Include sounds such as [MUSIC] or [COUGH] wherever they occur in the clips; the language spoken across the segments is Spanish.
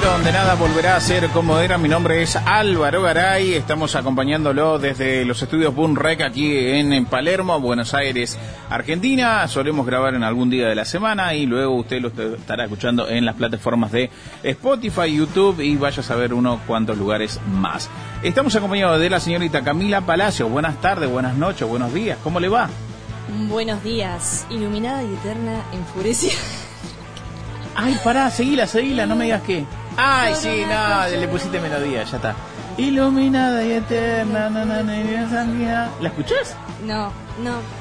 Donde nada volverá a ser como era. Mi nombre es Álvaro Garay. Estamos acompañándolo desde los estudios Boom Rec aquí en Palermo, Buenos Aires, Argentina. Solemos grabar en algún día de la semana y luego usted lo estará escuchando en las plataformas de Spotify, YouTube y vaya a saber unos cuantos lugares más. Estamos acompañados de la señorita Camila Palacio. Buenas tardes, buenas noches, buenos días. ¿Cómo le va? Buenos días, iluminada y eterna, enfurecida. Ay, pará, seguila, seguila, no me digas qué. Ay, sí, no, le pusiste melodía, ya está. Iluminada y eterna, na, na, na, na. ¿La escuchás? No, no,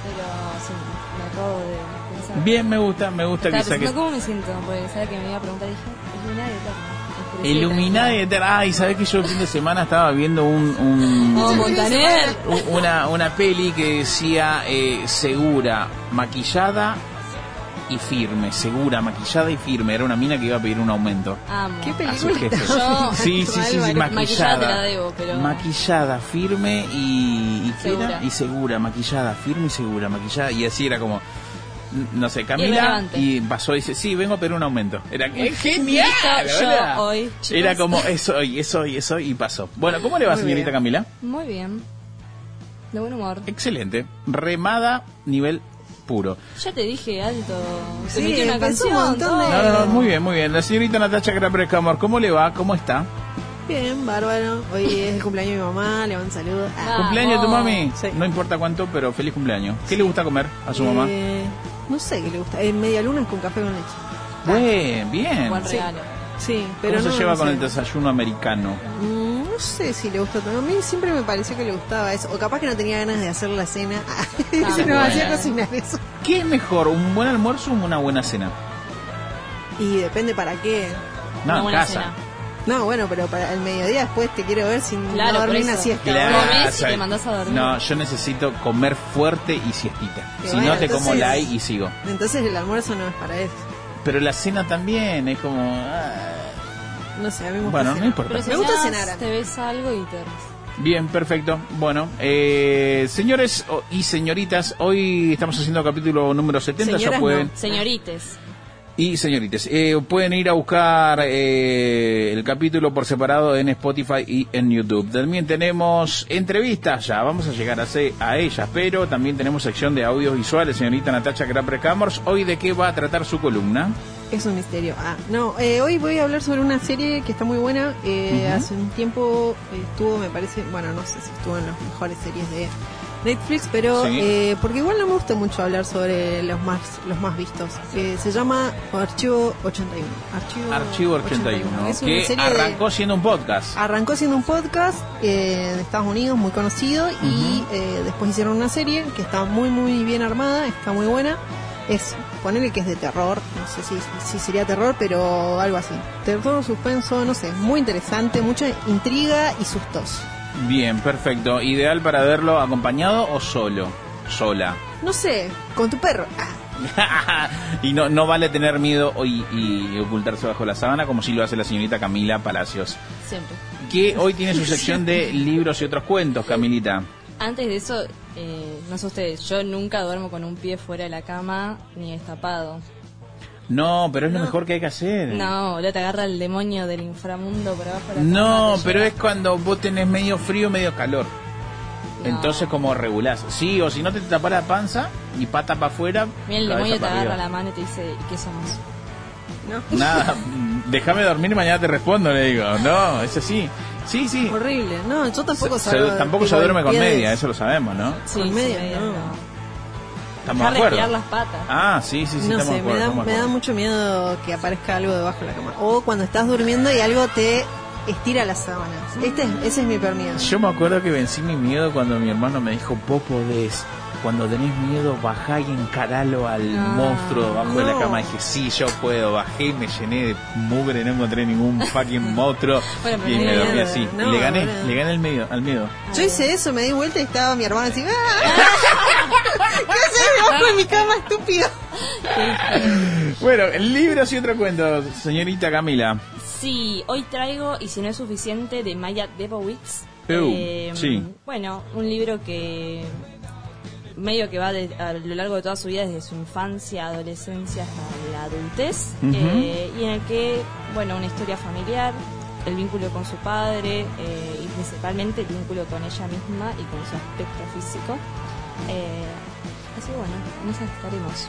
pero sí, me acabo de pensar. Bien, me gusta, me gusta que saques. cómo me siento, porque sabes que me iba a preguntar y dije, iluminada y eterna. Iluminada y eterna. Ay, ¿sabés que yo el fin de semana estaba viendo un, un- Oh, Montaner. una, una peli que decía eh, segura, maquillada y firme? Segura, maquillada y firme. Era una mina que iba a pedir un aumento. Amo. ¿Qué a su película jefe. Yo- sí, sí, sí, sí, maquillada. maquillada te la debo, pero- Maquillada, firme y, y. Segura. y segura, maquillada, firme y segura, maquillada. Y así era como, no sé, Camila. Y pasó y dice, sí, vengo a pedir un aumento. Era que, [LAUGHS] genial. Hoy, chicos. Era como, es hoy, es hoy, es hoy y pasó. Bueno, ¿cómo le va, Muy señorita bien. Camila? Muy bien. De buen humor. Excelente. Remada, nivel puro. Ya te dije alto. Se Sí, metió una empezó un canción. montón de- No, no, no, muy bien, muy bien. La señorita Natacha Camor, ¿cómo le va? ¿Cómo está? Bien, bárbaro. Hoy es el cumpleaños de mi mamá, le mando un saludo. Ah. ¿Cumpleaños de tu mami? Sí. No importa cuánto, pero feliz cumpleaños. ¿Qué le gusta comer a su mamá? eh, no sé qué le gusta. Eh, media luna con café con leche. Bien, bien. Buen Sí. regalo. Sí, pero ¿Cómo no, se lleva no con sé. el desayuno americano? Mm, No sé si le gusta tanto. A mí siempre me pareció que le gustaba eso. O capaz que no tenía ganas de hacer la cena. [LAUGHS] se nos hacía cocinar eso. ¿Qué es mejor, un buen almuerzo o una buena cena? Y depende para qué. No, Una buena casa. cena. No, bueno, pero para el mediodía después te quiero ver sin Claro, no dormir una siesta. Claro. Y te mandás a dormir. No, yo necesito comer fuerte y siestita. Si bueno, no, te como la y sigo. Entonces el almuerzo no es para eso. Pero la cena también es como... ah. No sé, a mí me gusta Bueno, no importa. Pero si Me gusta cenar a mí. Te ves algo y te. Bien, perfecto. Bueno, eh, señores o- y señoritas, hoy estamos haciendo capítulo número 70, ya Señoras pueden... no. Señorites. Y señoritas, eh, pueden ir a buscar eh, el capítulo por separado en Spotify y en YouTube. También tenemos entrevistas, ya vamos a llegar a, se- a ellas, pero también tenemos sección de audios visuales, señorita Natacha Grapre Camors. Hoy de qué va a tratar su columna. Es un misterio. Ah, no, eh, hoy voy a hablar sobre una serie que está muy buena. Eh. Hace un tiempo estuvo, me parece, bueno, no sé si estuvo en las mejores series de Netflix, pero Sí. eh, porque igual no me gusta mucho hablar sobre los más los más vistos. Eh, se llama Archivo 81. Archivo, Archivo 81, Es una que serie de- arrancó siendo un podcast. Arrancó siendo un podcast eh, de Estados Unidos muy conocido y eh, después hicieron una serie que está muy muy bien armada, está muy buena. Es ponerle que es de terror, no sé si, si sería terror, pero algo así. Terror, suspenso, no sé, muy interesante, mucha intriga y sustos. Bien, perfecto. ¿Ideal para verlo acompañado o solo? Sola. No sé, con tu perro. Ah, [LAUGHS] y no, no vale tener miedo y, y ocultarse bajo la sábana como si lo hace la señorita Camila Palacios. Siempre. Que hoy tiene su sección de libros y otros cuentos, Camilita. Antes de eso, eh, no sé ustedes, yo nunca duermo con un pie fuera de la cama ni destapado. No, pero es lo mejor que hay que hacer. No, boludo, te agarra el demonio del inframundo por abajo de la No, cama, pero lleva. es cuando vos tenés medio frío, medio calor. No. Entonces como regulás. Sí, o si no te tapas la panza y pata para afuera. Mira, el demonio te agarra arriba. la mano y te dice, ¿y qué somos? Nada, [LAUGHS] déjame dormir y mañana te respondo, le digo. No, es así. Sí, sí. Horrible. No, yo tampoco Se- tampoco se duerme con de- media, eso lo sabemos, ¿no? Sí, Con media, media, no. no. Estamos Dejar de acuerdo. las patas. Ah, sí, sí, sí, no sé, me da, me da mucho miedo que aparezca algo debajo de la cama. O cuando estás durmiendo y algo te estira las sábanas. Este, es- ese es mi peor miedo. Yo me acuerdo que vencí mi miedo cuando mi hermano me dijo, vos podés, cuando tenés miedo, bajá y encaralo al Ah, monstruo debajo de la cama. dije, sí, yo puedo. Bajé y me llené de mugre, no encontré ningún fucking [LAUGHS] monstruo. Bueno, y me dormí así. no, le gané, no. le gané el medio, al miedo. Yo hice eso, me di vuelta y estaba mi hermana así. ¡Ah! [LAUGHS] ¿Qué haces debajo de mi cama, estúpido? Bueno, libros y otro cuento, señorita Camila. Sí, hoy traigo, y si no es suficiente, de Maya Debowitz. Uh, sí. Bueno, un libro que medio que va de- a lo largo de toda su vida, desde su infancia, adolescencia hasta la adultez, eh, y en el que, bueno, una historia familiar, el vínculo con su padre eh, y principalmente el vínculo con ella misma y con su aspecto físico. Eh, así bueno, en eso estaremos.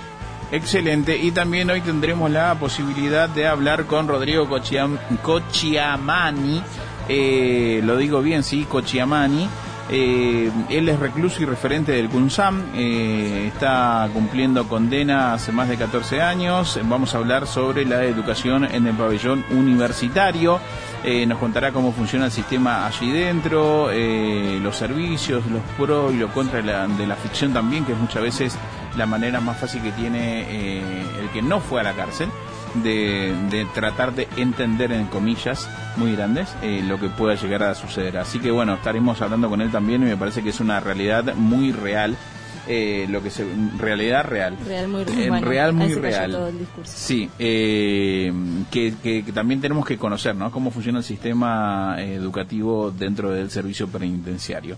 Excelente. Y también hoy tendremos la posibilidad de hablar con Rodrigo Cochiam- Cochiamani. Eh, lo digo bien, sí, Cochiamani. Eh, él es recluso y referente del CUNSAM. eh, está cumpliendo condena hace más de 14 años. Vamos a hablar sobre la educación en el pabellón universitario. Eh, nos contará cómo funciona el sistema allí dentro, eh, los servicios, los pros y los contras de la, de la ficción también, que es muchas veces la manera más fácil que tiene eh, el que no fue a la cárcel de, de tratar de entender en comillas muy grandes eh, lo que pueda llegar a suceder. Así que bueno, estaremos hablando con él también y me parece que es una realidad muy real. eh, lo que se realidad real Real muy bueno, real ahí muy real. Sí, eh, que, que- que también tenemos que conocer, ¿no? Cómo funciona el sistema educativo dentro del servicio penitenciario.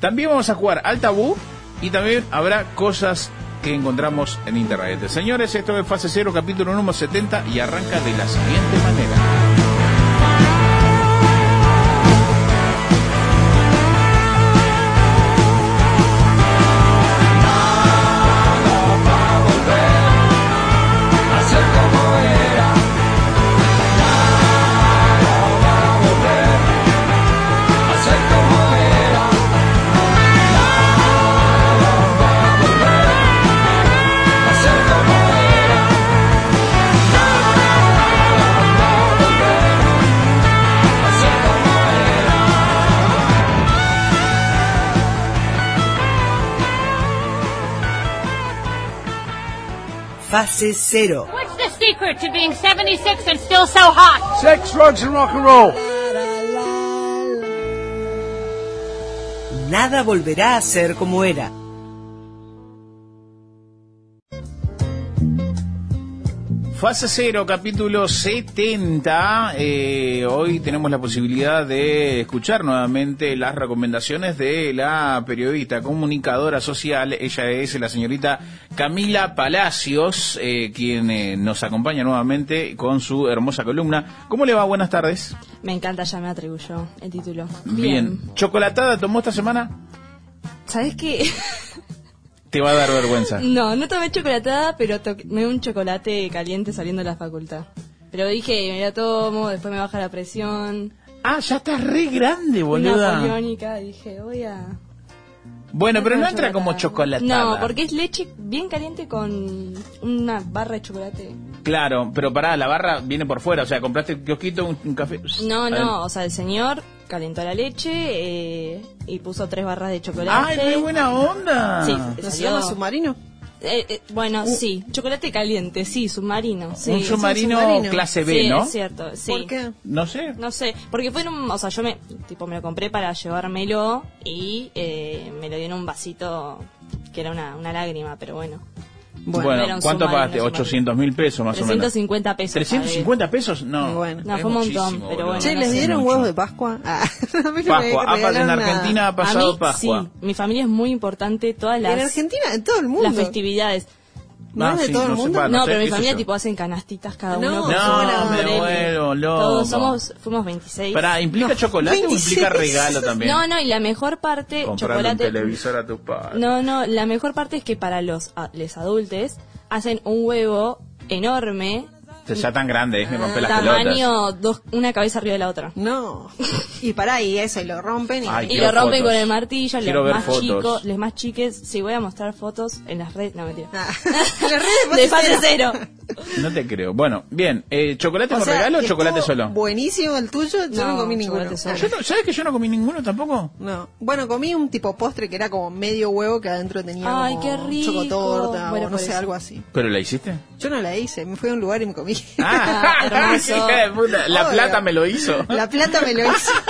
También vamos a jugar al tabú y también habrá cosas que encontramos en internet. Señores, esto es Fase Cero, capítulo número 70 y arranca de la siguiente manera. Fase cero. What's the secret to being 76 and still so hot? Sex, drugs, and rock and roll. Nada volverá a ser como era. Fase Cero, capítulo 70. Eh, hoy tenemos la posibilidad de escuchar nuevamente las recomendaciones de la periodista comunicadora social. Ella es la señorita Camila Palacios, eh, quien eh, nos acompaña nuevamente con su hermosa columna. ¿Cómo le va? Buenas tardes. Me encanta, ya me atribuyó el título. Bien. ¿Chocolatada tomó esta semana? ¿Sabes qué? [LAUGHS] Te va a dar vergüenza. [LAUGHS] no, no tomé chocolatada, pero to- me un chocolate caliente saliendo de la facultad. Pero dije, me la tomo, después me baja la presión. Ah, ya estás re grande, Una boluda. napoleónica, dije, voy a... Bueno, pero no Una entra como chocolatada. No, porque es leche bien caliente con una barra de chocolate. Claro, pero pará, la barra viene por fuera, o sea, compraste el kiosquito, un, un café. No, no, o sea, el señor calentó la leche eh, y puso tres barras de chocolate. ¡Ay, qué buena onda! Sí, ¿No se llama submarino? Eh, eh, bueno, sí, chocolate caliente, sí, submarino. Sí, un sí, submarino, submarino. clase B, sí, ¿no? es cierto, sí. ¿Por qué? No sé. No sé, porque fue en un, o sea, yo me, tipo, me lo compré para llevármelo y eh, me lo dio en un vasito que era una, una lágrima, pero bueno. Bueno, era un ¿cuánto pagaste? submarino. 800 mil pesos más o menos. 350 pesos. ¿350 pesos? No. Bueno. No, fue un montón, pero boludo. bueno. Che, no ¿les dieron mucho. huevos de Pascua? Ah, [LAUGHS] a no me Pascua. Ah, en nada. Argentina ha A pasado mí, Pascua. sí, mi familia es muy importante, todas las, En Argentina, en todo el mundo. las festividades. ¿No es de todo el mundo? No, sé, pero mi familia tipo hacen canastitas cada No, uno. no, su me vuelvo loco. Todos somos, fuimos 26. Pará, ¿implica chocolate o 26. implica regalo también? No, no, y la mejor parte, Comprarle chocolate. un televisor a tu padre. No, no, la mejor parte es que para los, a- les adultos hacen un huevo enorme, O sea, ya tan grande, es me rompe las pelotas. tamaño dos, una cabeza arriba de la otra. No. Y pará, y eso, y lo rompen. Y, Ay, Y Quiero lo rompen fotos. con el martillo, los Quiero ver más fotos. chicos, los más chiques, sí voy a mostrar fotos en las redes, no mentira. Ah. [LAUGHS] Las redes de fase [LAUGHS] cero. No te creo. Bueno, bien, eh, ¿chocolate O con sea, regalo o chocolate solo? Buenísimo el tuyo, yo no, No, comí ninguno. solo. Yo no- ¿Sabes que yo no comí ninguno tampoco? No. Bueno, comí un tipo postre que era como medio huevo que adentro tenía Ay, como qué rico. chocotorta Bueno, o no por sé, eso. algo así. ¿Pero la hiciste? Yo no la hice, me fui a un lugar y me comí. Ah, [LAUGHS] [LAUGHS] hija de puta, La Obvio. plata me lo hizo. La plata me lo hizo. [LAUGHS]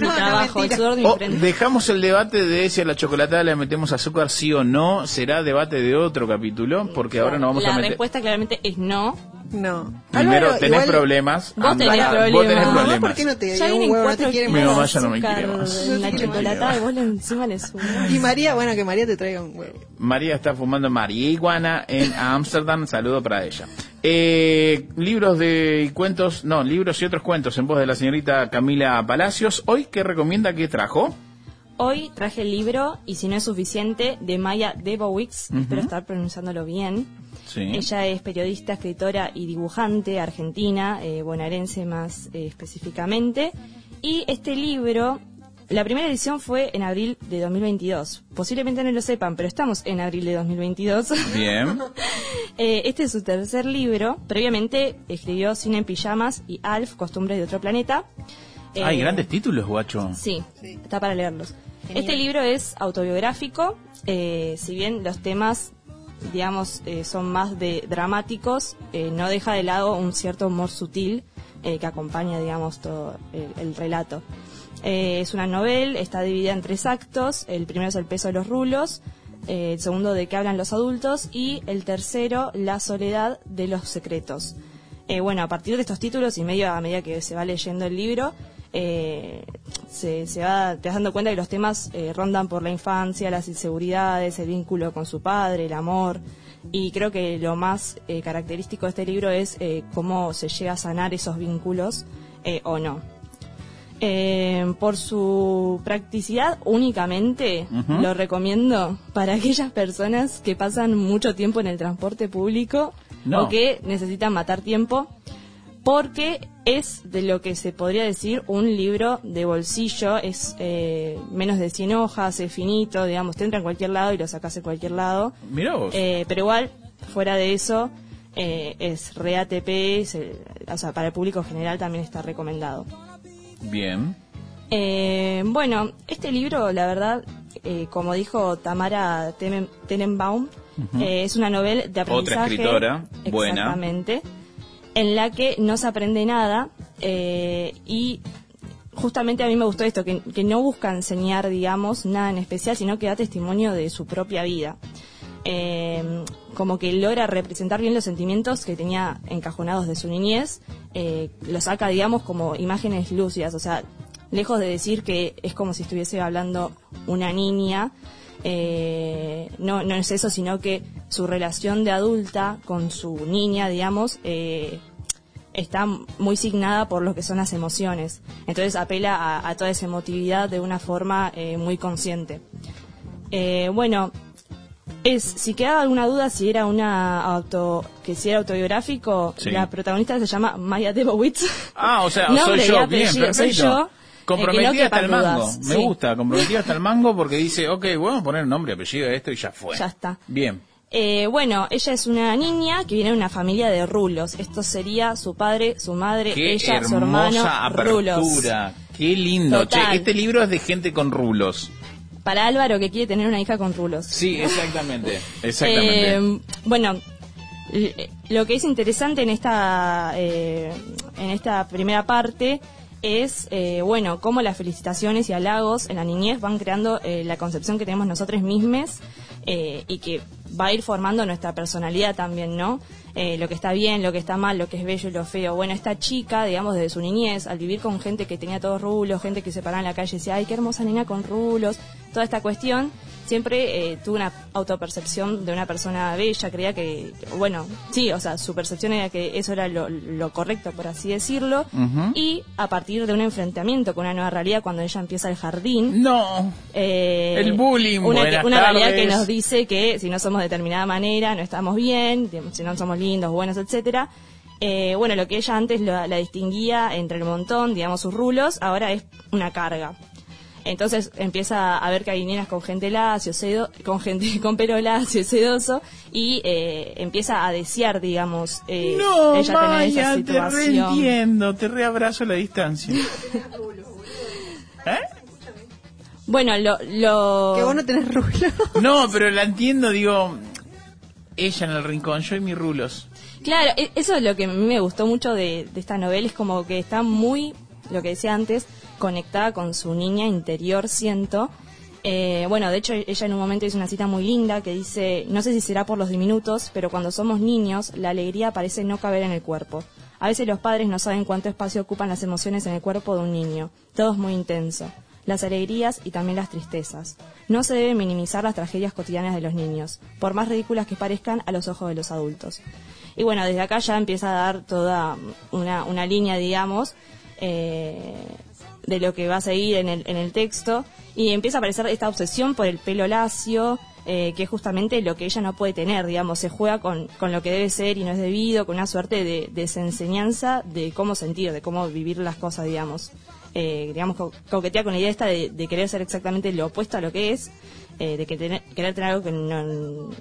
Mi No, no, trabajo, el sudor de mi Oh, dejamos el debate de si a la chocolatada le metemos azúcar sí o no. Será debate de otro capítulo, porque ahora nos vamos la a meter. respuesta claramente es no. No. Primero, Álvaro, tenés igual- problemas. Vos tenés Anda, problemas. Vos tenés No, problemas. ¿por qué no te Ya vienen huevo? No cuatro te quiere Mi mamá ya no me quiere más. La chocolatada y vos le encima le subís. Y María, bueno, que María te traiga un huevo. María está fumando marihuana en Ámsterdam. Saludo para ella. Eh, libros de y cuentos, no, libros y otros cuentos en voz de la señorita Camila Palacios. Hoy, ¿qué recomienda que trajo? Hoy traje el libro, y si no es suficiente, de Maya Debowitz. Espero estar pronunciándolo bien. Sí. Ella es periodista, escritora y dibujante argentina, eh, bonaerense más eh, específicamente. Y este libro, la primera edición fue en abril de 2022. Posiblemente no lo sepan, pero estamos en abril de 2022. Bien. [LAUGHS] Eh, este es su tercer libro. Previamente escribió Cine en Pijamas y Alf, Costumbres de otro planeta. Hay Eh, grandes títulos, guacho. Sí, Sí. está para leerlos. Genial. Este libro es autobiográfico, eh, si bien los temas, digamos, eh, son más de dramáticos, eh, no deja de lado un cierto humor sutil eh, que acompaña, digamos, todo el, el relato. Eh, es una novela, está dividida en tres actos. El primero es el peso de los rulos, eh, el segundo de qué hablan los adultos y el tercero la soledad de los secretos. Eh, bueno, a partir de estos títulos y medio a medida que se va leyendo el libro, eh, se, va, te vas dando cuenta que los temas rondan por la infancia, las inseguridades, el vínculo con su padre, el amor. Y creo que lo más característico de este libro es cómo se llega a sanar esos vínculos o no. Eh, por su practicidad únicamente lo recomiendo para aquellas personas que pasan mucho tiempo en el transporte público No. o que necesitan matar tiempo porque es de lo que se podría decir un libro de bolsillo, es eh, menos de 100 hojas, es finito, digamos, te entra en cualquier lado y lo sacas en cualquier lado. Mirá vos. Eh, pero igual, fuera de eso, eh, es re ATP, es, eh, o sea, para el público general también está recomendado. Bien. Eh, bueno, este libro, la verdad, eh, como dijo Tamara Tenenbaum, eh, es una novela de aprendizaje. escritora, buena. Exactamente. En la que no se aprende nada eh, y justamente a mí me gustó esto, que, que no busca enseñar, digamos, nada en especial, sino que da testimonio de su propia vida. Eh, como que logra representar bien los sentimientos que tenía encajonados de su niñez, eh, lo saca, digamos, como imágenes lúcidas, o sea, lejos de decir que es como si estuviese hablando una niña, eh, no, no es eso, sino que su relación de adulta con su niña, digamos, eh, está muy signada por lo que son las emociones. Entonces apela a, toda esa emotividad de una forma eh, muy consciente. Bueno, es si quedaba alguna duda si era una auto que si era autobiográfico, Sí. la protagonista se llama Maya Debowitz. Ah, o sea, [LAUGHS] soy yo, apellido, bien, soy perfecto. yo. Comprometida Eh, que no hasta el mango. dudas, Me sí. gusta, comprometida hasta el mango porque dice, ok, vamos a poner nombre, apellido de esto y ya fue. Ya está. Bien. Eh, bueno, ella es una niña que viene de una familia de rulos. Esto sería su padre, su madre, Qué ella, su hermano, hermosa rulos. apertura. Qué lindo. Total. Che, este libro es de gente con rulos. Para Álvaro que quiere tener una hija con rulos. Sí, exactamente. [LAUGHS] Exactamente. Eh, bueno, l- lo que es interesante en esta, eh, en esta primera parte es, eh, bueno, cómo las felicitaciones y halagos en la niñez van creando eh, la concepción que tenemos nosotros mismos y que va a ir formando nuestra personalidad también, ¿no? Eh, lo que está bien, lo que está mal, lo que es bello y lo feo. Bueno, esta chica, digamos, desde su niñez, al vivir con gente que tenía todos rulos, gente que se paraba en la calle decía, ay, qué hermosa niña con rulos, toda esta cuestión, siempre eh, tuvo una autopercepción de una persona bella, creía que, bueno, sí, o sea, su percepción era que eso era lo, lo correcto, por así decirlo, y a partir de un enfrentamiento con una nueva realidad, cuando ella empieza el jardín, No. eh, El bullying, una, una realidad que nos dice que si no somos de determinada manera, no estamos bien, si no somos lindos, buenos, etcétera. Eh, bueno, lo que ella antes la, la distinguía entre el montón, digamos, sus rulos, ahora es una carga. Entonces empieza a ver que hay nenas con gente lacio, sedo, con gente [LAUGHS] con pelo lacio y sedoso, y eh, empieza a desear, digamos, eh, No, ella tener esa te situación. reentiendo, te reabrazo a la distancia. [LAUGHS] ¿Eh? Bueno, lo, lo... Que vos no tenés rulo. No, pero la entiendo, digo, ella en el rincón, yo y mis rulos. Claro, e- eso es lo que a mí me gustó mucho de, de esta novela, es como que está muy, lo que decía antes, conectada con su niña interior, siento. Eh, bueno, de hecho ella en un momento dice una cita muy linda que dice, no sé si será por los diminutos, pero cuando somos niños la alegría parece no caber en el cuerpo. A veces los padres no saben cuánto espacio ocupan las emociones en el cuerpo de un niño. Todo es muy intenso. Las alegrías y también las tristezas. No se debe minimizar las tragedias cotidianas de los niños, por más ridículas que parezcan a los ojos de los adultos. Y bueno, desde acá ya empieza a dar toda una, una línea, digamos, eh, de lo que va a seguir en el, en el texto. Y empieza a aparecer esta obsesión por el pelo lacio, eh, que es justamente lo que ella no puede tener, digamos, se juega con, con lo que debe ser y no es debido, con una suerte de desenseñanza de cómo sentir, de cómo vivir las cosas, digamos. Eh, digamos, co- coquetea con la idea esta de, querer ser exactamente lo opuesto a lo que es, eh, de que tener- querer tener algo que no,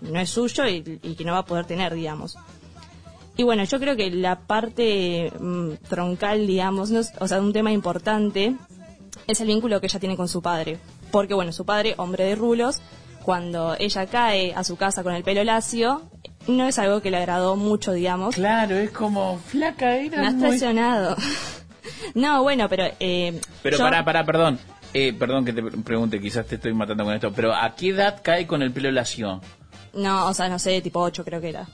no es suyo y que no va a poder tener, digamos. Y bueno, yo creo que la parte mm, troncal, digamos, no es- o sea, un tema importante es el vínculo que ella tiene con su padre. Porque bueno, su padre, hombre de rulos, cuando ella cae a su casa con el pelo lacio, no es algo que le agradó mucho, digamos. Claro, es como flaca, era Me has muy- traicionado. [LAUGHS] no, bueno, pero... Eh, Pero yo- pará, pará, perdón. Eh, perdón que te pregunte, quizás te estoy matando con esto, pero ¿a qué edad cae con el pelo lacio? No, o sea, no sé, tipo 8 creo que era.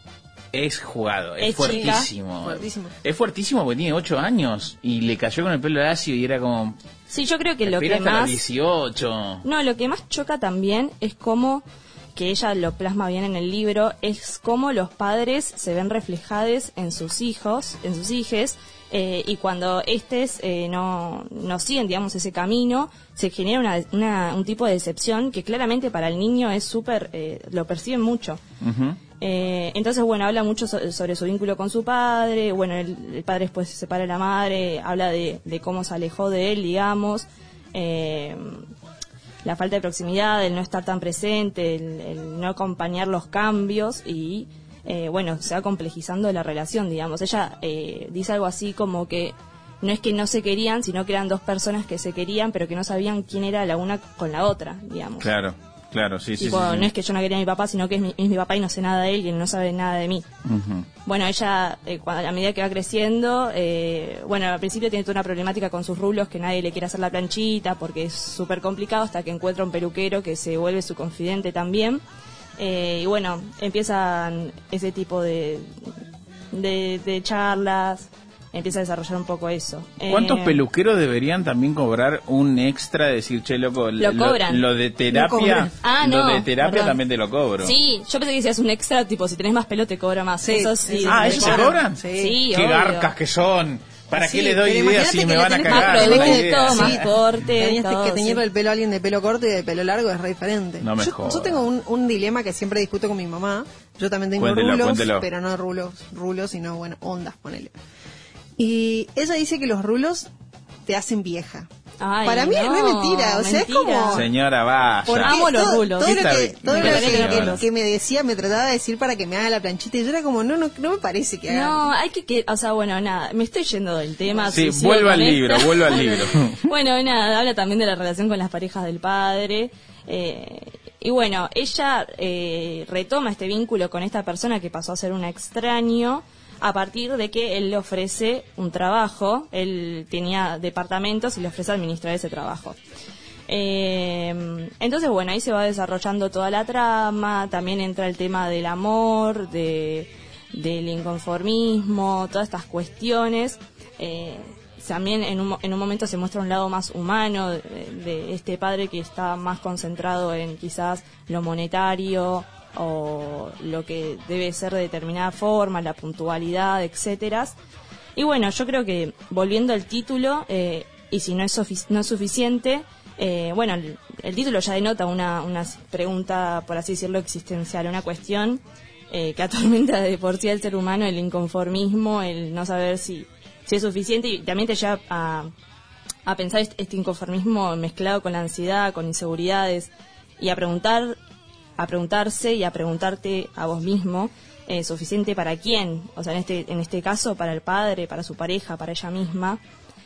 Es jugado, es, Es fuertísimo. Fuertísimo. Es fuertísimo porque tiene 8 años y le cayó con el pelo lacio y era como... Sí, yo creo que lo que más... 18. No, lo que más choca también es cómo, que ella lo plasma bien en el libro, es cómo los padres se ven reflejados en sus hijos, en sus hijes, eh, y cuando estos eh, no, no siguen, digamos, ese camino, se genera una, una- un tipo de decepción que claramente para el niño es súper, eh, lo perciben mucho. Ujú. Eh, entonces, bueno, habla mucho so- sobre su vínculo con su padre, bueno, el, padre después se separa de la madre, habla de, de cómo se alejó de él, digamos, eh, la falta de proximidad, el no estar tan presente, el, el no acompañar los cambios y, eh, bueno, se va complejizando la relación, digamos. Ella eh, dice algo así como que no es que no se querían, sino que eran dos personas que se querían, pero que no sabían quién era la una con la otra, digamos. Claro, claro, sí, sí, Tipo, sí, sí. no es que yo no quería a mi papá, sino que es mi, es mi papá y no sé nada de él y él no sabe nada de mí. Bueno, ella, eh, cuando, a medida que va creciendo, eh, bueno, al principio tiene toda una problemática con sus rulos, que nadie le quiere hacer la planchita porque es súper complicado, hasta que encuentra un peluquero que se vuelve su confidente también. Eh, y bueno, empiezan ese tipo de, de, de charlas, empieza a desarrollar un poco eso. ¿Cuántos Eh, peluqueros deberían también cobrar un extra de decir, che, loco, Lo cobran. lo de Lo terapia. Ah, lo no, de terapia perdón. también te lo cobro? Sí, yo pensé que decías un extra, tipo, si tenés más pelo te cobra más. Sí, eso sí. Ah, te ¿eso se cobran. Sí. Sí, Qué obvio. garcas que son. ¿Para Sí, qué le doy ideas si me van a más cagar? la producto, más Sí. corte, Tenías todo, que teñirle sí. el pelo a alguien de pelo corto y de pelo largo es re diferente. No me yo, jodas. yo tengo un, un dilema que siempre discuto con mi mamá. Yo también tengo Cuéntelo, rulos, cuéntelo. pero no rulos, rulos, sino bueno, ondas, ponele. Y ella dice que los rulos te hacen vieja. Ay, Para mí no, es mentira, o sea, es como... Señora, vaya. Porque Amo los todo- rulos. Todo, ¿Qué lo que, todo Me lo que, me decía, me trataba de decir para que me haga la planchita y yo era como, no, no, no me parece que haga. No, hay que, que, o sea, bueno, nada, me estoy yendo del tema. Sí, vuelva al libro, esto. vuelva al libro. bueno, nada, habla también de la relación con las parejas del padre. eh, y bueno, ella eh, retoma este vínculo con esta persona que pasó a ser un extraño a partir de que él le ofrece un trabajo, él tenía departamentos y le ofrece administrar ese trabajo. Eh, entonces, bueno, ahí se va desarrollando toda la trama, también entra el tema del amor, de, del inconformismo, todas estas cuestiones. Eh, también en un, en un momento se muestra un lado más humano de, de este padre que está más concentrado en quizás lo monetario o lo que debe ser de determinada forma, la puntualidad, etcétera. Y bueno, yo creo que volviendo al título, eh, y si no es, no es suficiente, eh, bueno, el, el título ya denota una, una pregunta, por así decirlo, existencial, una cuestión eh, que atormenta de por sí al ser humano, el inconformismo, el no saber si, si es suficiente y también te lleva a, a pensar est- este inconformismo mezclado con la ansiedad, con inseguridades y a preguntar, a preguntarse y a preguntarte a vos mismo, eh, suficiente para quién, o sea, en este, en este caso para el padre, para su pareja, para ella misma.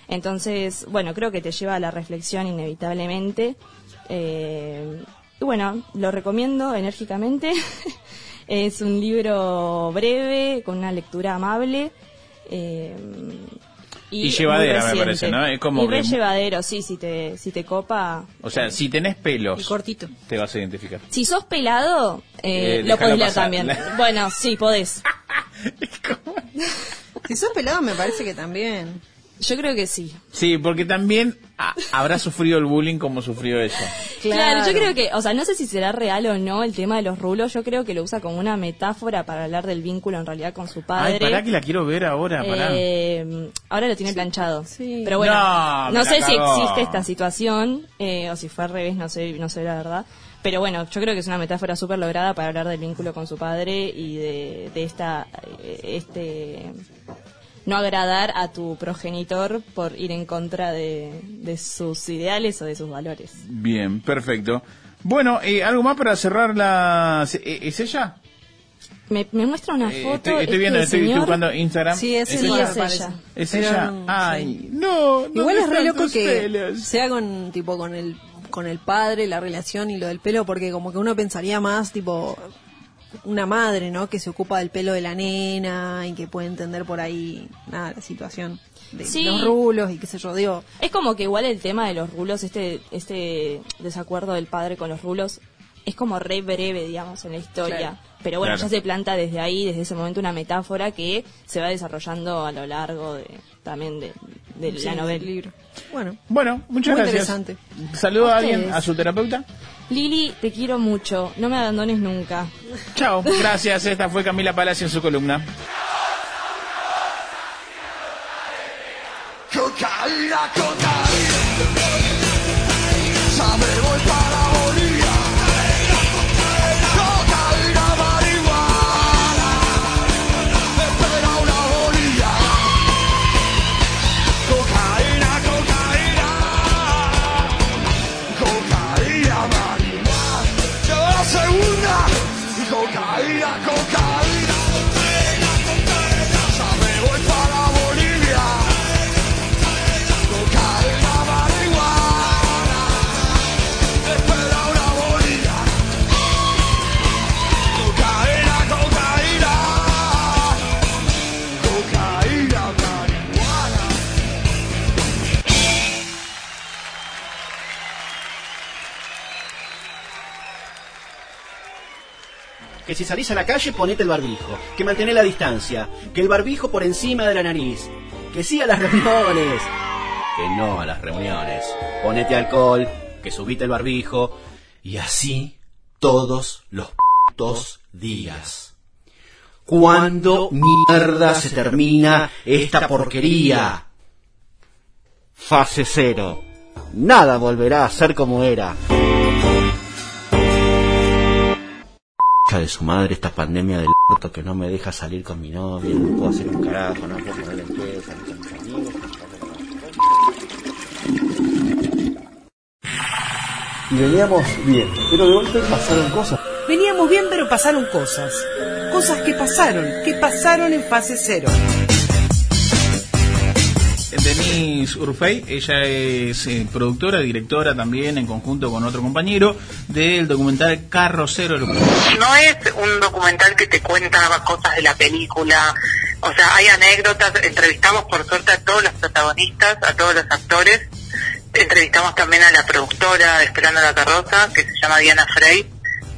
Entonces, bueno, creo que te lleva a la reflexión inevitablemente. Eh, y bueno, lo recomiendo enérgicamente. [LAUGHS] es un libro breve, con una lectura amable. eh, Y llevadera, muy me parece. ¿no? Es como y re que- llevadero, sí, si te, si te copa. O sea, si tenés pelos, Y cortito. te vas a identificar. Si sos pelado, eh, Eh, lo podés leer pasar. también. [LAUGHS] Bueno, sí, podés. [LAUGHS] Si sos pelado, me parece que también. Yo creo que sí. Sí, porque también habrá sufrido el bullying como sufrió ella. Claro. yo creo que, o sea, no sé si será real o no el tema de los rulos. Yo creo que lo usa como una metáfora para hablar del vínculo en realidad con su padre. Ay, pará que la quiero ver ahora, pará. Eh, ahora lo tiene planchado. Sí. Pero bueno, No, sé si existe esta situación eh, o si fue al revés, no sé, no sé la verdad. Pero bueno, yo creo que es una metáfora súper lograda para hablar del vínculo con su padre y de, de esta, eh, este, no agradar a tu progenitor por ir en contra de, de sus ideales o de sus valores. Bien, perfecto. Bueno, eh, ¿algo más para cerrar la... eh, ¿Es ella? Me, me muestra una Eh, foto. estoy, estoy viendo, estoy, estoy buscando Instagram. Sí, es, ¿Es Sí, ella? es ella. ¿Es Pero ella? no, Ay, no, no. Igual es re loco que pelos. sea con tipo con el con el padre, la relación y lo del pelo, porque como que uno pensaría más tipo una madre, ¿no? Que se ocupa del pelo de la nena y que puede entender por ahí nada la situación de Sí. los rulos y qué sé yo, digo, Es como que igual el tema de los rulos, este, este desacuerdo del padre con los rulos, es como re breve, digamos, en la historia. Claro. Pero bueno, Claro. ya se planta desde ahí, desde ese momento, una metáfora que se va desarrollando a lo largo de, también de, de sí, la del novela. libro. Bueno, Bueno, muchas Muy gracias. interesante. ¿Saludo a A alguien, a su terapeuta? Lili, te quiero mucho, no me abandones nunca. Chao, gracias. Esta fue Camila Palacio en su columna. Que si salís a la calle, ponete el barbijo. Que mantené la distancia. Que el barbijo por encima de la nariz. Que sí a las [LAUGHS] reuniones. Que no a las reuniones. Ponete alcohol. Que subite el barbijo. Y así todos los putos días. ¿Cuándo mierda se termina esta porquería? Fase cero. Nada volverá a ser como era. De su madre esta pandemia del orto que no me deja salir con mi novia, no puedo hacer un carajo, no puedo poner empresa, no con mis amigos. Y veníamos bien, pero de golpe pasaron cosas. Veníamos bien, pero pasaron cosas. Cosas que pasaron, que pasaron en fase cero. Denise Urfey, ella es eh, productora, directora también en conjunto con otro compañero del documental Carrocero. no es un documental que te cuenta cosas de la película, o sea, hay anécdotas, entrevistamos por suerte a todos los protagonistas, a todos los actores, entrevistamos también a la productora de Esperando la Carroza, que se llama Diana Frey,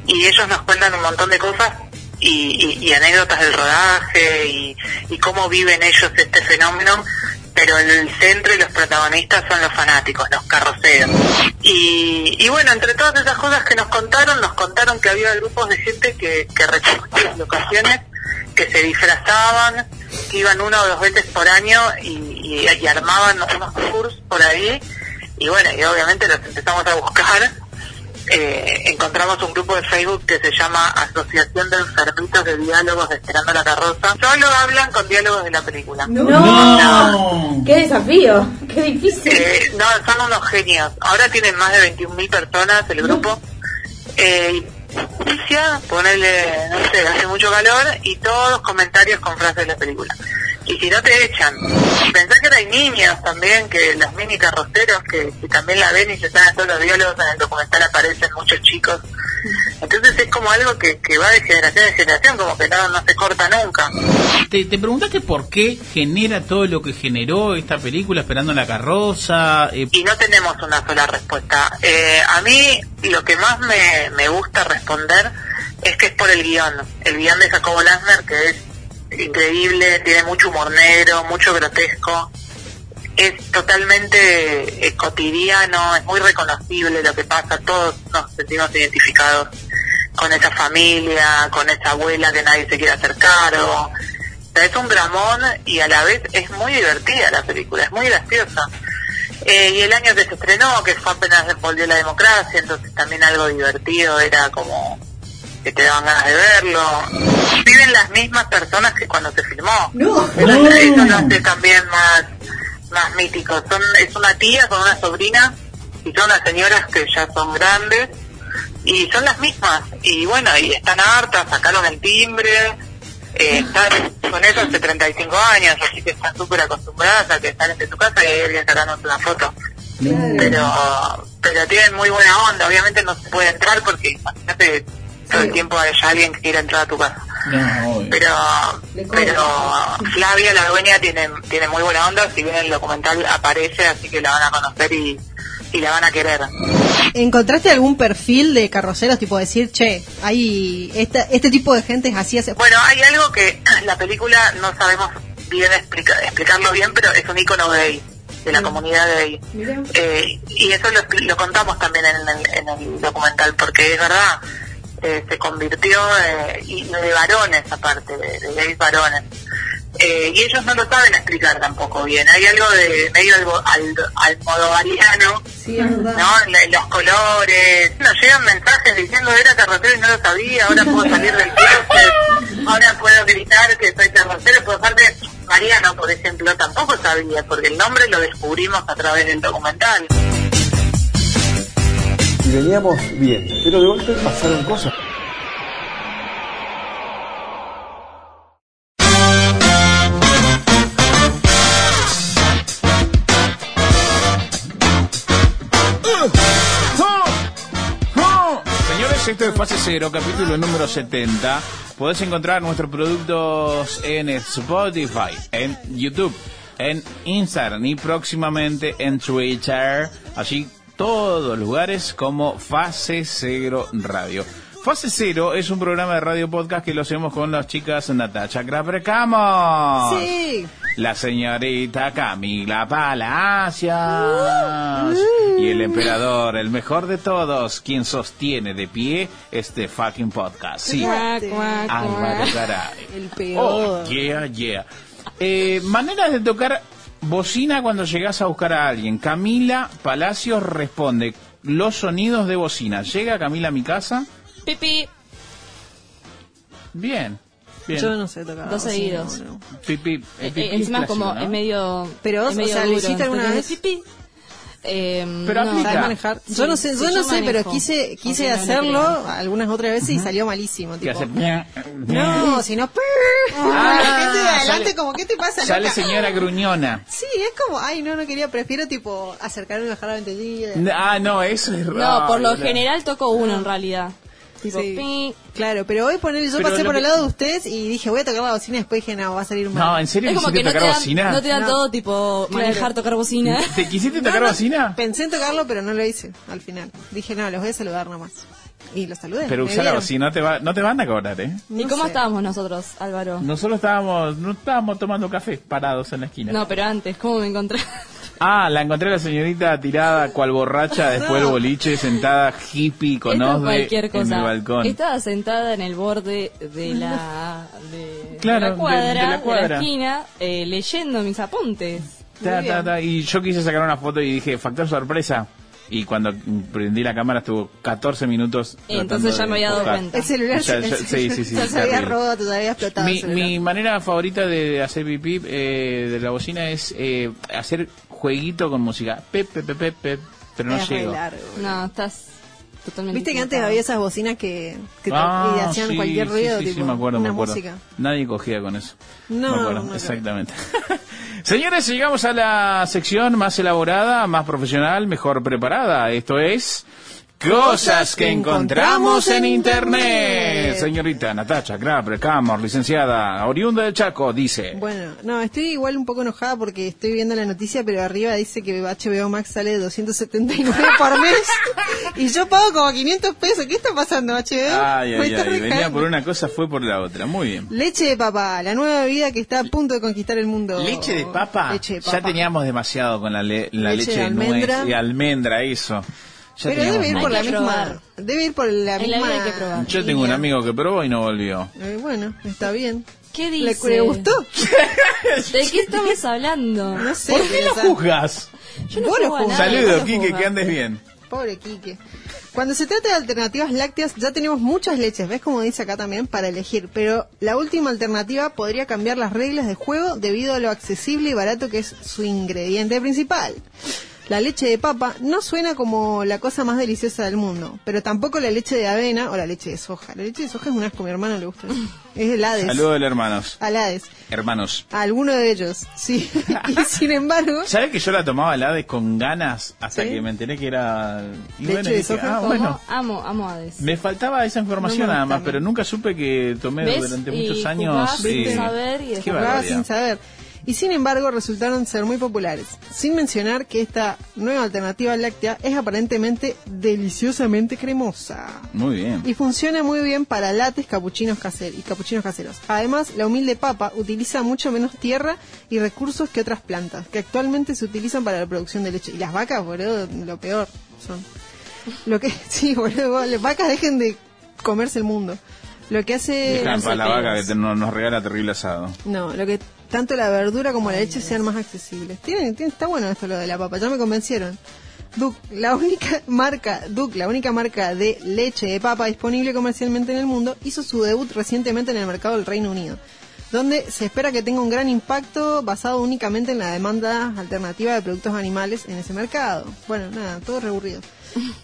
y ellos nos cuentan un montón de cosas y, anécdotas del rodaje y, y cómo viven ellos este fenómeno, pero el centro y los protagonistas son los fanáticos, los carroceros. Y, y bueno, entre todas esas cosas que nos contaron, nos contaron que había grupos de gente que, que las locaciones, que se disfrazaban, que iban una o dos veces por año y, y- y armaban unos tours por ahí. Y bueno, y obviamente los empezamos a buscar eh, encontramos un grupo de Facebook que se llama Asociación de Enfermitos de Diálogos de Esperando la Carroza. Solo hablan con diálogos de la película. No. ¡Qué desafío! ¡Qué difícil! Eh, no, son unos genios. Ahora tienen más de 21.000 personas el grupo. Eh, ponele, no sé, hace mucho calor y todos comentarios con frases de la película. Y si no te echan. Pensá que hay niños también, que los mini carroceros que, que también la ven y se saben todos los diálogos, en el documental aparecen muchos chicos. Entonces es como algo que, que va de generación en generación, como que no, no se corta nunca. ¿Te, te preguntaste por qué genera todo lo que generó esta película Esperando la carroza? Eh, y no tenemos una sola respuesta. Eh, a mí lo que más me, me gusta responder es que es por el guion. El guion de Jacobo Lansner, que es increíble, tiene mucho humor negro, mucho grotesco. Es totalmente eh, cotidiano, es muy reconocible lo que pasa, todos nos sentimos identificados con esa familia, con esa abuela que nadie se quiere hacer cargo. O sea, es un dramón y a la vez es muy divertida la película, es muy graciosa. Eh, y el año que se estrenó, que fue apenas volvió la democracia, entonces también algo divertido, era como que te daban ganas de verlo. Viven las mismas personas que cuando se filmó. No. Eso, eso lo hace también más, más mítico. Son, es una tía con una sobrina y son las señoras que ya son grandes y son las mismas. Y bueno, y están hartas, sacaron el timbre, eh, están con eso hace 35 años, así que están súper acostumbradas a que salen de tu casa y alguien sacándote una foto. Pero, pero tienen muy buena onda, obviamente no se puede entrar porque imagínate todo el tiempo hay alguien que quiere entrar a tu casa. no. Pero, pero Flavia, la dueña, tiene, tiene muy buena onda, si bien el documental aparece, así que la van a conocer y, y la van a querer. ¿Encontraste algún perfil de carroceros, tipo decir, che, hay esta, este tipo de gente es así hace... Bueno, hay algo que [CLEARS THROAT] la película no sabemos bien explica- explicarlo bien, pero es un icono gay, de la comunidad gay. Eh, y eso lo, lo contamos también en el, en el documental, porque es verdad, eh, se convirtió, eh, y de varones aparte, de, de gays varones. Eh, y ellos no lo saben explicar tampoco bien. Hay algo de medio algo al, almodovariano, Sí, es verdad. ¿no? En, los colores. Nos llegan mensajes diciendo era carrocero y no lo sabía, ahora puedo salir del closet, ahora puedo gritar que soy carrocero, pero aparte Mariano, por ejemplo, tampoco sabía, porque el nombre lo descubrimos a través del documental. Y veníamos bien, pero de golpe pasaron cosas. Esto es Fase Cero, capítulo número 70. Podés encontrar nuestros productos en Spotify, en YouTube, en Instagram y próximamente en Twitter. Allí todos lugares como Fase Cero Radio. Fase Cero es un programa de radio podcast que lo hacemos con las chicas Natacha Craprecamos. Sí. La señorita Camila Palacios. Y el emperador, el mejor de todos, quien sostiene de pie este fucking podcast. Sí. Álvaro. Garay. El peor. Oh, yeah, yeah. Eh, maneras de tocar bocina cuando llegas a buscar a alguien. Camila Palacios responde los sonidos de bocina. Llega Camila a mi casa. Pipi. Bien. Bien. Yo no sé tocar. Dos bocina, seguidos. Pipí, Eh, eh, encima clásico, como ¿no? es medio Pero, es o sea, ¿lo duro, hiciste alguna entonces, vez? pipi. Eh, Pero no. aplica. ¿Sabes manejar? Sí, yo no sé, sí, yo no yo sé, pero quise quise no hacerlo algunas otras veces y salió malísimo. Tipo. hace... No, si no... Ah, la gente de adelante sale- como, ¿qué te pasa, Sale loca? señora gruñona. Sí, es como, ay, no, no quería, prefiero tipo acercarme y bajar la ventanilla. Ah, no, eso es No, raro. por lo general toco uno en realidad. Tipo, Sí. pi. Claro, pero hoy poner yo Pero pasé por que- al lado de ustedes y dije, voy a tocar la bocina y después dije, no, va a salir mal. No, ¿en serio Es como que no te, tocar dan, bocina? no te dan No. todo tipo Claro. manejar, tocar bocina. ¿Te quisiste [LAUGHS] tocar no, bocina? Pensé en tocarlo, pero no lo hice al final. Dije, no, los voy a saludar nomás. Y los saludé. Pero usá la bocina, no te, va, no te van a cobrar, ¿eh? ¿Y cómo sé. estábamos nosotros, Álvaro? Nosotros estábamos, no estábamos tomando café parados en la esquina. No, pero antes, ¿cómo me encontré? Ah, la encontré a la señorita tirada cual borracha después del boliche, sentada hippie con osde en el balcón. Estaba sentada en el borde de la, de, Claro, de de- la cuadra, de la esquina, eh, leyendo mis apuntes. Ta, ta, ta, y yo quise sacar una foto y dije, factor sorpresa. Y cuando prendí la cámara estuvo 14 minutos. Entonces ya me había dado cuenta. El celular Ya- se- ya- el sí, sí, sí, ya se había se había explotado. Mi, mi manera favorita de hacer pipí eh, de la bocina es eh, hacer jueguito con música. Pep, pep, pep, pep, pep, pero no Es llego. largo. No, estás totalmente Viste que antes había esas bocinas que, Ah, hacían sí, cualquier ruido, sí, tipo sí, me acuerdo, una me acuerdo. música. Nadie cogía con eso. No, me acuerdo, no exactamente. [LAUGHS] Señores, llegamos a la sección más elaborada, más profesional, mejor preparada. Esto es Cosas que encontramos en Internet. Señorita Natacha Graber Camor, licenciada, oriunda del Chaco, dice. Bueno, no, estoy igual un poco enojada porque estoy viendo la noticia, pero arriba dice que HBO Max sale de 279 por mes [LAUGHS] y yo pago como 500 pesos. ¿Qué está pasando, HBO? Ay, ay, ay, venía por una cosa, fue por la otra. Muy bien. Leche de papá, la nueva bebida que está a punto de conquistar el mundo. Leche de papa. Leche de Ya papa. teníamos demasiado con la, le- la Leche leche, de de almendra. nuez y almendra, eso. Ya Pero debe ir por la misma. Debe ir por la En misma. hay que probar. Yo tengo un amigo que probó y no volvió. Eh, bueno, está bien. ¿Qué ¿Le, dice? le gustó? [LAUGHS] ¿De qué estamos hablando? No sé. ¿Por qué lo juzgas? Yo no lo juzgas. Saludos, Quique, que andes bien. Pobre Quique. Cuando se trata de alternativas lácteas, ya tenemos muchas leches, ¿ves como dice acá también? Para elegir. Pero la última alternativa podría cambiar las reglas de juego debido a lo accesible y barato que es su ingrediente principal. La leche de papa no suena como la cosa más deliciosa del mundo, pero tampoco la leche de avena o la leche de soja. La leche de soja es un asco, mi hermano le gusta. Es el Hades. Saludos, hermanos. Al Hades. Hermanos. A alguno de ellos, sí. [LAUGHS] y sin embargo, ¿Sabes que yo la tomaba helada con ganas hasta ¿Sí? que me enteré que era... y Leche bueno, de dije, soja. ah, bueno. Amo, amo Hades. Me faltaba esa información No nada más, pero nunca supe que tomé ¿Ves? durante Y muchos años. jugás sin eh, saber y jugaba sin saber. Y sin embargo resultaron ser muy populares. Sin mencionar que esta nueva alternativa láctea es aparentemente deliciosamente cremosa. Muy bien. Y funciona muy bien para lates capuchinos caseros y capuchinos caseros. Además, la humilde papa utiliza mucho menos tierra y recursos que otras plantas, que actualmente se utilizan para la producción de leche. Y las vacas, boludo, lo peor son. Lo que, [LAUGHS] sí, boludo, las vacas dejen de comerse el mundo. Lo que hace... Dejan para la vaca que te- nos regala terrible asado. No, lo que tanto la verdura como la leche sean más accesibles. Tienen, tienen- está bueno esto lo de la papa, ya me convencieron. Duc, la única [LAUGHS] marca, Duc, la única marca de leche de papa disponible comercialmente en el mundo, hizo su debut recientemente en el mercado del Reino Unido, donde se espera que tenga un gran impacto basado únicamente en la demanda alternativa de productos animales en ese mercado. Bueno, nada, todo reaburrido.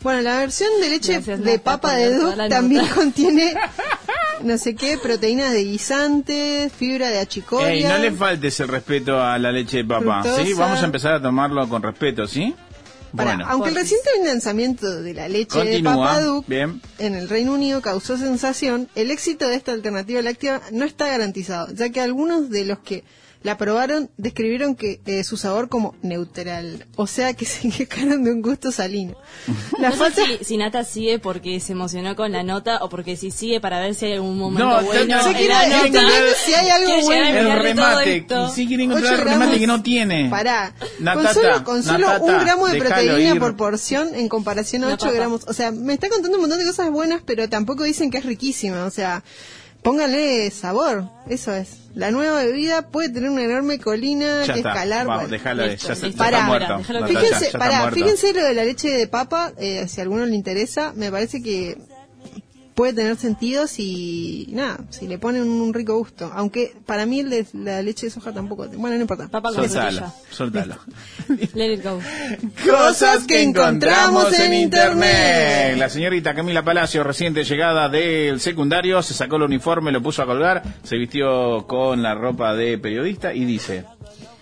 Bueno, la versión de leche Gracias, de Nata, papa de dar toda Duc la también nota. contiene [LAUGHS] no sé qué, proteínas de guisantes, fibra de achicoria. Ey, no le faltes el respeto a la leche de papa, ¿sí? Vamos a empezar a tomarlo con respeto, ¿sí? Bueno, aunque el reciente lanzamiento de la leche de. Papaduc Bien. en el Reino Unido causó sensación, el éxito de esta alternativa láctea no está garantizado, ya que algunos de los que la probaron describieron que eh, su sabor como neutral, o sea que [LAUGHS] se quejaron de un gusto salino. La no falta sé si, si Nata sigue porque se emocionó con la nota o porque si sigue para ver si hay algún momento No, bueno no, entender nota. [LAUGHS] si hay algo bueno. el remate. si quiere encontrar el remate que no tiene. Pará, Natata, con solo, con solo Natata, un gramo de proteína ir. por porción en comparación a Una 8 papa. gramos. O sea, me está contando un montón de cosas buenas, pero tampoco dicen que es riquísima. O sea, pónganle sabor. Eso es. La nueva bebida puede tener una enorme colina Ya que está, escalar. vamos, bueno. déjalo, listo, ya, se- listo. ya está Pará, muerto. déjalo ya Fíjense, está pará, muerto. fíjense lo de la leche de papa, eh, si a alguno le interesa, me parece que puede tener sentido si, nada, si le ponen un rico gusto. Aunque para mí el de la leche de soja tampoco, bueno, no importa. Con Soltalo, soltalo. Let it go. [LAUGHS] Cosas que encontramos en Internet. La señorita Camila Palacio, reciente llegada del secundario, se sacó el uniforme, lo puso a colgar, se vistió con la ropa de periodista y dice...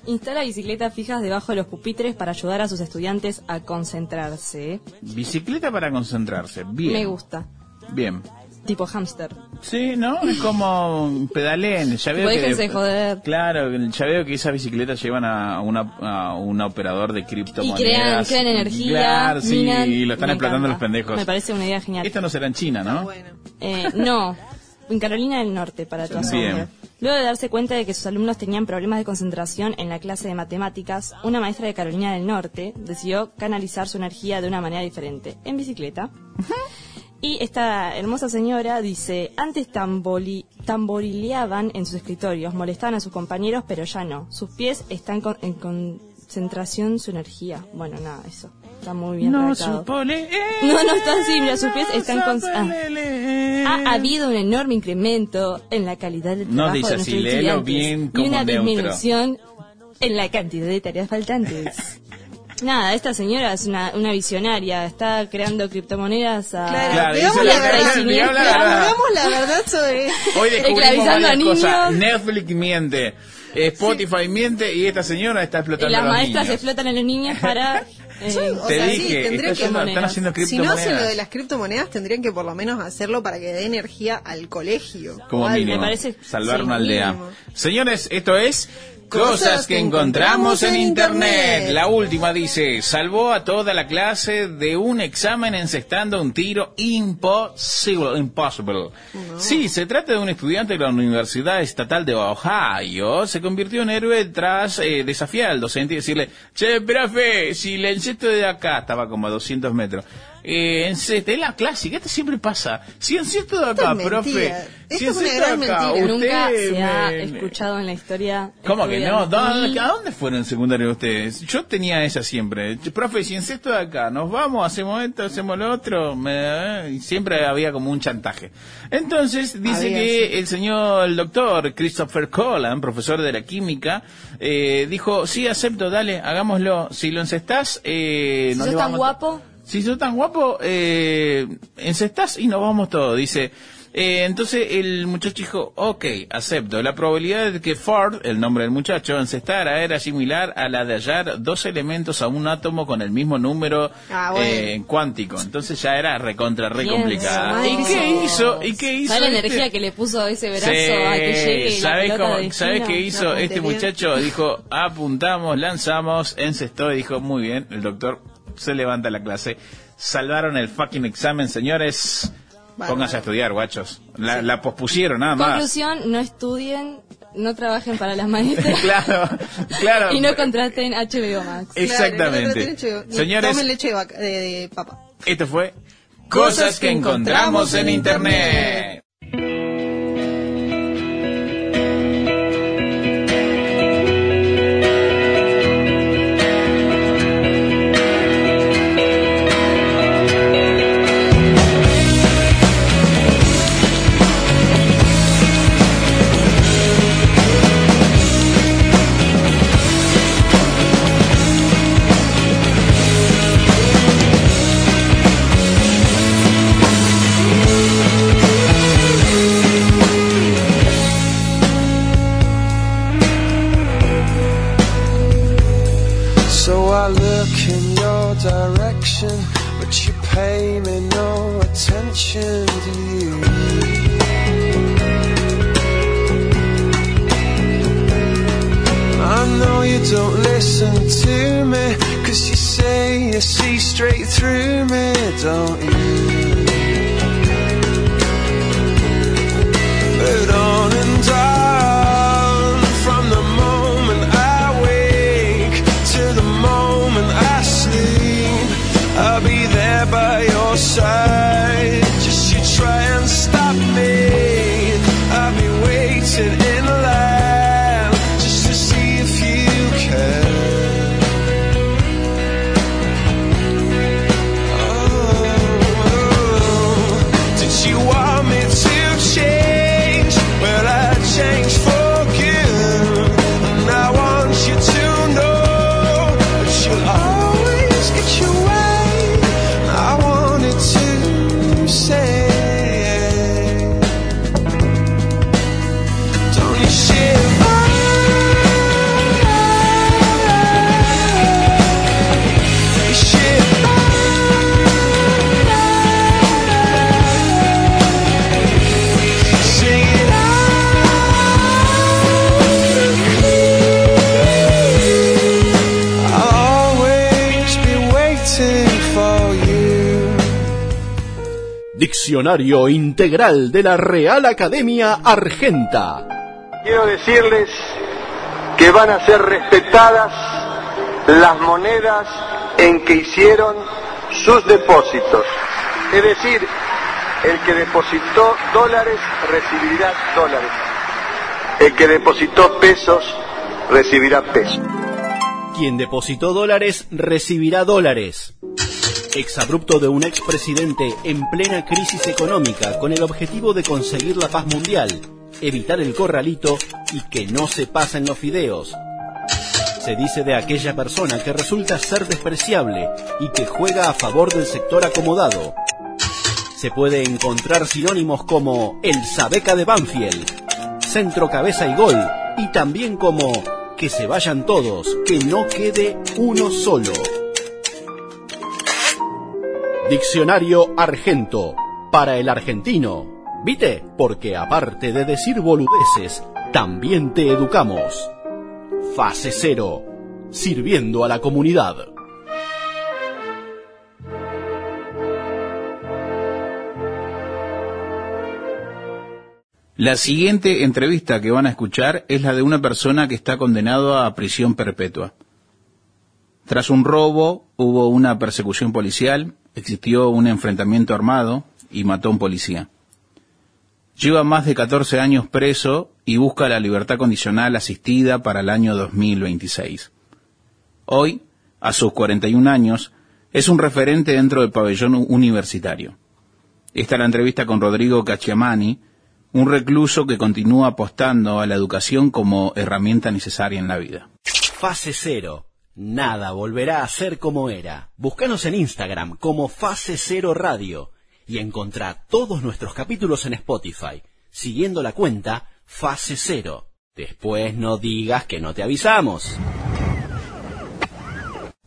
Instala bicicletas fijas debajo de los pupitres para ayudar a sus estudiantes a concentrarse. Bicicleta para concentrarse. Bien. Me gusta. Bien. tipo hámster. Sí, ¿no? Es como pedalen. Ya veo que, de joder. Claro, ya veo que esas bicicletas llevan a, una, a un operador de criptomonedas. Y crean, crean energía, Claro, sí, minan. y lo están explotando encanta. los pendejos. Me parece una idea genial. Esto no será en China, ¿no? Eh, no, en Carolina del Norte, para tu asombro. Luego de darse cuenta de que sus alumnos tenían problemas de concentración en la clase de matemáticas, una maestra de Carolina del Norte decidió canalizar su energía de una manera diferente, en bicicleta. Y esta hermosa señora dice, antes tamboli- tamborileaban en sus escritorios, molestaban a sus compañeros, pero ya no. Sus pies están con- en concentración su energía. Bueno, nada, eso. Está muy bien No redactado. supo leer, No, no está así, mira, sus pies están con... ah. Ha habido un enorme incremento en la calidad del No trabajo dice de así, nuestros estudiantes bien y una neutro. disminución en la cantidad de tareas faltantes. [LAUGHS] Nada, esta señora es una, una visionaria, está creando criptomonedas a... Claro, Claro, digamos la la verdad. verdad, digamos la Digamos verdad. la verdad sobre... Hoy descubrimos Esclavizando a niños. cosas. Netflix miente, Spotify miente y esta señora está y explotando las a los maestras niños. explotan a los niños para... [LAUGHS] eh, O Te sea, sí, dije, que- yendo- están haciendo Si no hacen lo de las criptomonedas, tendrían que por lo menos hacerlo para que dé energía al colegio. como mínimo, me parece- salvar sí, una aldea. mínimo. Señores, esto es Cosas que encontramos en internet. La última dice, salvó a toda la clase de un examen encestando un tiro imposible. impossible. Sí, se trata de un estudiante de la Universidad Estatal de Ohio. Se convirtió en héroe tras eh, desafiar al docente y decirle, che, profe, si le encesto de acá, estaba como a 200 metros. Eh, enceste, es la clásica, esto siempre pasa. Si encesto de acá, es profe, si Esto es una encesto gran de acá, mentira. Nunca usted se ha me- escuchado en la historia... ¿Cómo que no? estudiantil. ¿Dó- ¿A dónde fueron en secundario ustedes? Yo tenía esa siempre. Profe, si en esto de acá, nos vamos, hacemos esto, hacemos lo otro. me- eh, y siempre había como un chantaje. Entonces, dice Había, que sí. el señor, el doctor Christopher Collan, profesor de la química, eh, dijo, sí, acepto, dale, hagámoslo. Si lo encestás, eh, Si nos sos tan guapo, si sos tan guapo, eh, encestás y nos vamos todos, dice. Eh, entonces el muchacho dijo, ok, acepto. La probabilidad de que Ford, el nombre del muchacho, encestara era similar a la de hallar dos elementos a un átomo con el mismo número Ah, bueno. eh, cuántico. Entonces ya era recontra, re complicada. ¿Y qué hizo? ¿Y qué hizo? ¿sabes la este? energía que le puso ese brazo Sí, a que llegue la ¿sabes pelota cómo- de ¿sabes destino? qué hizo este muchacho? Dijo, apuntamos, lanzamos, encestó y dijo, muy bien, el doctor se levanta la clase. Salvaron el fucking examen, señores. Bárbaro. Pónganse a estudiar, guachos. La, la pospusieron, nada más. Conclusión, no estudien, no trabajen para las maestras [LAUGHS] claro, claro. y no contraten HBO Max. Exactamente. Claro, no Señores, Tomen leche de, vaca- de- de papa. esto fue Cosas que encontramos en Internet. Diccionario Integral de la Real Academia Argenta. Quiero decirles que van a ser respetadas las monedas en que hicieron sus depósitos. Es decir, el que depositó dólares recibirá dólares. El que depositó pesos recibirá pesos. Quien depositó dólares recibirá dólares. Exabrupto de un expresidente en plena crisis económica con el objetivo de conseguir la paz mundial, evitar el corralito y que no se pasen los fideos. Se dice de aquella persona que resulta ser despreciable y que juega a favor del sector acomodado. Se puede encontrar sinónimos como el Sabeca de Banfield, centro cabeza y gol, y también como que se vayan todos, que no quede uno solo. Diccionario Argento, para el argentino. ¿Viste? Porque aparte de decir boludeces, también te educamos. Fase cero, sirviendo a la comunidad. La siguiente entrevista que van a escuchar es la de una persona que está condenado a prisión perpetua. Tras un robo hubo una persecución policial, existió un enfrentamiento armado y mató a un policía. Lleva más de 14 años preso y busca la libertad condicional asistida para el año 2026. Hoy, a sus 41 años, es un referente dentro del pabellón universitario. Esta es la entrevista con Rodrigo Cacciamani, un recluso que continúa apostando a la educación como herramienta necesaria en la vida. Fase cero. Nada volverá a ser como era. Búscanos en Instagram como Fase Cero Radio y encontrá todos nuestros capítulos en Spotify, siguiendo la cuenta Fase Cero. Después no digas que no te avisamos.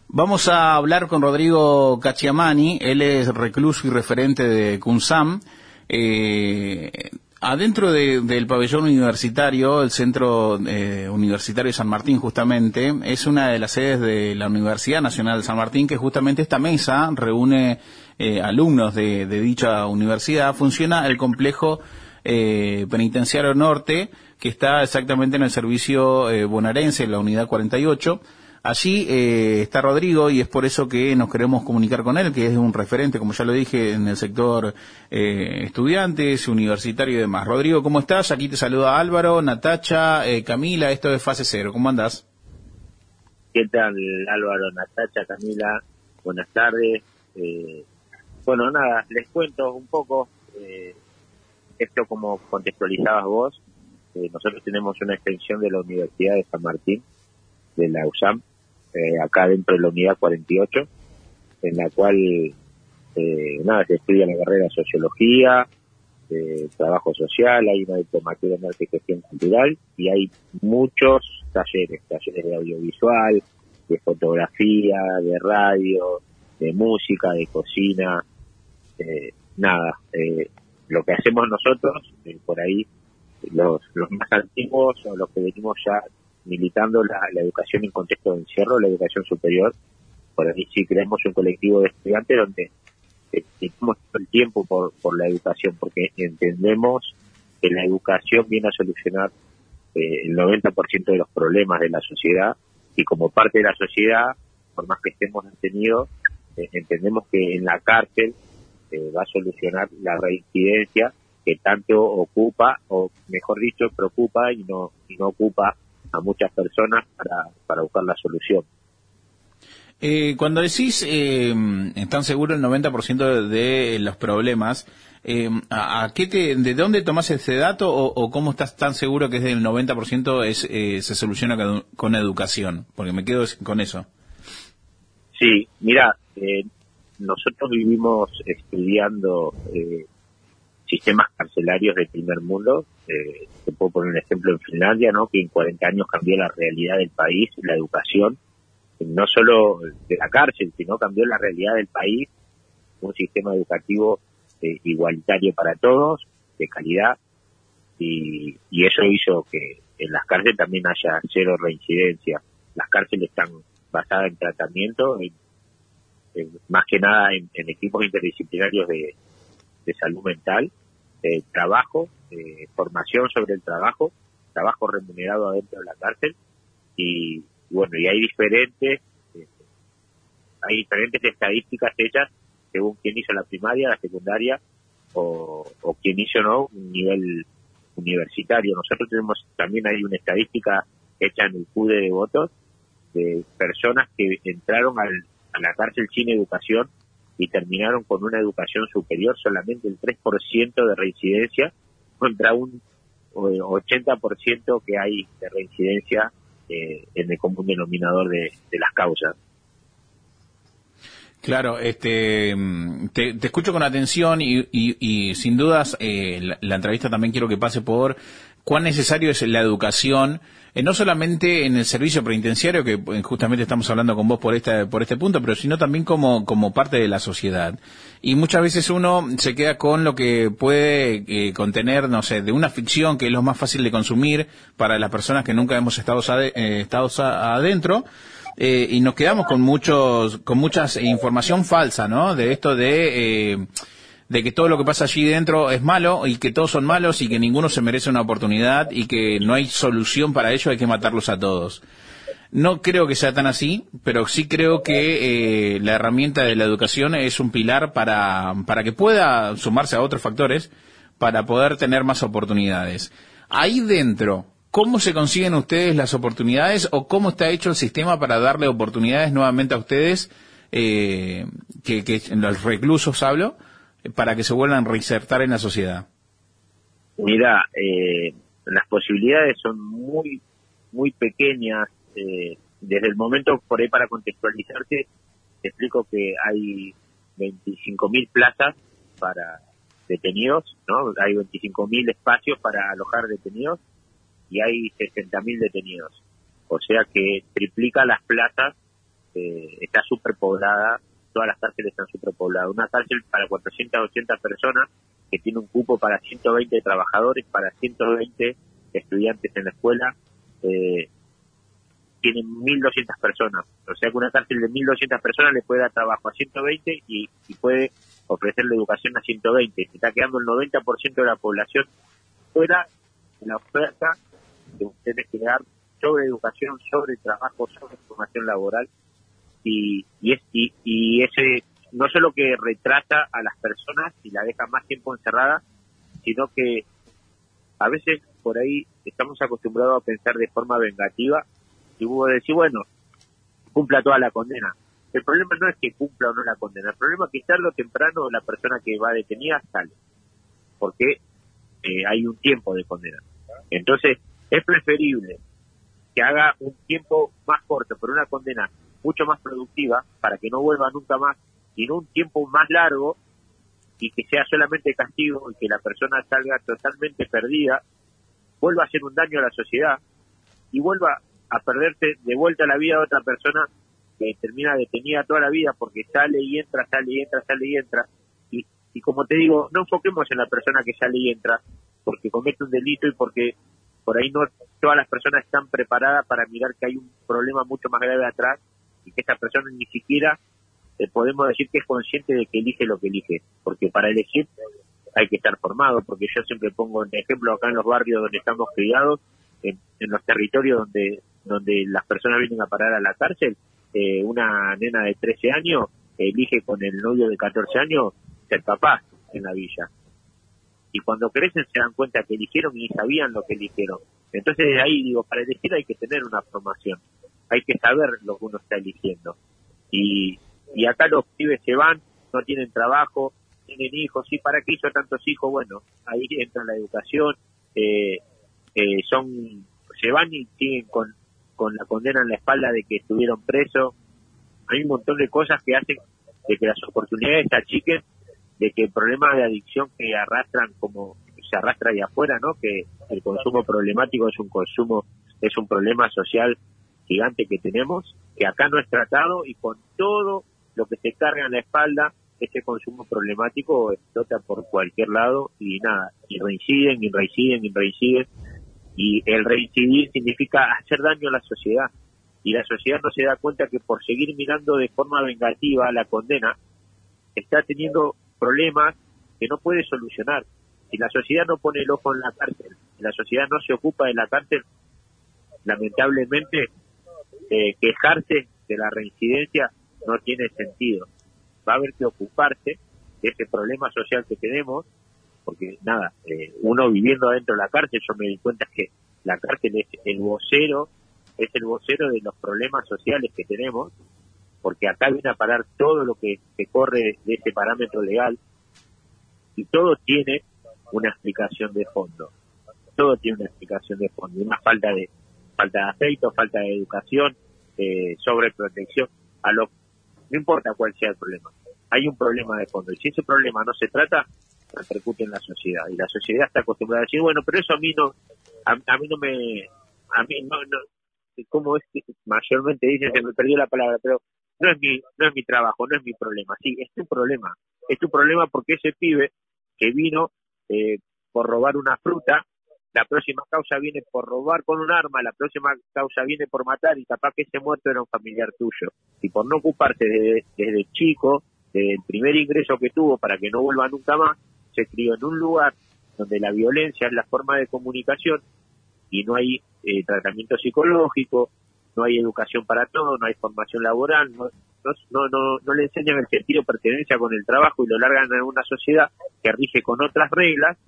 Vamos a hablar con Rodrigo Cacciamani, él es recluso y referente de CUNSAM. Eh, adentro de- del pabellón universitario, el Centro eh, Universitario de San Martín justamente, es una de las sedes de la Universidad Nacional de San Martín, que justamente esta mesa reúne eh, alumnos de, de dicha universidad. Funciona el complejo eh, penitenciario norte, que está exactamente en el servicio eh, bonaerense, en la unidad 48. Allí eh, está Rodrigo y es por eso que nos queremos comunicar con él, que es un referente, como ya lo dije, en el sector eh, estudiantes, universitario y demás. Rodrigo, ¿cómo estás? Aquí te saluda Álvaro, Natacha, eh, Camila, esto es Fase Cero. ¿Cómo andás? ¿Qué tal Álvaro, Natacha, Camila? Buenas tardes. Eh, bueno, nada, les cuento un poco eh, esto como contextualizabas vos. Eh, nosotros tenemos una extensión de la Universidad de San Martín, de la USAM, eh, acá dentro de la unidad 48, en la cual eh, nada, se estudia la carrera de sociología, eh, trabajo social, hay una diplomatura en arte y gestión cultural y hay muchos talleres, talleres de audiovisual, de fotografía, de radio, de música, de cocina, eh, nada, eh, lo que hacemos nosotros, eh, por ahí, los, los más antiguos o los que venimos ya militando la, educación en contexto de encierro, la educación superior, por ahí sí creamos un colectivo de estudiantes donde eh, tenemos todo el tiempo por, por la educación, porque entendemos que la educación viene a solucionar eh, el 90% de los problemas de la sociedad y como parte de la sociedad, por más que estemos detenidos, eh, entendemos que en la cárcel eh, va a solucionar la reincidencia que tanto ocupa, o mejor dicho, preocupa y no, y no ocupa a muchas personas para, para buscar la solución. Eh, cuando decís, eh, están seguros el 90% de, de los problemas, eh, ¿a, a qué te, ¿de dónde tomás ese dato o, o cómo estás tan seguro que es del 90% es, eh, se soluciona con, con educación? Porque me quedo con eso. Sí, mira, eh, nosotros vivimos estudiando eh, sistemas carcelarios de primer mundo. Eh, te puedo poner un ejemplo en Finlandia, ¿no? Que en 40 años cambió la realidad del país, la educación, no solo de la cárcel, sino cambió la realidad del país, un sistema educativo eh, igualitario para todos, de calidad, y, y eso hizo que en las cárceles también haya cero reincidencia. Las cárceles están basadas en tratamiento, en- más que nada en, equipos interdisciplinarios de salud mental, eh, trabajo, eh, formación sobre el trabajo, trabajo remunerado adentro de la cárcel y bueno, y hay diferentes eh, hay diferentes estadísticas hechas según quién hizo la primaria, la secundaria o, o quién hizo no un nivel universitario. Nosotros tenemos también hay una estadística hecha en el CUDE de votos de personas que entraron al, a la cárcel sin educación y terminaron con una educación superior, solamente el 3% de reincidencia contra un eh, 80% que hay de reincidencia eh, en el común denominador de, las causas. Claro, este, te, escucho con atención y, y, y sin dudas eh, la entrevista también quiero que pase por cuán necesario es la educación, eh, no solamente en el servicio penitenciario, que eh, justamente estamos hablando con vos por por este punto, pero sino también como, como parte de la sociedad. Y muchas veces uno se queda con lo que puede eh, contener, no sé, de una ficción que es lo más fácil de consumir para las personas que nunca hemos estado, eh, adentro, y nos quedamos con muchos, con muchas información falsa, ¿no? De esto de, eh, de que todo lo que pasa allí dentro es malo y que todos son malos y que ninguno se merece una oportunidad y que no hay solución para ello, hay que matarlos a todos. No creo que sea tan así, pero sí creo que eh, la herramienta de la educación es un pilar para, para que pueda sumarse a otros factores para poder tener más oportunidades. Ahí dentro, ¿cómo se consiguen ustedes las oportunidades o cómo está hecho el sistema para darle oportunidades nuevamente a ustedes, eh, que, que en los reclusos hablo, para que se vuelvan a reinsertar en la sociedad? Mira, eh, las posibilidades son muy, muy pequeñas. eh, desde el momento, por ahí para contextualizarte, te explico que hay 25.000 plazas para detenidos, ¿no? Hay 25.000 espacios para alojar detenidos y hay 60.000 detenidos. O sea que triplica las plazas, eh, está superpoblada, todas las cárceles están superpobladas. Una cárcel para 480 personas que tiene un cupo para 120 trabajadores, para 120 estudiantes en la escuela, eh, tienen 1.200 personas. O sea que una cárcel de 1.200 personas le puede dar trabajo a 120 y, y puede ofrecerle educación a 120. Se está quedando el 90% de la población fuera de la oferta que ustedes que dar sobre educación, sobre trabajo, sobre formación laboral. Y, y, es, y, y ese no solo que retrata a las personas y la deja más tiempo encerrada, sino que a veces por ahí estamos acostumbrados a pensar de forma vengativa y vos decís, bueno, cumpla toda la condena. El problema no es que cumpla o no la condena, el problema es que tarde o temprano la persona que va detenida sale, porque eh, hay un tiempo de condena. Entonces, es preferible que haga un tiempo más corto, pero una condena mucho más productiva para que no vuelva nunca más, y no un tiempo más largo y que sea solamente castigo y que la persona salga totalmente perdida, vuelva a hacer un daño a la sociedad y vuelva a perderse de vuelta la vida de otra persona que termina detenida toda la vida porque sale y entra, sale y entra, sale y entra. Y, y como te digo, no enfoquemos en la persona que sale y entra porque comete un delito y porque por ahí no todas las personas están preparadas para mirar que hay un problema mucho más grave atrás y que esta persona ni siquiera eh, podemos decir que es consciente de que elige lo que elige, porque para elegir hay que estar formado, porque yo siempre pongo en ejemplo acá en los barrios donde estamos criados, en, en los territorios donde donde las personas vienen a parar a la cárcel, eh, una nena de 13 años elige con el novio de 14 años ser papá en la villa. Y cuando crecen se dan cuenta que eligieron y sabían lo que eligieron. Entonces de ahí digo, para elegir hay que tener una formación, hay que saber lo que uno está eligiendo. Y, acá los pibes se van, no tienen trabajo, tienen hijos, ¿y para qué hizo tantos hijos? Bueno, ahí entra la educación, eh, eh, son se van y siguen con, con la condena en la espalda de que estuvieron presos. Hay un montón de cosas que hacen de que las oportunidades se achiquen, de que el problema de adicción que arrastran como se arrastra ahí afuera, ¿no? Que el consumo problemático es un consumo, es un problema social gigante que tenemos, que acá no es tratado y con todo lo que se carga en la espalda, ese consumo problemático explota por cualquier lado y nada, y reinciden, y reinciden, y reinciden. Y el reincidir significa hacer daño a la sociedad. Y la sociedad no se da cuenta que por seguir mirando de forma vengativa la condena, está teniendo problemas que no puede solucionar. Si la sociedad no pone el ojo en la cárcel, si la sociedad no se ocupa de la cárcel, lamentablemente eh, quejarse de la reincidencia no tiene sentido. Va a haber que ocuparse de ese problema social que tenemos, porque nada, eh, uno viviendo adentro de la cárcel, yo me di cuenta que la cárcel es el vocero, es el vocero de los problemas sociales que tenemos, porque acá viene a parar todo lo que corre de ese parámetro legal y todo tiene una explicación de fondo. Todo tiene una explicación de fondo. Una falta de falta de afecto, falta de educación, eh, sobreprotección. A lo, no importa cuál sea el problema. Hay un problema de fondo. Y si ese problema no se trata, repercute en la sociedad. Y la sociedad está acostumbrada a decir, bueno, pero eso a mí no, a, a mí no me, a mí no, no, como es que mayormente dicen, se me perdió la palabra, pero no es mi, no es mi trabajo, no es mi problema. Sí, es tu problema. Es tu problema porque ese pibe que vino eh, por robar una fruta, la próxima causa viene por robar con un arma, la próxima causa viene por matar y capaz que ese muerto era un familiar tuyo. Y por no ocuparte desde, desde chico, desde el primer ingreso que tuvo para que no vuelva nunca más, se crió en un lugar donde la violencia es la forma de comunicación y no hay eh, tratamiento psicológico, no hay educación para todo, no hay formación laboral, no, no, no, no le enseñan el sentido de pertenencia con el trabajo y lo largan a una sociedad que rige con otras reglas,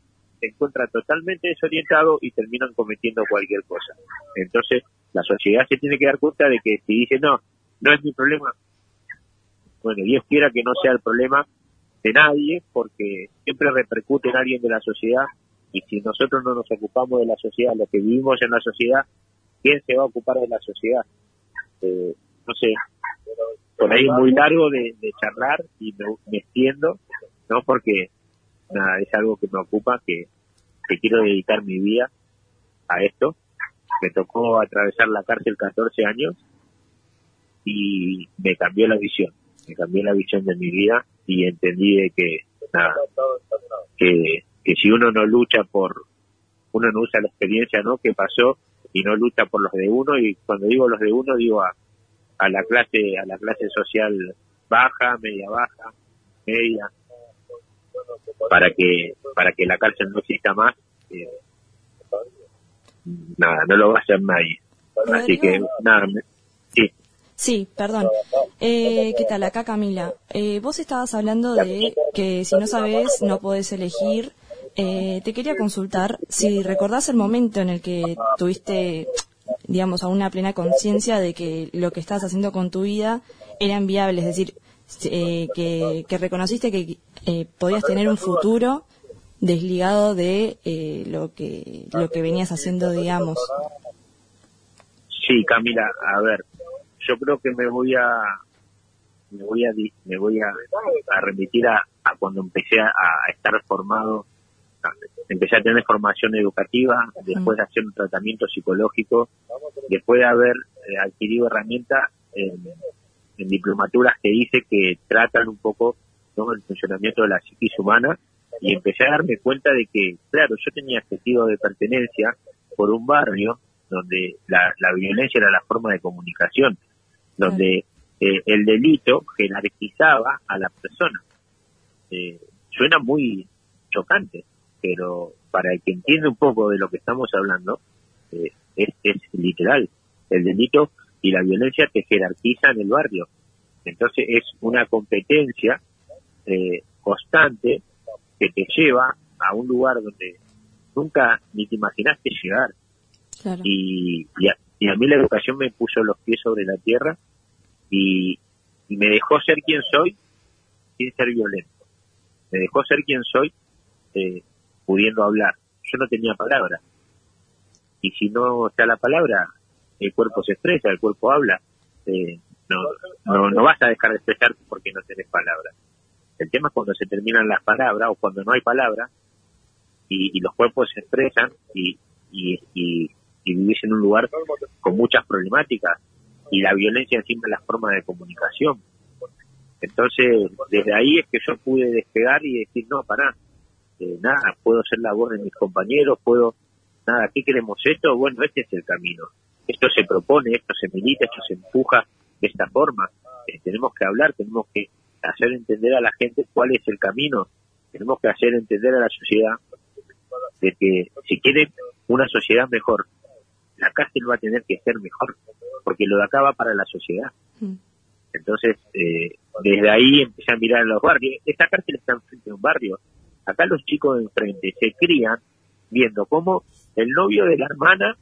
se encuentra totalmente desorientado y terminan cometiendo cualquier cosa. Entonces, la sociedad se tiene que dar cuenta de que si dice, no, no es mi problema, bueno, Dios quiera que no sea el problema de nadie, porque siempre repercute en alguien de la sociedad, y si nosotros no nos ocupamos de la sociedad, lo que vivimos en la sociedad, ¿quién se va a ocupar de la sociedad? Eh, no sé, por ahí es muy largo de, charlar y me, me, extiendo, ¿no? Porque es algo que me ocupa, que, que quiero dedicar mi vida a esto. Me tocó atravesar la cárcel 14 años y me cambió la visión, me cambió la visión de mi vida y entendí de que, nada, que, que si uno no lucha por, uno no usa la experiencia, ¿no? Que pasó y no lucha por los de uno y cuando digo los de uno digo a, a la clase a la clase social baja media baja media para que para que la cárcel no exista más eh, nada no lo va a hacer nadie así que nada me, sí Sí, perdón. Eh, ¿Qué tal? Acá Camila. Eh, vos estabas hablando de que si no sabes no podés elegir. Eh, te quería consultar si recordás el momento en el que tuviste digamos, a una plena conciencia de que lo que estás haciendo con tu vida era inviable, es decir, eh, que, reconociste que eh, podías tener un futuro desligado de eh, lo que lo que venías haciendo, digamos. Sí, Camila, a ver, yo creo que me voy a me voy a me voy a, remitir a, a, cuando empecé a, estar formado empecé a tener formación educativa, después de hacer un tratamiento psicológico, después de haber eh, adquirido herramientas en, en, diplomaturas que hice que tratan un poco ¿no? el funcionamiento de la psiquis humana y empecé a darme cuenta de que, claro, yo tenía sentido de pertenencia por un barrio donde la, la violencia era la forma de comunicación, donde eh, el delito jerarquizaba a la persona. Eh, suena muy chocante, pero para el que entiende un poco de lo que estamos hablando, eh, es, es, literal. El delito y la violencia te jerarquizan el barrio. Entonces es una competencia eh, constante que te lleva a un lugar donde nunca ni te imaginaste llegar. Claro. Y, y, a, y, a, mí la educación me puso los pies sobre la tierra y, y me dejó ser quien soy sin ser violento. Me dejó ser quien soy eh, pudiendo hablar. Yo no tenía palabra. Y si no está la palabra, el cuerpo se expresa, el cuerpo habla. Eh, no, no, no vas a dejar de expresarte porque no tenés palabra. El tema es cuando se terminan las palabras o cuando no hay palabra y, y los cuerpos se expresan y, y, y, y vivís en un lugar con muchas problemáticas y la violencia encima es la forma de comunicación. Entonces, desde ahí es que yo pude despegar y decir, no, pará, eh, nada, puedo ser la voz de mis compañeros, puedo, nada, ¿qué queremos esto? Bueno, este es el camino. Esto se propone, esto se milita, esto se empuja de esta forma. Eh, tenemos que hablar, tenemos que hacer entender a la gente cuál es el camino tenemos que hacer entender a la sociedad de que si quieren una sociedad mejor, la cárcel va a tener que ser mejor, porque lo de acá va para la sociedad. Mm. Entonces, eh, desde ahí empecé a mirar los barrios. Esta cárcel está enfrente de un barrio. Acá los chicos de enfrente se crían viendo cómo el novio de la hermana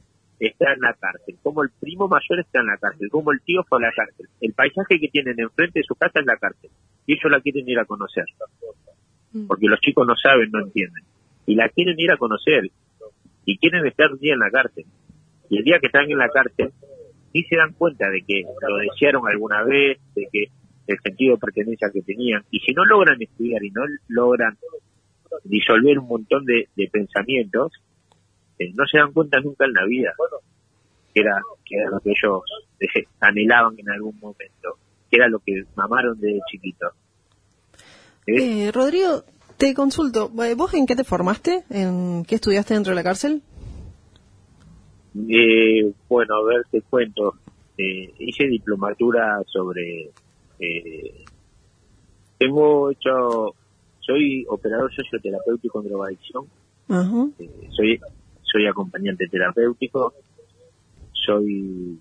está en la cárcel, cómo el primo mayor está en la cárcel, cómo el tío fue a la cárcel. El paisaje que tienen enfrente de su casa es la cárcel. Y ellos la quieren ir a conocer. Porque los chicos no saben, no entienden. Y la quieren ir a conocer. Y quieren estar un día en la cárcel. Y el día que están en la cárcel, sí se dan cuenta de que lo desearon alguna vez, de que el sentido de pertenencia que tenían. Y si no logran estudiar y no logran disolver un montón de, de pensamientos, eh, no se dan cuenta nunca en la vida que era, que era lo que ellos eh, anhelaban en algún momento, que era lo que mamaron de chiquito. Eh, Rodrigo, te consulto, eh, ¿vos en qué te formaste? ¿En qué estudiaste dentro de la cárcel? Eh, bueno, a ver, te cuento. Eh, hice diplomatura sobre... Eh, tengo hecho... Soy operador socioterapéutico en drogadicción. Eh, soy, soy acompañante terapéutico. Soy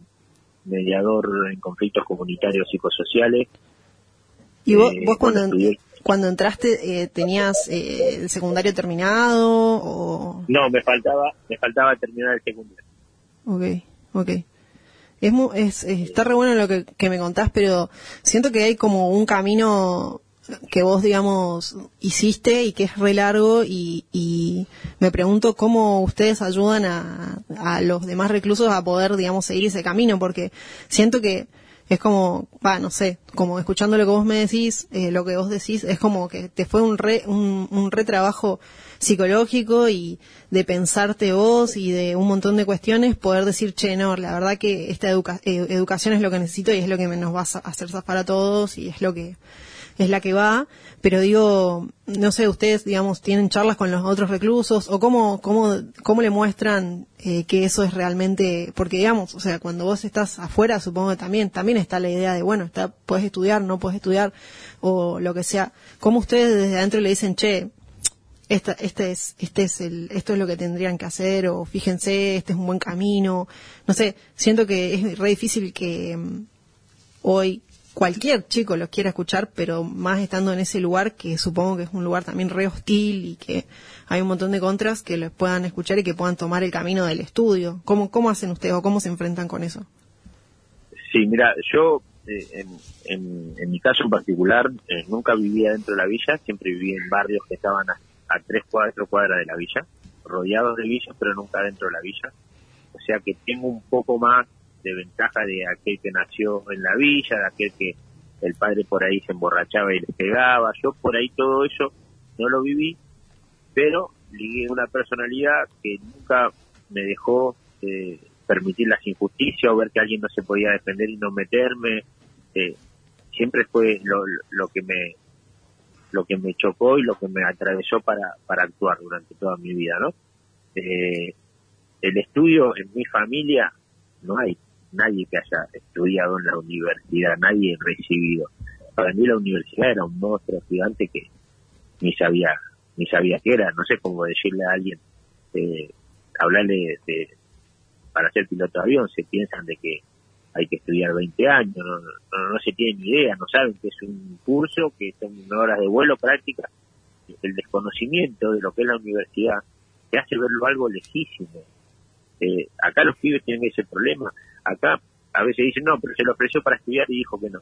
mediador en conflictos comunitarios psicosociales. ¿Y vos, Eh, vos cuando, estudié- cuando entraste eh, tenías eh, el secundario terminado o...? No, me faltaba, me faltaba terminar el secundario. Ok, ok. Es, es- está re bueno lo que, que me contás, pero siento que hay como un camino que vos, digamos, hiciste y que es re largo y, y me pregunto cómo ustedes ayudan a, a los demás reclusos a poder, digamos, seguir ese camino, porque siento que es como, va, no sé, como escuchando lo que vos me decís, eh, lo que vos decís, es como que te fue un re, un, un re trabajo psicológico y de pensarte vos y de un montón de cuestiones, poder decir, che, no, la verdad que esta educa- eh, educación es lo que necesito y es lo que nos va a hacer zafar a todos y es lo que es la que va, pero digo, no sé, ustedes, digamos, tienen charlas con los otros reclusos o cómo, cómo, cómo le muestran eh, que eso es realmente, porque digamos, o sea, cuando vos estás afuera, supongo que también, también está la idea de, bueno, está, puedes estudiar, no puedes estudiar o lo que sea. ¿Cómo ustedes desde adentro le dicen, che, esta, este es, este es el, esto es lo que tendrían que hacer, o fíjense, este es un buen camino. No sé, siento que es re difícil que mm, hoy cualquier chico los quiera escuchar, pero más estando en ese lugar que supongo que es un lugar también re hostil y que hay un montón de contras que los puedan escuchar y que puedan tomar el camino del estudio. ¿Cómo, cómo hacen ustedes o cómo se enfrentan con eso? Sí, mira, yo eh, en, en, en mi caso en particular eh, nunca vivía dentro de la villa, siempre viví en barrios que estaban a, tres, cuatro cuadras de la villa, rodeados de villas, pero nunca dentro de la villa. O sea que tengo un poco más de ventaja de aquel que nació en la villa, de aquel que el padre por ahí se emborrachaba y les pegaba. Yo por ahí todo eso no lo viví, pero ligué una personalidad que nunca me dejó eh, permitir las injusticias o ver que alguien no se podía defender y no meterme. Eh, siempre fue lo, lo que me lo que me chocó y lo que me atravesó para, para actuar durante toda mi vida, ¿no? Eh, el estudio en mi familia no hay nadie que haya estudiado en la universidad, nadie recibido. Para mí la universidad era un monstruo gigante que ni sabía ni sabía qué era, no sé cómo decirle a alguien, eh, hablarle de, para ser piloto de avión, se piensan de que hay que estudiar 20 años, no, se tienen ni idea, no saben que es un curso, que son horas de vuelo práctica, el desconocimiento de lo que es la universidad te hace verlo algo lejísimo. Eh, acá los pibes tienen ese problema, acá a veces dicen, no, pero se lo ofreció para estudiar y dijo que no.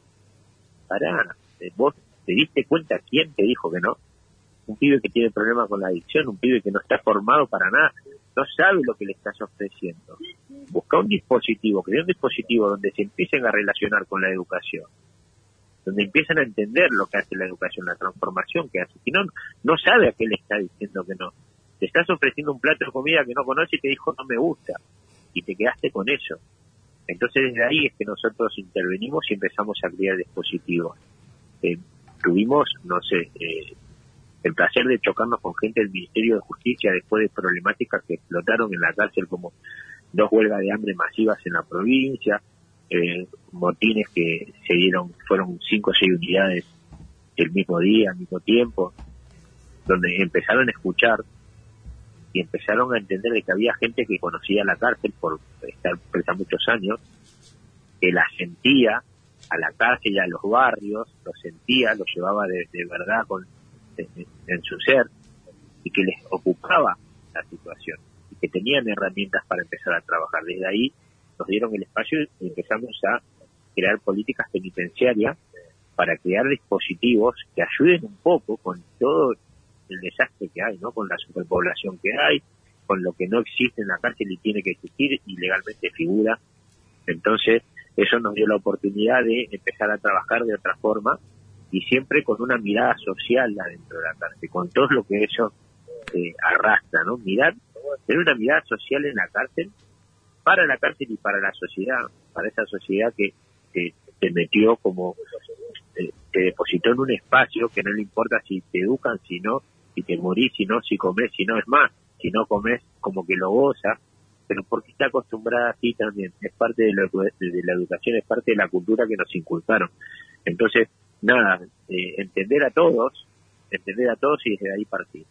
Pará, eh, vos te diste cuenta quién te dijo que no. Un pibe que tiene problemas con la adicción, un pibe que no está formado para nada, no sabe lo que le estás ofreciendo. Busca un dispositivo, crea un dispositivo donde se empiecen a relacionar con la educación, donde empiecen a entender lo que hace la educación, la transformación que hace. Si no, no sabe a qué le está diciendo que no. Te estás ofreciendo un plato de comida que no conoce y te dijo no me gusta. Y te quedaste con eso. Entonces desde ahí es que nosotros intervenimos y empezamos a crear dispositivos. Eh, tuvimos, no sé, eh, el placer de chocarnos con gente del Ministerio de Justicia después de problemáticas que explotaron en la cárcel como dos huelgas de hambre masivas en la provincia, eh, motines que se dieron, fueron cinco o seis unidades el mismo día, al mismo tiempo. donde empezaron a escuchar y empezaron a entender de que había gente que conocía la cárcel por estar presa muchos años, que la sentía a la cárcel y a los barrios, lo sentía, lo llevaba de, de verdad con, en, en su ser y que les ocupaba la situación y que tenían herramientas para empezar a trabajar. Desde ahí nos dieron el espacio y empezamos a crear políticas penitenciarias para crear dispositivos que ayuden un poco con todo el desastre que hay, ¿no? Con la superpoblación que hay, con lo que no existe en la cárcel y tiene que existir y legalmente figura. Entonces, eso nos dio la oportunidad de empezar a trabajar de otra forma y siempre con una mirada social adentro de la cárcel, con todo lo que eso eh, arrastra, ¿no? Mirar, tener una mirada social en la cárcel, para la cárcel y para la sociedad, para esa sociedad que, te metió como, eh, te depositó en un espacio que no le importa si te educan, si no, si te morís, si no, si comes, si no, es más, si no comes, como que lo goza, pero porque está acostumbrada así también, es parte de, lo- de la educación, es parte de la cultura que nos inculcaron. Entonces, nada, eh, entender a todos, entender a todos y desde ahí partir.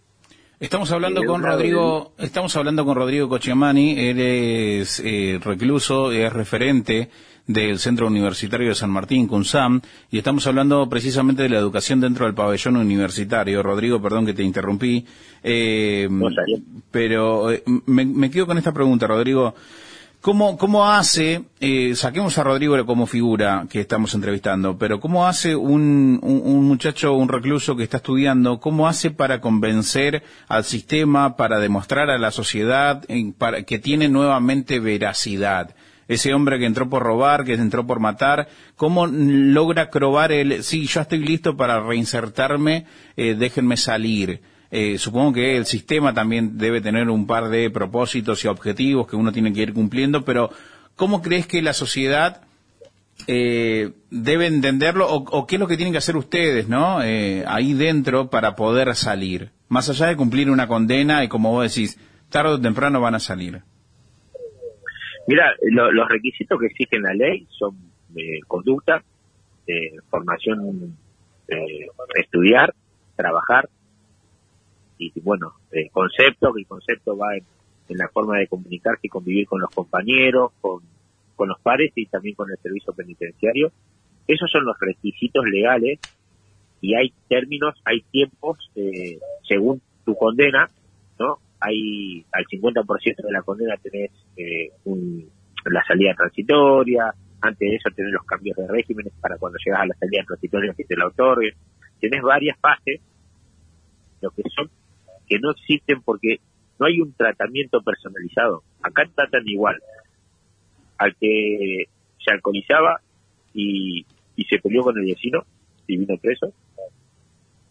Estamos hablando con Rodrigo, estamos hablando con Rodrigo Cochiamani, él es eh, recluso, es referente del Centro Universitario de San Martín, CUNSAM, y estamos hablando precisamente de la educación dentro del pabellón universitario. Rodrigo, perdón que te interrumpí, eh, pero eh, me, me quedo con esta pregunta, Rodrigo. ¿Cómo, cómo hace, eh, saquemos a Rodrigo como figura que estamos entrevistando, pero cómo hace un, un, un muchacho, un recluso que está estudiando, cómo hace para convencer al sistema, para demostrar a la sociedad para, que tiene nuevamente veracidad? Ese hombre que entró por robar, que entró por matar, ¿cómo logra probar el, sí, ya estoy listo para reinsertarme, eh, déjenme salir? Eh, supongo que el sistema también debe tener un par de propósitos y objetivos que uno tiene que ir cumpliendo, pero ¿cómo crees que la sociedad eh, debe entenderlo o, o qué es lo que tienen que hacer ustedes, no? Eh, ahí dentro para poder salir, más allá de cumplir una condena y como vos decís, tarde o temprano van a salir. Mira, lo- los requisitos que exige la ley son eh, conducta, eh, formación, eh, estudiar, trabajar y bueno, eh, concepto, que el concepto va en, en la forma de comunicarse y convivir con los compañeros, con, con los pares y también con el servicio penitenciario. Esos son los requisitos legales y hay términos, hay tiempos eh, según tu condena, ¿no? Hay al 50% de la condena tenés eh, un- la salida transitoria, antes de eso tenés los cambios de regímenes para cuando llegas a la salida transitoria que te la otorguen. Tenés varias fases, lo que son que no existen porque no hay un tratamiento personalizado. Acá tratan igual al que se alcoholizaba y, y se peleó con el vecino y vino preso,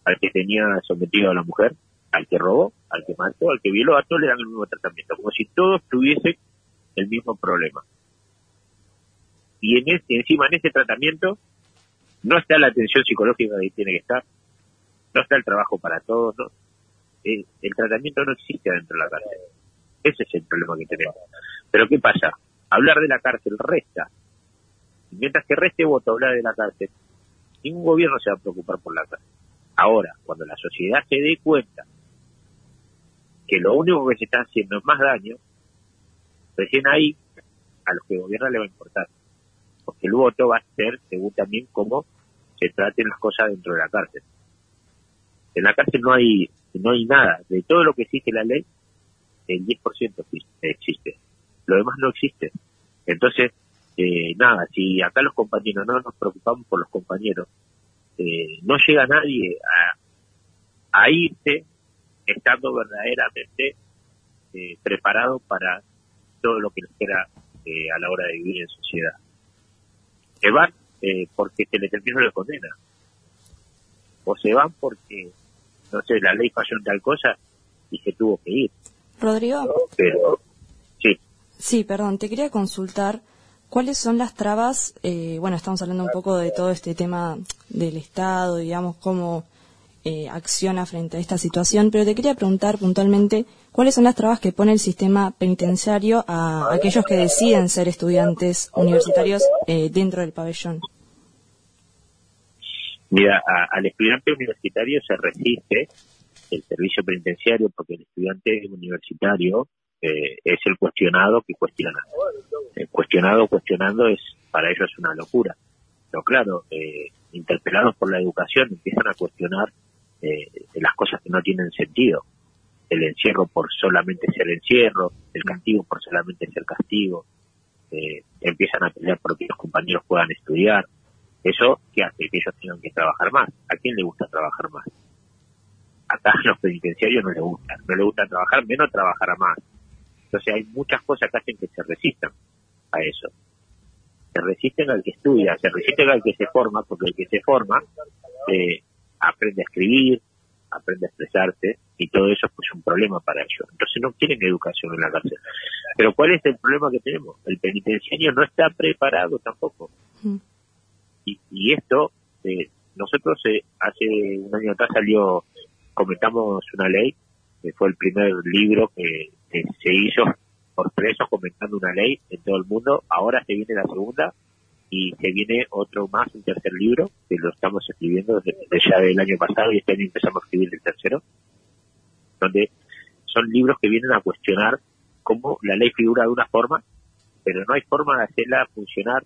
al que tenía sometido a la mujer, al que robó, al que mató, al que violó, a todos le dan el mismo tratamiento, como si todos tuviesen el mismo problema. Y en ese, encima en ese tratamiento no está la atención psicológica que tiene que estar, no está el trabajo para todos, no. El, el tratamiento no existe dentro de la cárcel. Ese es el problema que tenemos. Pero ¿qué pasa? Hablar de la cárcel resta. Y mientras que reste voto hablar de la cárcel, ningún gobierno se va a preocupar por la cárcel. Ahora, cuando la sociedad se dé cuenta que lo único que se está haciendo es más daño, recién ahí a los que gobiernan le va a importar. Porque el voto va a ser según también cómo se traten las cosas dentro de la cárcel. En la cárcel no hay no hay nada. De todo lo que existe la ley, el 10% existe-. Lo demás no existe. Entonces, eh, nada, si acá los compañeros no nos preocupamos por los compañeros, eh, no llega nadie a irse estando verdaderamente eh, preparado para todo lo que les espera eh, a la hora de vivir en sociedad. Se van eh, porque se les terminó la condena. O se van porque, no sé, la ley falló en tal cosa y se tuvo que ir. Rodrigo, Pero, sí. sí, perdón, te quería consultar cuáles son las trabas, eh, bueno, estamos hablando un poco de todo este tema del Estado, digamos, cómo eh, acciona frente a esta situación, pero te quería preguntar puntualmente cuáles son las trabas que pone el sistema penitenciario a aquellos que deciden ser estudiantes universitarios eh, dentro del pabellón. Mira, al estudiante universitario se resiste el servicio penitenciario, porque el estudiante universitario eh, es el cuestionado que cuestiona. El cuestionado cuestionando es para ellos es una locura. Pero claro, eh, interpelados por la educación empiezan a cuestionar eh, las cosas que no tienen sentido. El encierro por solamente ser encierro, el castigo por solamente ser castigo. Eh, empiezan a pelear porque los compañeros puedan estudiar. Eso que hace que ellos tengan que trabajar más. ¿A quién le gusta trabajar más? Acá a los penitenciarios no le gusta. No le gusta trabajar, menos trabajar más. Entonces hay muchas cosas que hacen que se resistan a eso. Se resisten al que estudia, se resisten al que se forma, porque el que se forma eh, aprende a escribir, aprende a expresarse, y todo eso es pues un problema para ellos. Entonces no quieren educación en la cárcel. Pero ¿cuál es el problema que tenemos? El penitenciario no está preparado tampoco. Y, y esto, eh, nosotros eh, hace un año atrás salió, comentamos una ley, que fue el primer libro que, que se hizo por presos comentando una ley en todo el mundo. Ahora se viene la segunda y se viene otro más, un tercer libro, que lo estamos escribiendo desde, ya del año pasado y este año empezamos a escribir el tercero, donde son libros que vienen a cuestionar cómo la ley figura de una forma, pero no hay forma de hacerla funcionar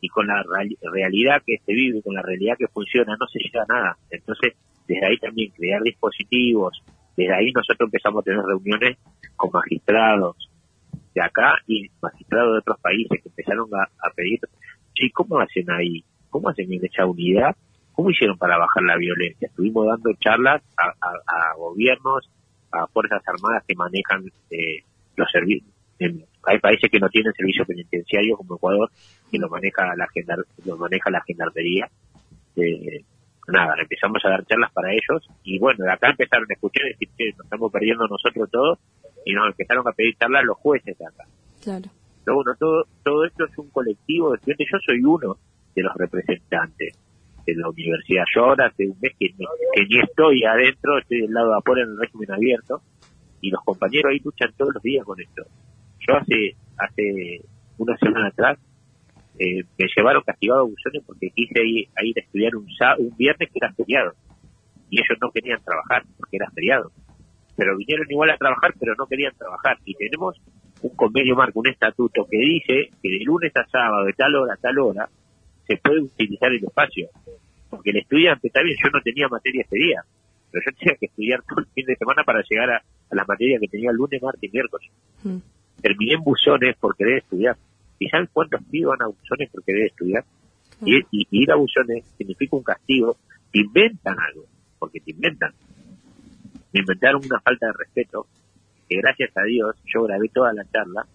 y con la real- realidad que se vive, con la realidad que funciona, no se llega a nada. Entonces, desde ahí también crear dispositivos, desde ahí nosotros empezamos a tener reuniones con magistrados de acá y magistrados de otros países que empezaron a pedir, sí, ¿cómo hacen ahí? ¿Cómo hacen en esa unidad? ¿Cómo hicieron para bajar la violencia? Estuvimos dando charlas a, gobiernos, a fuerzas armadas que manejan eh, los servicios. Hay países que no tienen servicio penitenciario como Ecuador, que lo maneja la lo maneja la gendarmería. Eh, nada, empezamos a dar charlas para ellos y bueno, de acá empezaron a escuchar y decir que nos estamos perdiendo nosotros todos y nos empezaron a pedir charlas los jueces de acá. Claro. Pero bueno, todo, todo esto es un colectivo de estudiantes. Yo soy uno de los representantes de la universidad. Yo ahora hace un mes que ni, que ni estoy adentro, estoy del lado de afuera en el régimen abierto y los compañeros ahí luchan todos los días con esto. Yo hace, hace una semana atrás eh, me llevaron castigado a buzones porque quise ir a ir a estudiar un, un viernes que era feriado y ellos no querían trabajar porque era feriado pero vinieron igual a trabajar pero no querían trabajar y tenemos un convenio marco, un estatuto que dice que de lunes a sábado de tal hora a tal hora se puede utilizar el espacio porque el estudiante está bien, yo no tenía materia ese día pero yo tenía que estudiar todo el fin de semana para llegar a, a las materias que tenía lunes, martes y miércoles terminé en buzones por querer estudiar. ¿Y saben cuántos pibes van a buzones por querer estudiar? Y, y- y ir a buzones significa un castigo. Te inventan algo, porque te inventan. Me inventaron una falta de respeto que gracias a Dios yo grabé toda la charla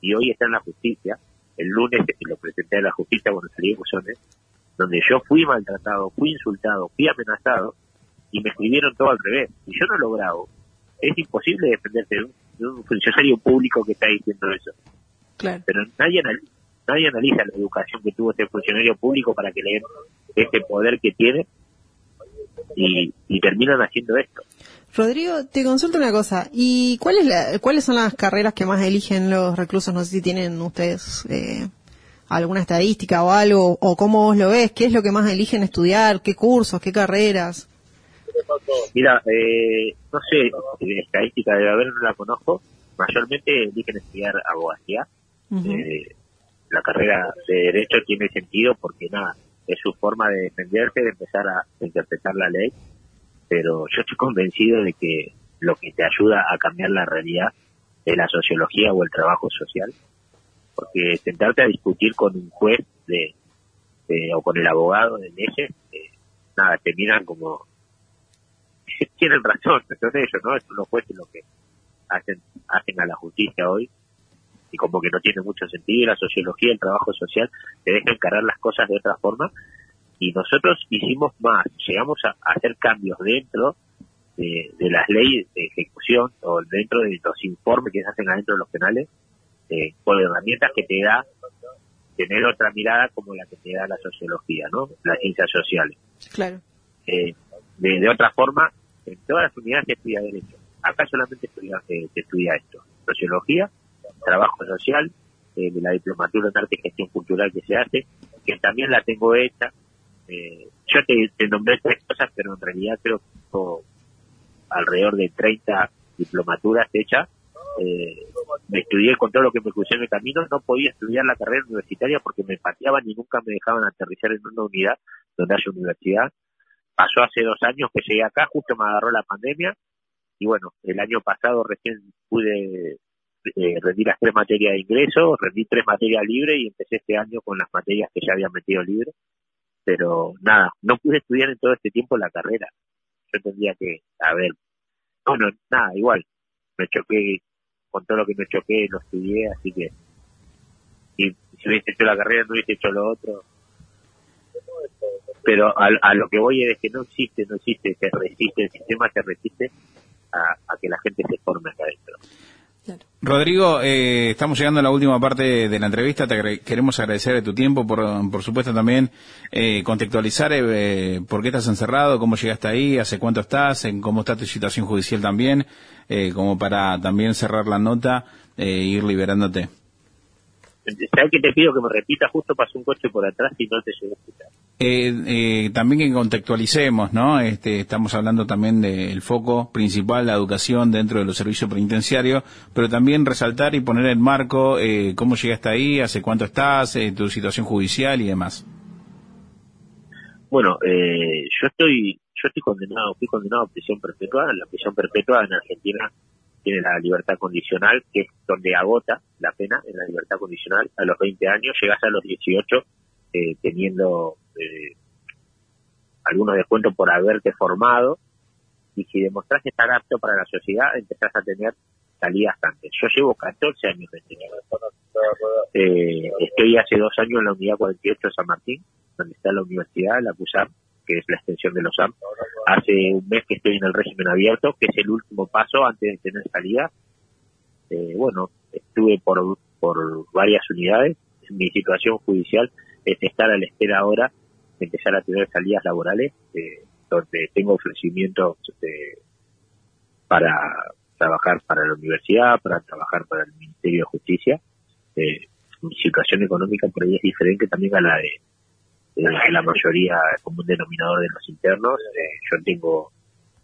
y hoy está en la justicia. El lunes lo presenté a la justicia cuando salí de buzones, donde yo fui maltratado, fui insultado, fui amenazado y me escribieron todo al revés. Y yo no lo grabo. Es imposible defenderse de un, de un funcionario público que está diciendo eso. Claro. Pero nadie, anal- nadie analiza la educación que tuvo ese funcionario público para que le den ese poder que tiene y, y terminan haciendo esto. Rodrigo, te consulto una cosa. ¿Y cuál es la- cuáles son las carreras que más eligen los reclusos? No sé si tienen ustedes eh, alguna estadística o algo, o cómo vos lo ves. ¿Qué es lo que más eligen estudiar? ¿Qué cursos? ¿Qué carreras? Mira, eh, no sé, de estadística debe haber, no la conozco. Mayormente eligen estudiar abogacía. Eh, la carrera de Derecho tiene sentido porque, nada, es su forma de defenderse, de empezar a interpretar la ley. Pero yo estoy convencido de que lo que te ayuda a cambiar la realidad es la sociología o el trabajo social. Porque sentarte a discutir con un juez de, o con el abogado de leyes, eh, nada, te miran como [LAUGHS] tienen razón, son ellos, ¿no? Son los jueces los que hacen, hacen a la justicia hoy y como que no tiene mucho sentido y la sociología, el trabajo social te deja encarar las cosas de otra forma y nosotros hicimos más, llegamos a, a hacer cambios dentro de, de las leyes de ejecución o dentro de los informes que se hacen adentro de los penales eh, con herramientas que te da tener otra mirada como la que te da la sociología, ¿no? Las ciencias sociales. Claro. Eh, de, de otra forma, en todas las unidades se estudia derecho. Acá solamente estudia, eh, se estudia esto. Sociología, trabajo social, eh, de la diplomatura en arte y gestión cultural que se hace, que también la tengo hecha. Eh, yo te, nombré tres cosas, pero en realidad creo que tengo alrededor de 30 diplomaturas hechas. Eh, me estudié con todo lo que me crucé en el camino, no podía estudiar la carrera universitaria porque me pateaban y nunca me dejaban aterrizar en una unidad donde haya universidad. Pasó hace dos años que llegué acá, justo me agarró la pandemia y bueno, el año pasado recién pude eh, rendir las tres materias de ingreso, rendí tres materias libres y empecé este año con las materias que ya había metido libre. Pero nada, no pude estudiar en todo este tiempo la carrera. Yo tendría que, a ver, bueno, nada, igual, me choqué con todo lo que me choqué, lo estudié, así que y si hubiese hecho la carrera no hubiese hecho lo otro. Pero a, a lo que voy es que no existe, no existe, se resiste, el sistema se resiste a, a que la gente se forme acá adentro. Rodrigo, eh, estamos llegando a la última parte de la entrevista. Te queremos agradecer tu tiempo, por, por supuesto también eh, contextualizar eh, por qué estás encerrado, cómo llegaste ahí, hace cuánto estás, en cómo está tu situación judicial también, eh, como para también cerrar la nota e ir liberándote. ¿Sabes que te pido que me repitas? Justo pasó un coche por atrás y no te llegué a escuchar. Eh, eh, también que contextualicemos, ¿no? Este, estamos hablando también del foco principal, la educación dentro de los servicios penitenciarios, pero también resaltar y poner en marco eh, cómo llegaste ahí, hace cuánto estás, eh, tu situación judicial y demás. Bueno, eh, yo estoy yo estoy condenado, fui condenado a prisión perpetua. La prisión perpetua en Argentina tiene la libertad condicional, que es donde agota la pena en la libertad condicional a los 20 años, llegas a los 18 eh, teniendo eh, algunos descuentos por haberte formado y si demostrás estar apto para la sociedad, empezás a tener salidas antes. Yo llevo 14 años de eh, estoy hace dos años en la unidad 48 de San Martín, donde está la universidad, la CUSAM, que es la extensión de los AM. Hace un mes que estoy en el régimen abierto, que es el último paso antes de tener salida. Eh, bueno, estuve por, por varias unidades. Mi situación judicial es estar a la espera ahora empezar a tener salidas laborales, eh, donde tengo ofrecimientos eh, para trabajar para la universidad, para trabajar para el Ministerio de Justicia. Eh, mi situación económica por ahí es diferente también a la de eh, la mayoría común denominador de los internos. Eh, yo tengo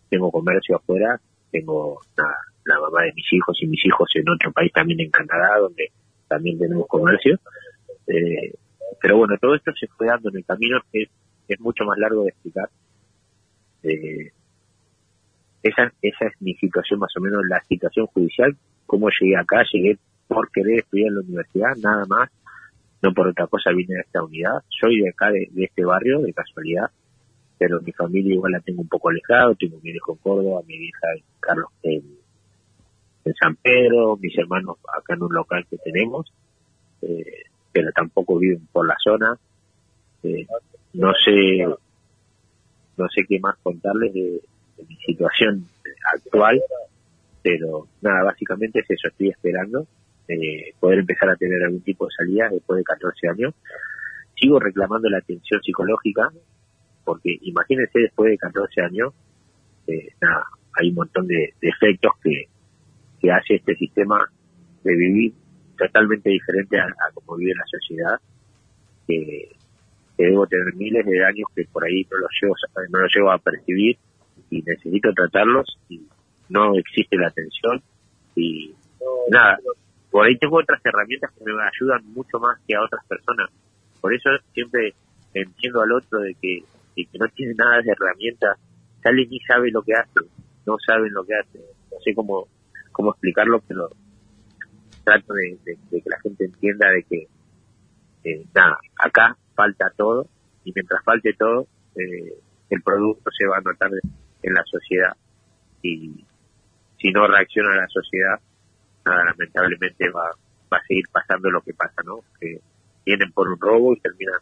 tengo comercio afuera, tengo la, la mamá de mis hijos y mis hijos en otro país también en Canadá, donde también tenemos comercio. Eh, pero bueno, todo esto se fue dando en el camino, que es, mucho más largo de explicar. Eh, esa, esa es mi situación, más o menos la situación judicial. Cómo llegué acá, llegué por querer estudiar en la universidad, nada más. No por otra cosa vine a esta unidad. Soy de acá, de, este barrio, de casualidad. Pero mi familia igual la tengo un poco alejado. Tengo mi viejo en Córdoba, mi vieja en Carlos en, en San Pedro, mis hermanos acá en un local que tenemos. Eh, pero tampoco viven por la zona. Eh, no sé, no sé qué más contarles de, mi situación actual, pero nada, básicamente es eso, estoy esperando eh, poder empezar a tener algún tipo de salida después de 14 años. Sigo reclamando la atención psicológica, porque imagínense después de 14 años, eh, nada, hay un montón de, de efectos que, que hace este sistema de vivir totalmente diferente a, a como vive la sociedad, que, debo tener miles de años que por ahí no los llevo, no los llevo a percibir y necesito tratarlos y no existe la atención y nada, por ahí tengo otras herramientas que me ayudan mucho más que a otras personas. Por eso siempre entiendo al otro de que, de que no tiene nada de herramientas, sale ni sabe lo que hace, no saben lo que hace, no sé cómo, cómo explicarlo, pero trato de, que la gente entienda de que eh, nada, acá falta todo y mientras falte todo, eh, el producto se va a notar en la sociedad y si no reacciona la sociedad, nada, lamentablemente va, va a seguir pasando lo que pasa, ¿no? Que vienen por un robo y terminan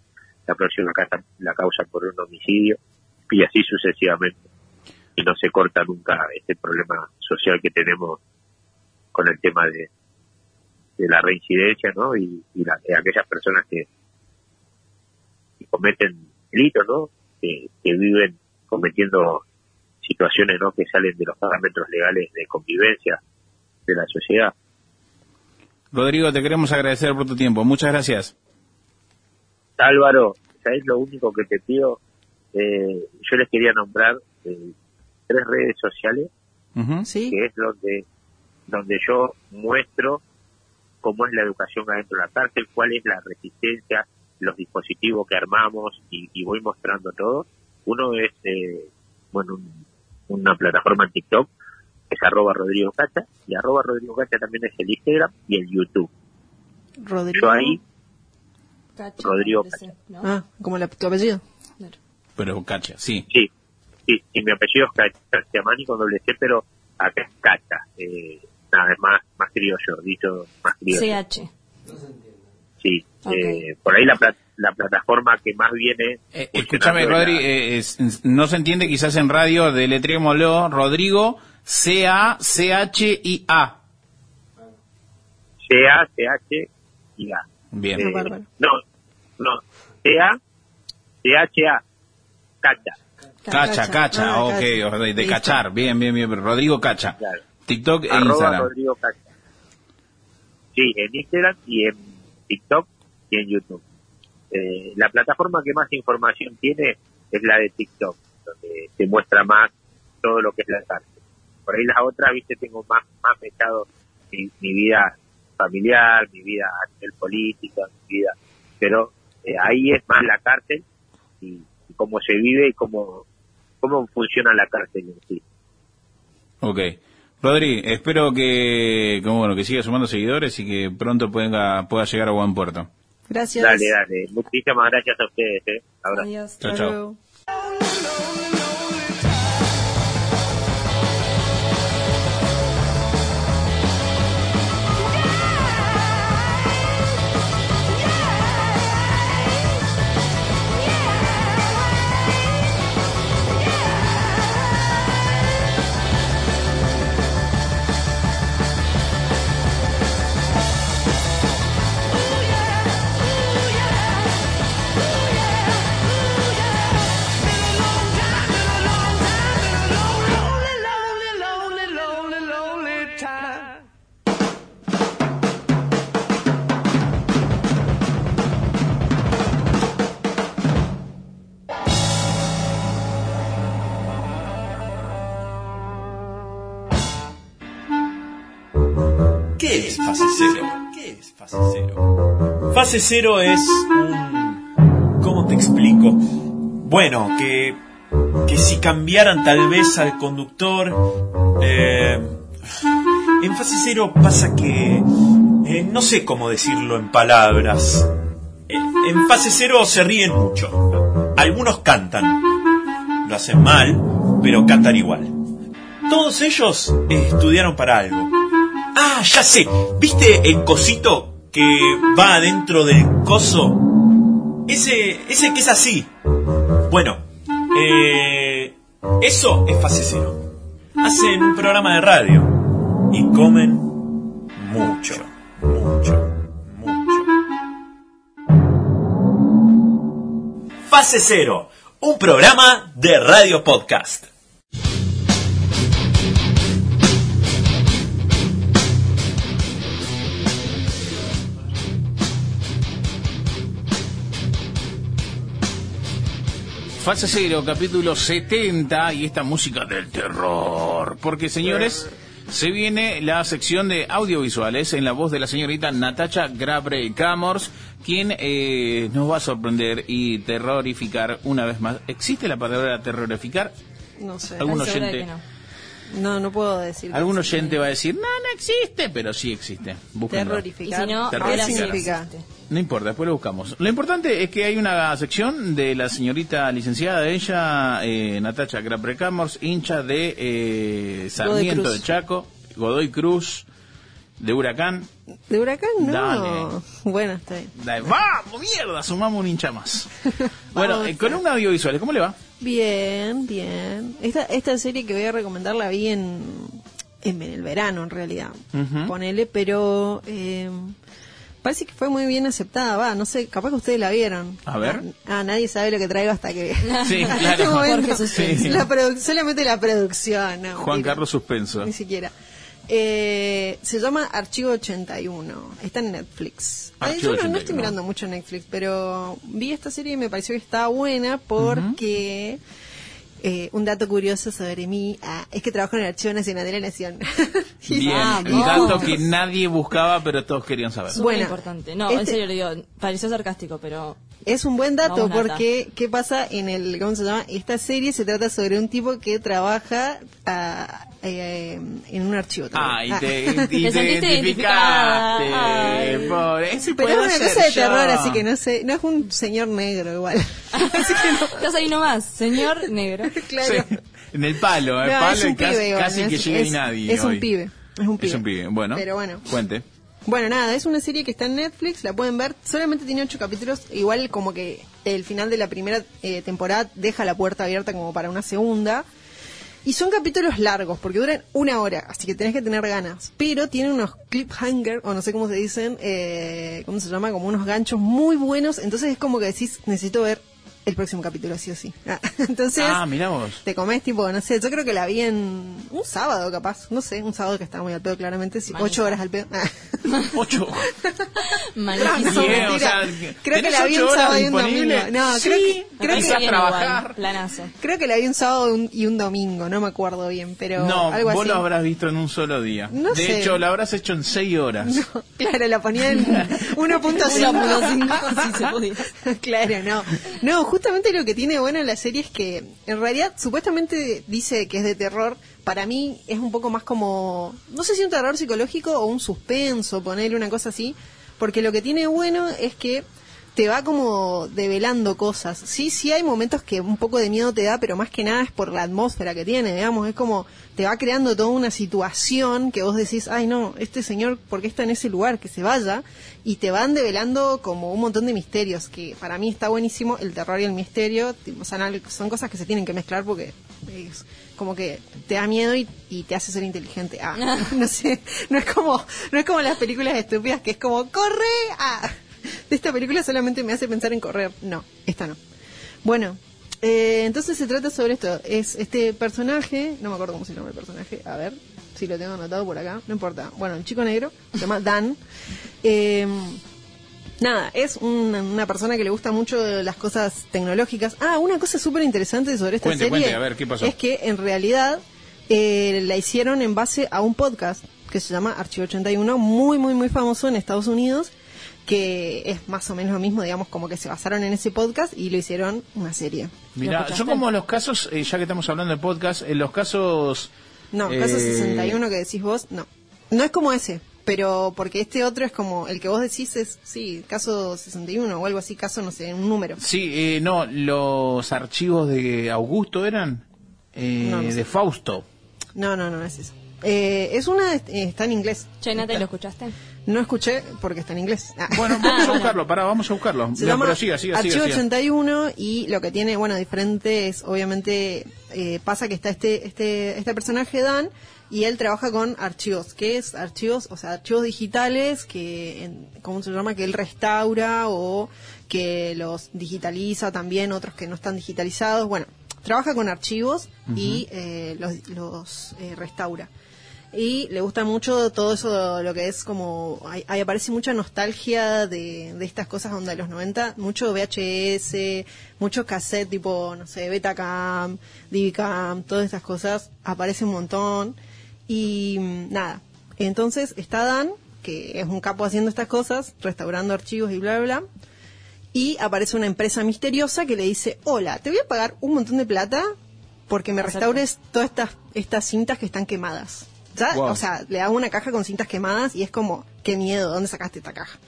la próxima casa, la causa por un homicidio y así sucesivamente. Y no se corta nunca este problema social que tenemos con el tema de, de la reincidencia, ¿no? Y, y la- de aquellas personas que, que cometen delitos, ¿no? Que, que viven cometiendo situaciones, ¿no? Que salen de los parámetros legales de convivencia de la sociedad. Rodrigo, te queremos agradecer por tu tiempo. Muchas gracias. Álvaro, ¿sabes lo único que te pido? Eh, yo les quería nombrar eh, tres redes sociales que es donde, donde yo muestro cómo es la educación adentro de la cárcel, cuál es la resistencia, los dispositivos que armamos y, y voy mostrando todo. Uno es, eh, bueno, un- una plataforma en TikTok, que es arroba Rodrigo Cacha, y arroba Rodrigo Cacha también es el Instagram y el YouTube. Rodrigo. Yo ahí, Cacha, Rodrigo parece, ¿no? Ah, como la, tu apellido. Pero cacha, sí. sí, sí, y mi apellido es Cacha, con doble C, pero acá es Cacha, eh, nada, es más, más criollo, dicho más criollo. CH. Sí, eh, por ahí la, pla- la plataforma que más viene. Eh, escúchame, la- Rodri, eh, es- no se entiende quizás en radio, deletrémoslo, Rodrigo, C-A-C-H-I-A. CA, CH y A. Bien. Eh, No, no, no, CA, CHA, Cacha. Cacha, cacha, Ah, ok, cacha. de, de Listo. cachar, bien, bien, bien, Rodrigo Cacha. Claro. TikTok e Instagram. Rodrigo. Sí, en Instagram y en TikTok y en YouTube. Eh, la plataforma que más información tiene es la de TikTok, donde se muestra más todo lo que es la cárcel. Por ahí las otras, viste, tengo más, más mechado mi, mi vida familiar, mi vida a nivel político, mi vida, pero eh, ahí es más la cárcel y, y cómo se vive y cómo, cómo funciona la cárcel en sí. Ok. Rodri, espero que, que, bueno, que siga sumando seguidores y que pronto pueda, pueda llegar a buen puerto. Gracias. Dale, dale. Muchísimas gracias a ustedes. ¿eh? Abrazo. Adiós. Chao, Hasta chao. Fase cero? ¿Qué es fase cero? Fase cero es un... ¿Cómo te explico? Bueno, que, que si cambiaran tal vez al conductor... eh, en fase cero pasa que... eh, no sé cómo decirlo en palabras. Eh, en fase cero se ríen mucho. Algunos cantan. Lo hacen mal, pero cantan igual. Todos ellos estudiaron para algo. Ah, ya sé. ¿Viste el cosito que va adentro del coso? Ese, ese que es así. Bueno, eh, eso es fase cero. Hacen un programa de radio y comen mucho, mucho, mucho. Fase cero, un programa de radio podcast. Fase Cero, capítulo 70 y esta música del terror. Porque, señores, se viene la sección de audiovisuales en la voz de la señorita Natacha Grabre Camors, quien eh, nos va a sorprender y terrorificar una vez más. ¿Existe la palabra terrorificar? No sé. Algún oyente, que no. No, no puedo decir. algún oyente va a decir, no, no existe, pero sí existe. Búsquenlo. Terrorificar. Y si no, Terror. ahora ¿Qué sí significa? existe. No importa, después lo buscamos. Lo importante es que hay una sección de la señorita licenciada de ella, eh, Natacha Graprecamors, hincha de eh, Sarmiento de Chaco, Godoy Cruz, de Huracán. ¿De huracán? No. Dale. Bueno, está bien. ¡Vamos, mierda! Sumamos un hincha más. [LAUGHS] bueno, eh, con un audiovisual, ¿cómo le va? Bien, bien. Esta, esta serie que voy a recomendar la vi en, en el verano, en realidad. Ujú. Ponele, pero eh, parece que fue muy bien aceptada. Va, no sé, capaz que ustedes la vieron. A ver. Ah, nadie sabe lo que traigo hasta que. Sí, [LAUGHS] hasta claro. este momento. La solamente la producción. no, Juan. Carlos Suspenso. Ni siquiera. Eh, se llama Archivo 81. Está en Netflix. Ay, Archivo yo no, no 81. estoy mirando mucho Netflix, pero vi esta serie y me pareció que estaba buena porque Eh, un dato curioso sobre mí ah, es que trabajo en el Archivo Nacional de la Nación. [LAUGHS] Bien, Vamos. un dato que nadie buscaba, pero todos querían saber. Bueno, importante. No, en este- serio, le digo, pareció sarcástico, pero Es un buen dato porque ¿qué pasa en el cómo se llama? Esta serie se trata sobre un tipo que trabaja ah, eh, en un archivo. Ah, y también. te, y [LAUGHS] Te te identificaste. Ay. Pobre, ese Pero es una cosa de yo. terror, así que no sé, no es un señor negro igual. estás ahí nomás, señor negro. [LAUGHS] claro. Sí, en el palo, el No, palo es un y casi, pibe casi es- que llega y es- nadie. Es un hoy. pibe. Es un pibe. Es un pibe, bueno. Pero bueno. Cuente. Bueno, nada, es una serie que está en Netflix, la pueden ver. Solamente tiene ocho capítulos. Igual como que el final de la primera eh, temporada deja la puerta abierta como para una segunda. Y son capítulos largos, porque duran una hora, así que tenés que tener ganas. Pero tienen unos cliffhanger, o no sé cómo se dicen, eh, ¿cómo se llama? Como unos ganchos muy buenos. Entonces es como que decís, necesito ver el próximo capítulo, sí o sí. Ah, [LAUGHS] entonces Ah, mirá vos. te comés tipo, no sé, yo creo que la vi en un sábado capaz, no sé, un sábado que estaba muy al pedo claramente, sí, ocho horas al pedo. [LAUGHS] Ocho. [LAUGHS] Malísimo. Mentira. o sea, creo que ¿tenés la vi un sábado y un domingo. No, Sí, creo que, me creo, que, a Bien trabajar. igual, planazo. creo que la vi un sábado un- y un domingo, no me acuerdo bien, pero No, algo vos así. lo habrás visto en un solo día. No de sé. hecho, lo habrás hecho en seis horas. No, claro, la ponía en 1.5. 1.5, si se podía. claro, no. No, justamente lo que tiene bueno la serie es que en realidad supuestamente dice que es de terror. Para mí es un poco más como, no sé si un terror psicológico o un suspenso, ponerle una cosa así. Porque lo que tiene bueno es que te va como develando cosas. Sí, sí hay momentos que un poco de miedo te da, pero más que nada es por la atmósfera que tiene, digamos. Es como te va creando toda una situación que vos decís, ay no, este señor, ¿por qué está en ese lugar? Que se vaya. Y te van develando como un montón de misterios, que para mí está buenísimo el terror y el misterio. son cosas que se tienen que mezclar porque es como que te da miedo y, y te hace ser inteligente. Ah, [LAUGHS] no sé, no es como, no es como las películas estúpidas que es como, corre, ah. De esta película solamente me hace pensar en correr. No, esta no. Bueno, eh, entonces se trata sobre esto. Es este personaje, no me acuerdo cómo se llama el personaje, a ver si lo tengo anotado por acá, no importa. Bueno, el chico negro, se llama Dan. Eh, nada, es una, una persona que le gusta mucho las cosas tecnológicas. Ah, una cosa súper interesante sobre esta Cuente, serie cuente, a ver, ¿qué pasó? es que en realidad eh, la hicieron en base a un podcast que se llama Archivo 81, muy, muy, muy famoso en Estados Unidos, que es más o menos lo mismo, digamos, como que se basaron en ese podcast y lo hicieron una serie. Mira, son como los casos, eh, ya que estamos hablando de podcast, en los casos... No, caso eh, 61 que decís vos, no. No es como ese, pero porque este otro es como, el que vos decís es, sí, caso 61 o algo así, caso, no sé, un número. Sí, eh, no, los archivos de Augusto eran eh, No, no sé. de Fausto. No, no, no, no es eso. Eh, es una, eh, está en inglés. ¿lo escuchaste? No escuché porque está en inglés. Ah. Bueno, vamos a buscarlo, pará, vamos a buscarlo. Se No, llama pero siga, siga, siga, Archivo siga. 81 y lo que tiene, bueno, diferente es, obviamente, eh, pasa que está este, este, este personaje Dan y él trabaja con archivos, que es archivos, o sea, archivos digitales que, en- ¿cómo se llama? Que él restaura o que los digitaliza también, otros que no están digitalizados. Bueno, trabaja con archivos y eh, los, los eh, restaura y le gusta mucho todo eso lo que es como ahí, ahí aparece mucha nostalgia de, de estas cosas onda de los 90 mucho VHS mucho cassette tipo no sé Betacam Divicam todas estas cosas. Aparece un montón. Y mm, nada. Entonces está Dan que es un capo haciendo estas cosas restaurando archivos y bla bla bla. Y aparece una empresa misteriosa que le dice hola te voy a pagar un montón de plata porque me restaures todas estas estas cintas que están quemadas ya, Wow. o sea, le hago una caja con cintas quemadas y es como, qué miedo, ¿dónde sacaste esta caja?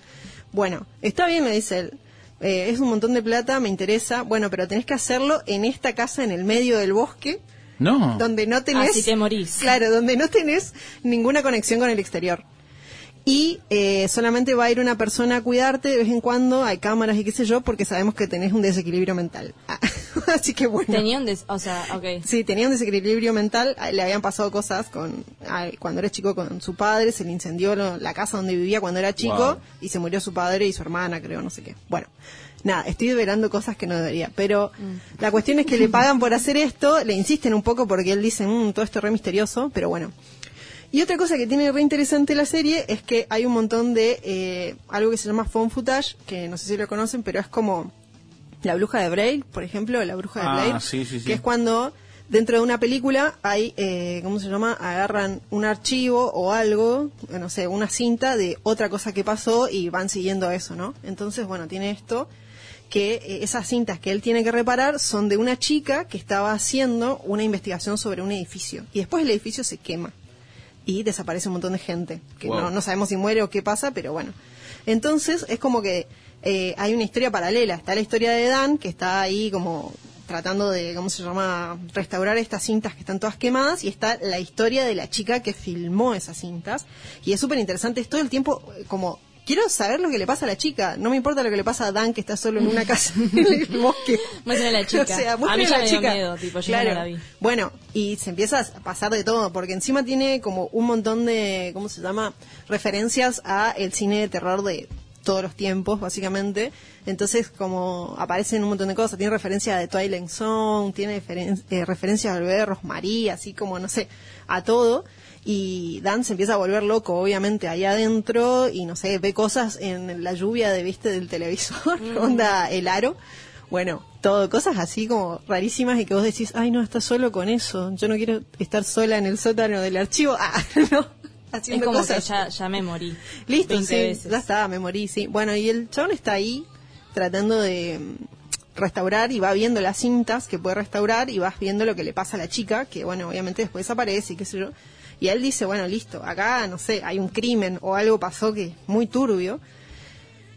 Bueno, está bien, me dice él. eh, es un montón de plata, me interesa. Bueno, pero tenés que hacerlo en esta casa en el medio del bosque, No. donde no tenés. Así te morís. Claro, donde no tenés ninguna conexión con el exterior. Y eh, solamente va a ir una persona a cuidarte de vez en cuando, hay cámaras y qué sé yo, porque sabemos que tenés un desequilibrio mental. [LAUGHS] Así que bueno. Tenía un des... O sea. Sí, tenía un desequilibrio mental, le habían pasado cosas con cuando era chico con su padre, se le incendió lo- la casa donde vivía cuando era chico Wow. y se murió su padre y su hermana, creo, no sé qué. Bueno, nada, estoy develando cosas que no debería, pero la cuestión es que le pagan por hacer esto, le insisten un poco porque él dice, "Mm, todo esto es re misterioso, pero bueno. Y otra cosa que tiene re interesante la serie es que hay un montón de eh, algo que se llama phone footage, que no sé si lo conocen, pero es como la bruja de Braille, por ejemplo, la bruja de Ah, Blair, sí, sí, sí. que es cuando dentro de una película hay, eh, ¿cómo se llama? Agarran un archivo o algo, no sé, una cinta de otra cosa que pasó y van siguiendo eso, ¿no? Entonces, bueno, tiene esto que eh, esas cintas que él tiene que reparar son de una chica que estaba haciendo una investigación sobre un edificio y después el edificio se quema y desaparece un montón de gente que Wow. no, no sabemos si muere o qué pasa, pero bueno. Entonces es como que eh, hay una historia paralela. Está la historia de Dan que está ahí como tratando de, ¿cómo se llama?, restaurar estas cintas que están todas quemadas y está la historia de la chica que filmó esas cintas y es súper interesante, es todo el tiempo eh, como... Quiero saber lo que le pasa a la chica. No me importa lo que le pasa a Dan, que está solo en una casa [LAUGHS] en el bosque. Muestren a la [LAUGHS] chica. O sea, A mí ya la me dio chica. miedo, tipo, yo claro. no la vi. Bueno, y se empieza a pasar de todo, porque encima tiene como un montón de, ¿cómo se llama? Referencias a el cine de terror de todos los tiempos, básicamente. Entonces, como aparecen un montón de cosas, tiene referencia de Twilight Zone, tiene referen- eh, referencias al bebé Rosmarie, así como, no sé, a todo. Y Dan se empieza a volver loco, obviamente, ahí adentro, y no sé, ve cosas en la lluvia de, viste, del televisor, [LAUGHS] onda el aro. Bueno, todo, cosas así como rarísimas y que vos decís, ay, no, estás solo con eso. Yo no quiero estar sola en el sótano del archivo. [LAUGHS] Ah, no. Es Haciendo como cosas. que ya, ya me morí. Listo, 20 sí, veces. ya está, me morí, sí. Bueno, y el chabón está ahí tratando de mm, restaurar y va viendo las cintas que puede restaurar y vas viendo lo que le pasa a la chica, que bueno, obviamente después aparece y qué sé yo. Y él dice, bueno, listo, acá, no sé, hay un crimen o algo pasó que es muy turbio.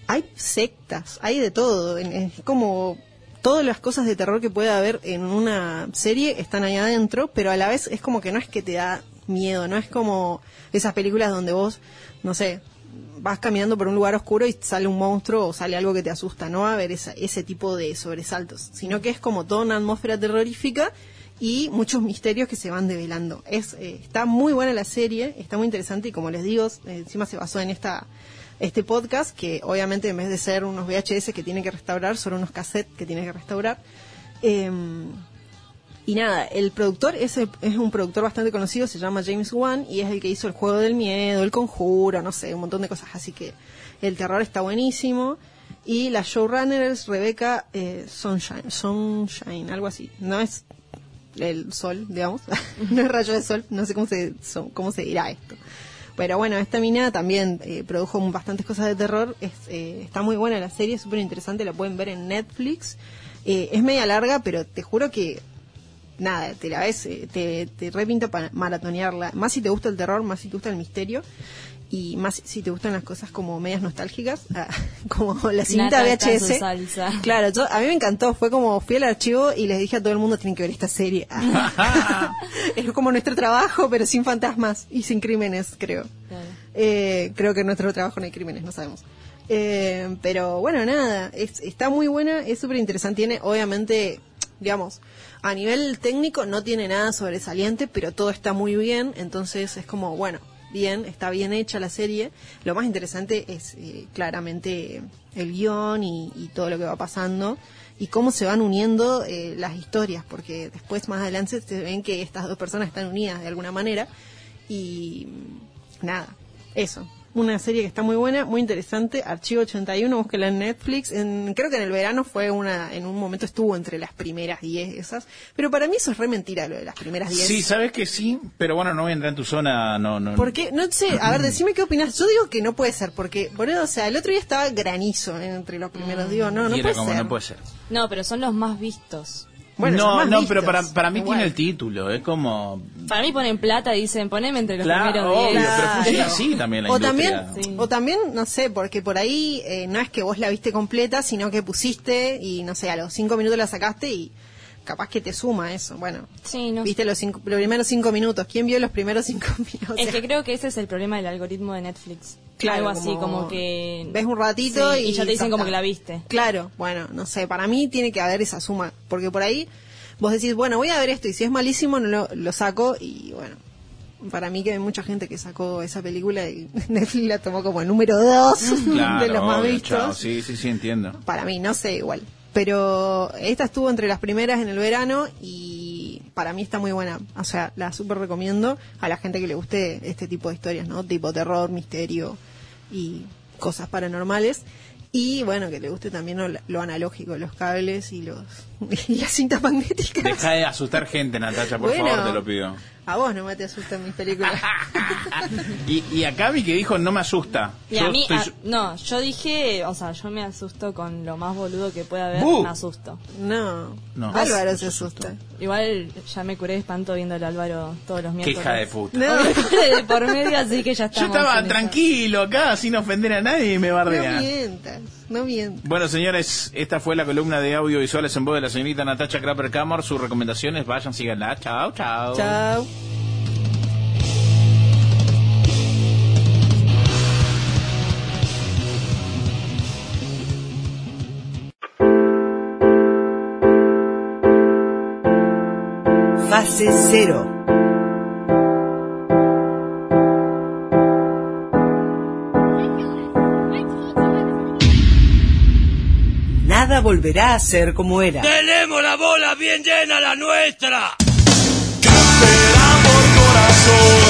Hay sectas, hay de todo, es como todas las cosas de terror que puede haber en una serie están ahí adentro, pero a la vez es como que no es que te da miedo, no es como esas películas donde vos, no sé, vas caminando por un lugar oscuro y sale un monstruo o sale algo que te asusta, no va a haber esa- ese tipo de sobresaltos, sino que es como toda una atmósfera terrorífica y muchos misterios que se van develando. Es, eh, está muy buena la serie, está muy interesante y como les digo, eh, encima se basó en esta este podcast que obviamente en vez de ser unos VHS que tiene que restaurar, son unos cassettes que tiene que restaurar. Eh, y nada, el productor es, es un productor bastante conocido, se llama James Wan y es el que hizo el juego del miedo, el conjuro, no sé, un montón de cosas. Así que el terror está buenísimo. Y la showrunner es Rebecca eh, Sunshine, Sunshine, algo así. No es el sol, digamos, [LAUGHS] no es rayo de sol, no sé cómo se, cómo se dirá esto. Pero bueno, esta mina también eh, produjo bastantes cosas de terror. Es, eh, está muy buena la serie, súper interesante, la pueden ver en Netflix. Eh, es media larga, pero te juro que nada, te la ves, eh, te, te repinta para maratonearla. Más si te gusta el terror, más si te gusta el misterio. Y más si te gustan las cosas como medias nostálgicas, [LAUGHS] ah, como la cinta VHS. salsa. Claro, yo, a mí me encantó, fue como fui al archivo y les dije a todo el mundo tienen que ver esta serie. Ah. [LAUGHS] [LAUGHS] es como nuestro trabajo, pero sin fantasmas y sin crímenes, creo. Eh, creo que en nuestro trabajo no hay crímenes, no sabemos. Eh, pero bueno, nada, es- está muy buena, es súper interesante. Tiene, obviamente, digamos, a nivel técnico no tiene nada sobresaliente, pero todo está muy bien. Entonces es como, bueno, bien, está bien hecha la serie. Lo más interesante es eh, claramente el guion y, todo lo que va pasando y cómo se van uniendo eh, las historias, porque después más adelante se ven que estas dos personas están unidas de alguna manera y nada, eso. Una serie que está muy buena, muy interesante, Archivo 81, búsquela en Netflix. En, creo que en el verano fue una, en un momento estuvo entre las primeras 10 esas, pero para mí eso es re mentira lo de las primeras 10. Sí, sabes que sí, pero bueno, no voy a entrar en tu zona, no, no. Porque, no sé, a ver, decime qué opinas. Yo digo que no puede ser, porque, boludo, o sea, el otro día estaba granizo entre los primeros. Digo, no, no Y era puede como, ser. no puede ser. No, pero son los más vistos. Bueno, no, no, vistos. pero para, para mí Igual. tiene el título, es como... Para mí ponen plata y dicen, poneme entre los Claro, primeros obvio, 10. pero funciona así también la o industria. también, o también, no sé, porque por ahí eh, no es que vos la viste completa, sino que pusiste y, no sé, a los cinco minutos la sacaste y capaz que te suma eso. Bueno, Sí, no viste los, cinco- los primeros cinco minutos. ¿Quién vio los primeros cinco [LAUGHS] minutos? Es que creo que ese es el problema del algoritmo de Netflix. Claro, Algo así, como como, que... ves un ratito Sí, y, y ya te dicen como que la viste. Claro, bueno, no sé, para mí tiene que haber esa suma, porque por ahí vos decís, bueno, voy a ver esto y si es malísimo no lo, lo saco y bueno, para mí que hay mucha gente que sacó esa película y [LAUGHS] Netflix la tomó como el número dos [LAUGHS] Claro, de los más obvio, vistos. chao, sí, sí, sí, entiendo. Para mí, no sé, igual. Pero esta estuvo entre las primeras en el verano y para mí está muy buena. O sea, la súper recomiendo a la gente que le guste este tipo de historias, ¿no? Tipo terror, misterio y cosas paranormales. Y bueno, que le guste también lo, lo analógico, los cables y los [LAUGHS] y las cintas magnéticas. Deja de asustar gente, Natacha, por Bueno. favor, te lo pido. A vos no me te asustan mis películas. [LAUGHS] Y, y a Gaby que dijo, no me asusta. Y Yo a mí, estoy a- su- no, yo dije, o sea, yo me asusto con lo más boludo que pueda haber, ¡Bu! me asusto. No. No. Álvaro se asusta. Igual ya me curé de espanto viendo al Álvaro todos los miércoles. hija de puta. No. [LAUGHS] de por medio, así que ya Yo estamos. estaba en esa. tranquilo acá, sin ofender a nadie y me No bardea. mientas, no mientas. Bueno, señores, esta fue la columna de audiovisuales en voz de la señorita Natacha Kraper Camor. Sus recomendaciones, vayan, síganla. Chao, chao. Chao. Fase cero. Volverá a ser como era. Tenemos la bola bien llena, la nuestra. corazón,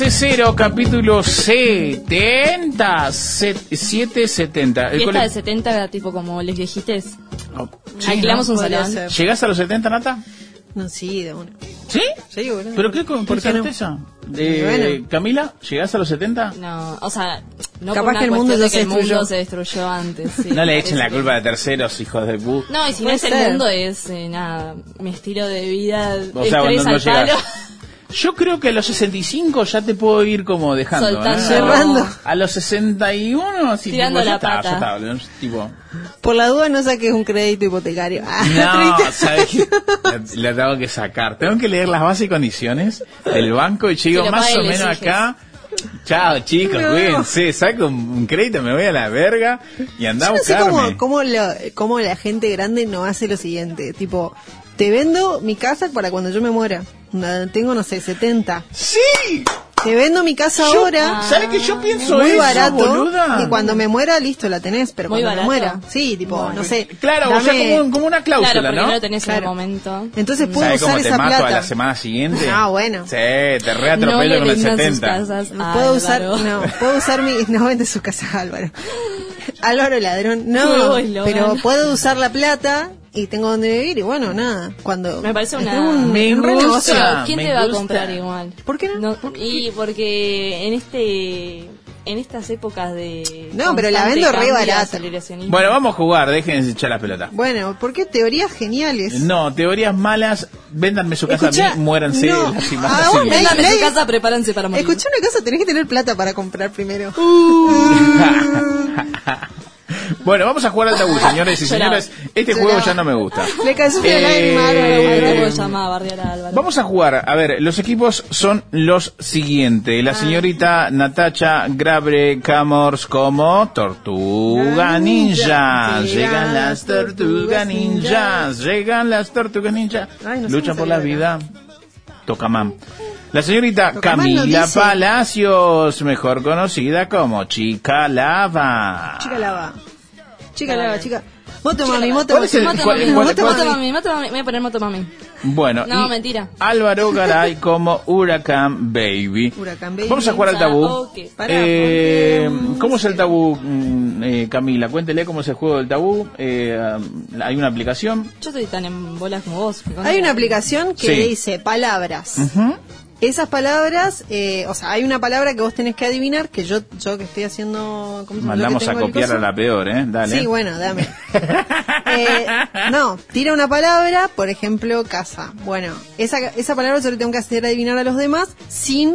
Fase cero, capítulo 70. set- 770. El Fiesta de 70 era tipo como les viejites. Sí, Alquilamos ¿no? un salón. ser. ¿Llegás a los 70, Nata? No, sí, de una. ¿Sí? Sí, boludo. ¿Pero qué con por ¿Por qué no? certeza? Eh, Bueno. Camila, ¿llegás a los 70? No, o sea, no Capaz por una que el mundo ya que se el mundo destruyó. se destruyó antes. sí. [LAUGHS] No le echen la culpa de terceros, hijos de pu. No, y si no es el ser. mundo, es eh, nada, mi estilo de vida, O sea, cuando no llegas. [LAUGHS] Yo creo que a los 65 ya te puedo ir como dejando. Soltando. ¿no? Cerrando. A los 61, sí, Tirando tipo, ya la está, pata. ya está, tipo, Por la duda no saques un crédito hipotecario. Ah, No. [LAUGHS] ¿sabes qué? La, la tengo que sacar. Tengo que leer las bases y condiciones del banco y yo digo, lo más o menos acá. Chao, chicos, No. cuídense. Saco un, un crédito, me voy a la verga y anda a Yo no sé cómo, cómo, la, cómo la gente grande no hace lo siguiente. Tipo, te vendo mi casa para cuando yo me muera. Tengo, no sé, 70. ¡Sí! Te vendo mi casa Yo- ahora. ¿Sabes que yo pienso muy eso, barato. boluda? Y cuando me muera, listo, la tenés. Pero Muy cuando me barato. muera. Sí, tipo, no sé. Claro, o sea, dame- como, como una cláusula, Claro, ¿no? no lo tenés en el Claro. momento. Entonces puedo ¿Sabes cómo usar te esa mato a la semana siguiente? Ah, bueno. Sí, te No reatropello le con el vendan sus 70. casas Puedo usar, no, puedo usar mi, no vende su casa Álvaro. Álvaro ladrón, no, pero puedo usar la plata y tengo donde vivir y bueno, nada, cuando Me parece una- un, Me un gusta. negocio. ¿quién me te va a comprar igual? ¿Por qué no? Y porque en este en estas épocas de No, pero la vendo re barata. Bueno, vamos a jugar, dejen de echar las pelotas. Bueno, ¿por qué teorías geniales? No, teorías malas, véndanme su casa Escuchá, a mí, muéranse no, [LAUGHS] la a semana vos siguiente. Vendan de su casa, prepárense para morir. Escuchá una cosa, tenés que tener plata para comprar primero. [LAUGHS] bueno, vamos a jugar al tabú, señores y señores. Este Lloraba. juego ya no me gusta. Le una Eh, lágrima. Vamos a jugar. A ver, los equipos son los siguientes. La señorita Natacha Grabre Camors como Tortuga Ninja. Llegan las Tortugas Ninjas. Llegan las Tortugas Ninjas. No Luchan por la vida. Toca mam. La señorita Camila Palacios, mejor conocida como Chica Lava. Chica lava. Chica lava, chica. Moto mami, moto ¿Cuál es el- Moto cuál- mami, moto cuál- mami, moto mami. Me voy a poner moto mami. Bueno, No, y mentira. Álvaro Garay [LAUGHS] como Huracán Baby. Huracán Baby. Vamos a jugar al tabú. Pará, Eh, porque, ¿Cómo es el tabú, mm, eh, Camila? Cuéntele cómo es el juego del tabú. Eh, hay una aplicación. Yo estoy tan en bolas como vos. Hay una aplicación que Sí. dice palabras. Ujú. Esas palabras, eh, o sea, hay una palabra que vos tenés que adivinar, que yo, yo que estoy haciendo... ¿cómo? Mandamos a copiar a la peor, ¿eh? Dale. Sí, bueno, dame. [LAUGHS] Eh, no, tira una palabra, por ejemplo, casa. Bueno, esa, esa palabra yo le tengo que hacer adivinar a los demás sin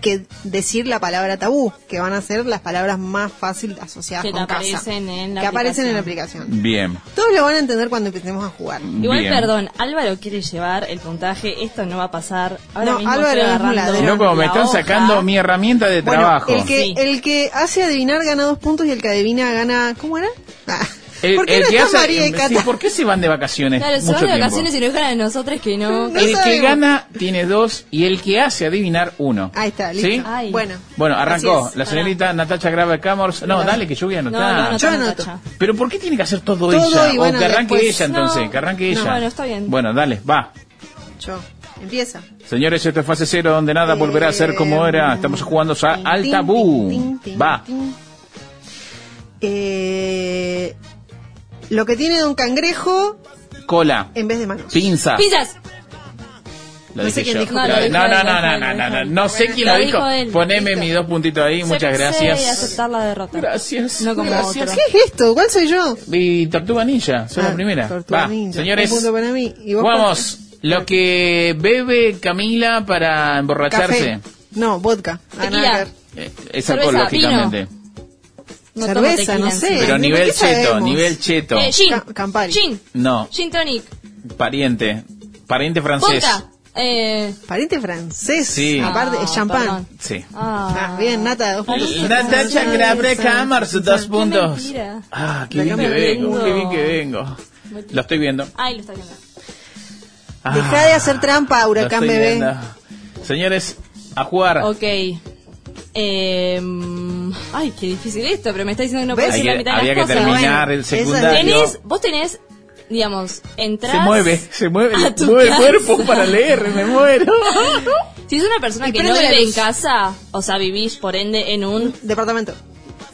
que decir la palabra tabú, que van a ser las palabras más fáciles asociadas Que te con casa. aparecen en la que aparecen en la aplicación. Bien. Todos lo van a entender cuando empecemos a jugar. Igual, Bien. perdón, Álvaro quiere llevar el puntaje. Esto no va a pasar. Ahora No, mismo Álvaro es agarrando. Loco, me están hoja. sacando mi herramienta de Bueno, trabajo. el que, Sí. el que hace adivinar gana dos puntos y el que adivina gana... ¿Cómo era? Ah. El- ¿Por qué el no que está hace- María y sí? ¿Por qué se van de vacaciones Claro, se mucho van de tiempo? vacaciones y nos dejan a nosotros que no. No el que gana tiene dos y el que hace adivinar uno. Ahí está, listo. ¿Sí? Ay. Bueno, Bueno, arrancó. La señorita Natacha Grave Camors. No, dale, que yo voy a No, anotar. no, no, Yo no, anoto. Pero ¿por qué tiene que hacer todo, Todo ella? y o que arranque después- ella entonces, No. que arranque ella. bueno, está bien. Bueno, dale, va. yo. Empieza. Señores, esto es fase cero donde nada Eh, volverá a ser como era. Estamos jugando a- al tabú. Va. Eh, lo que tiene de un cangrejo Cola. en vez de manos. Pinza. ¡Pizzas! Lo No dije sé quién yo. dijo No, no, lo dijo no, él, no, no, no, no, no, dijo no sé quién lo Lo dijo. dijo. Poneme Listo. mis dos puntitos ahí, muchas gracias. y aceptar la derrota. Gracias. No como gracias. otro. ¿Qué es esto? ¿Cuál soy yo? Y Tortuga Ninja, soy Ah, la primera. Tortuga Va, Ninja. señores, Un punto para mí. ¿Y vos vamos. Lo que bebe Camila para emborracharse. Café. No, vodka. Ah, Tequila. Eh, es alcohol, lógicamente. No Cerveza, tequila no sé. Pero ¿de nivel cheto, sabemos? nivel cheto. Eh, gin. Ca- Campari. Gin. No, Gin tonic. pariente. Pariente francés. Vodka. Eh, Pariente francés. Sí. Aparte, Ah, es champán. perdón. Sí. ah. Ah, bien, nata, dos puntos. Natacha Grabre Camars, dos puntos. mentira. Ah, qué bien que vengo, qué bien que vengo. Lo estoy viendo. Ay, lo está viendo. Ah, Deja de hacer trampa, huracán estoy bebé. viendo. Señores, a jugar. Ok. Eh, ay, qué difícil esto, pero me está diciendo que no puedo decir la mitad de había las que cosas. terminar Bueno, el secundario. Tenés, vos tenés, digamos, entras... Se mueve, se mueve, a tu mueve el cuerpo para leer, me muero. [LAUGHS] Si es una persona Y que no vive en casa, o sea, vivís por ende en un... Departamento.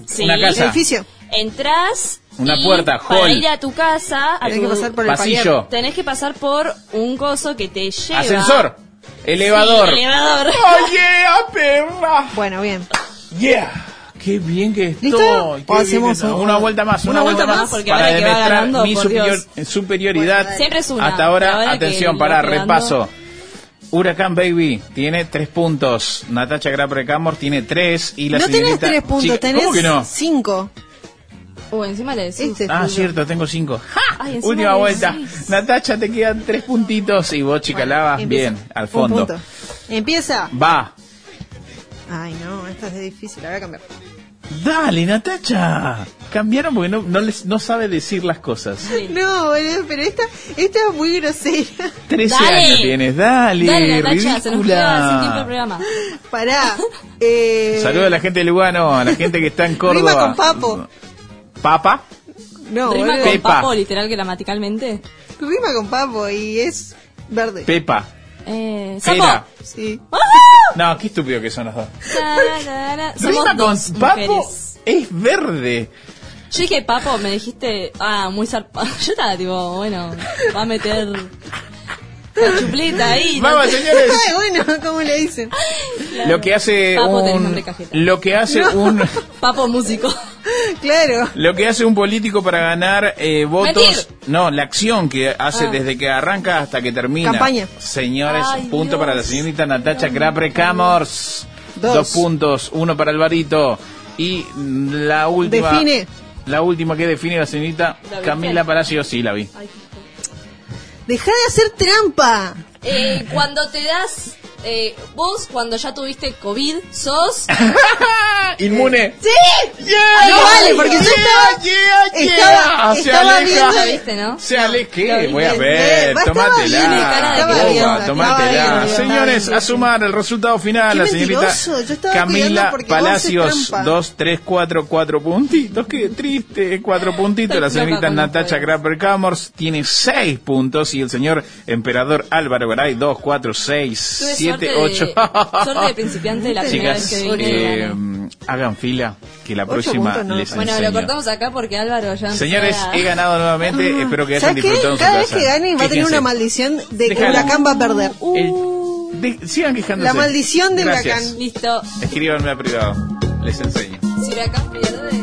Sí, Una casa. Edificio. Entras Una y puerta, para ir a tu casa, a Tenés tu- que pasar por el Pasillo. tenés que pasar por un coso que te lleva... Ascensor. Elevador. Sí, elevador. [LAUGHS] ¡Oh, yeah, perra! Bueno, bien. Yeah. Qué bien que estoy. ¿Listo? qué ¿O bien que hacemos un- una vuelta más, una, una vuelta, vuelta más, más? Porque para ahora demostrar ganando, mi superior- Dios. superioridad. Siempre es una, Hasta ahora, ahora atención, para repaso. Huracán Baby tiene tres puntos. Natacha Grapre Camor tiene tres. Y la no tenés tres puntos, Chica- tenés ¿Cómo que no? cinco. Uh, encima le decís. Este es Ah, cierto, tengo cinco. [LAUGHS] ¡Ja! Ay, Última vuelta. Natacha, te quedan tres puntitos. Y vos, chica Bueno, bien, al Un fondo. punto. Empieza. Va. Ay, no, esta es difícil, la voy a cambiar. Dale, Natacha. Cambiaron porque no, no, les, no sabe decir las cosas. No, boludo, pero esta, esta es muy grosera. 13 Dale. años tienes, dale, Dale, Natacha, se nos queda sin tiempo ridícula. el programa. Pará. Eh, Saludos a la gente de Lugano, a la gente que está en Córdoba. Rima con papo. ¿Papa? No, Rima boludo. con Pepa. papo, literal, gramaticalmente. Rima con papo y es verde. Pepa. Eh, Pera. sapo. Sí. ¡Ah! No, qué estúpido que son los dos. Somos Rima con dos papo mujeres. es verde. Yo dije papo, me dijiste, ah, muy zarpado. [LAUGHS] Yo estaba tipo, bueno, va a meter la chuplita ahí. Vamos, señores. [LAUGHS] Ay, bueno, ¿cómo le dicen? Lo que hace Papo tenés un lo que hace un [LAUGHS] Papo músico. Claro. lo que hace un político para ganar eh, votos, Mentir. no, la acción que hace Ah. desde que arranca hasta que termina. Campaña. Señores, Ay, punto Dios. para la señorita Natacha Grapre Camors. Dos. Dos puntos, uno para Alvarito y la última Define. la última que define la señorita. Camila Palacio, sí la vi. Deja de hacer trampa. Eh, cuando te das eh, vos cuando ya tuviste COVID sos... [LAUGHS] Inmune. ¡Sí! Yeah, no vale, porque yo estaba, yeah, estaba, Se estaba aleja. viendo... ¿Viste, no? Se aleje, Lo voy a ver, Eh, estaba tómatela. boba, mierda, tómatela. Señores, a sumar el resultado final, la señorita Camila Palacios. 2, 3, 4, 4 puntitos, qué triste, 4 puntitos. La señorita Natacha Grapper Camors tiene 6 puntos y el señor emperador Álvaro Garay, 2, 4, 6, Tuve 7, suerte de- 8. suerte de principiante la primera Chicas, vez que vine. eh, hagan fila, que la próxima les Bueno, lo enseño. cortamos acá porque Álvaro ya Señores, he ganado nuevamente. Espero que hayan disfrutado en su Cada vez que gane va a tener una maldición de que. Huracán va a perder. Eh, de- sigan quejándose. La maldición del Gracias. huracán. Listo. Escríbanme a privado. Les enseño. Si Huracán pierde...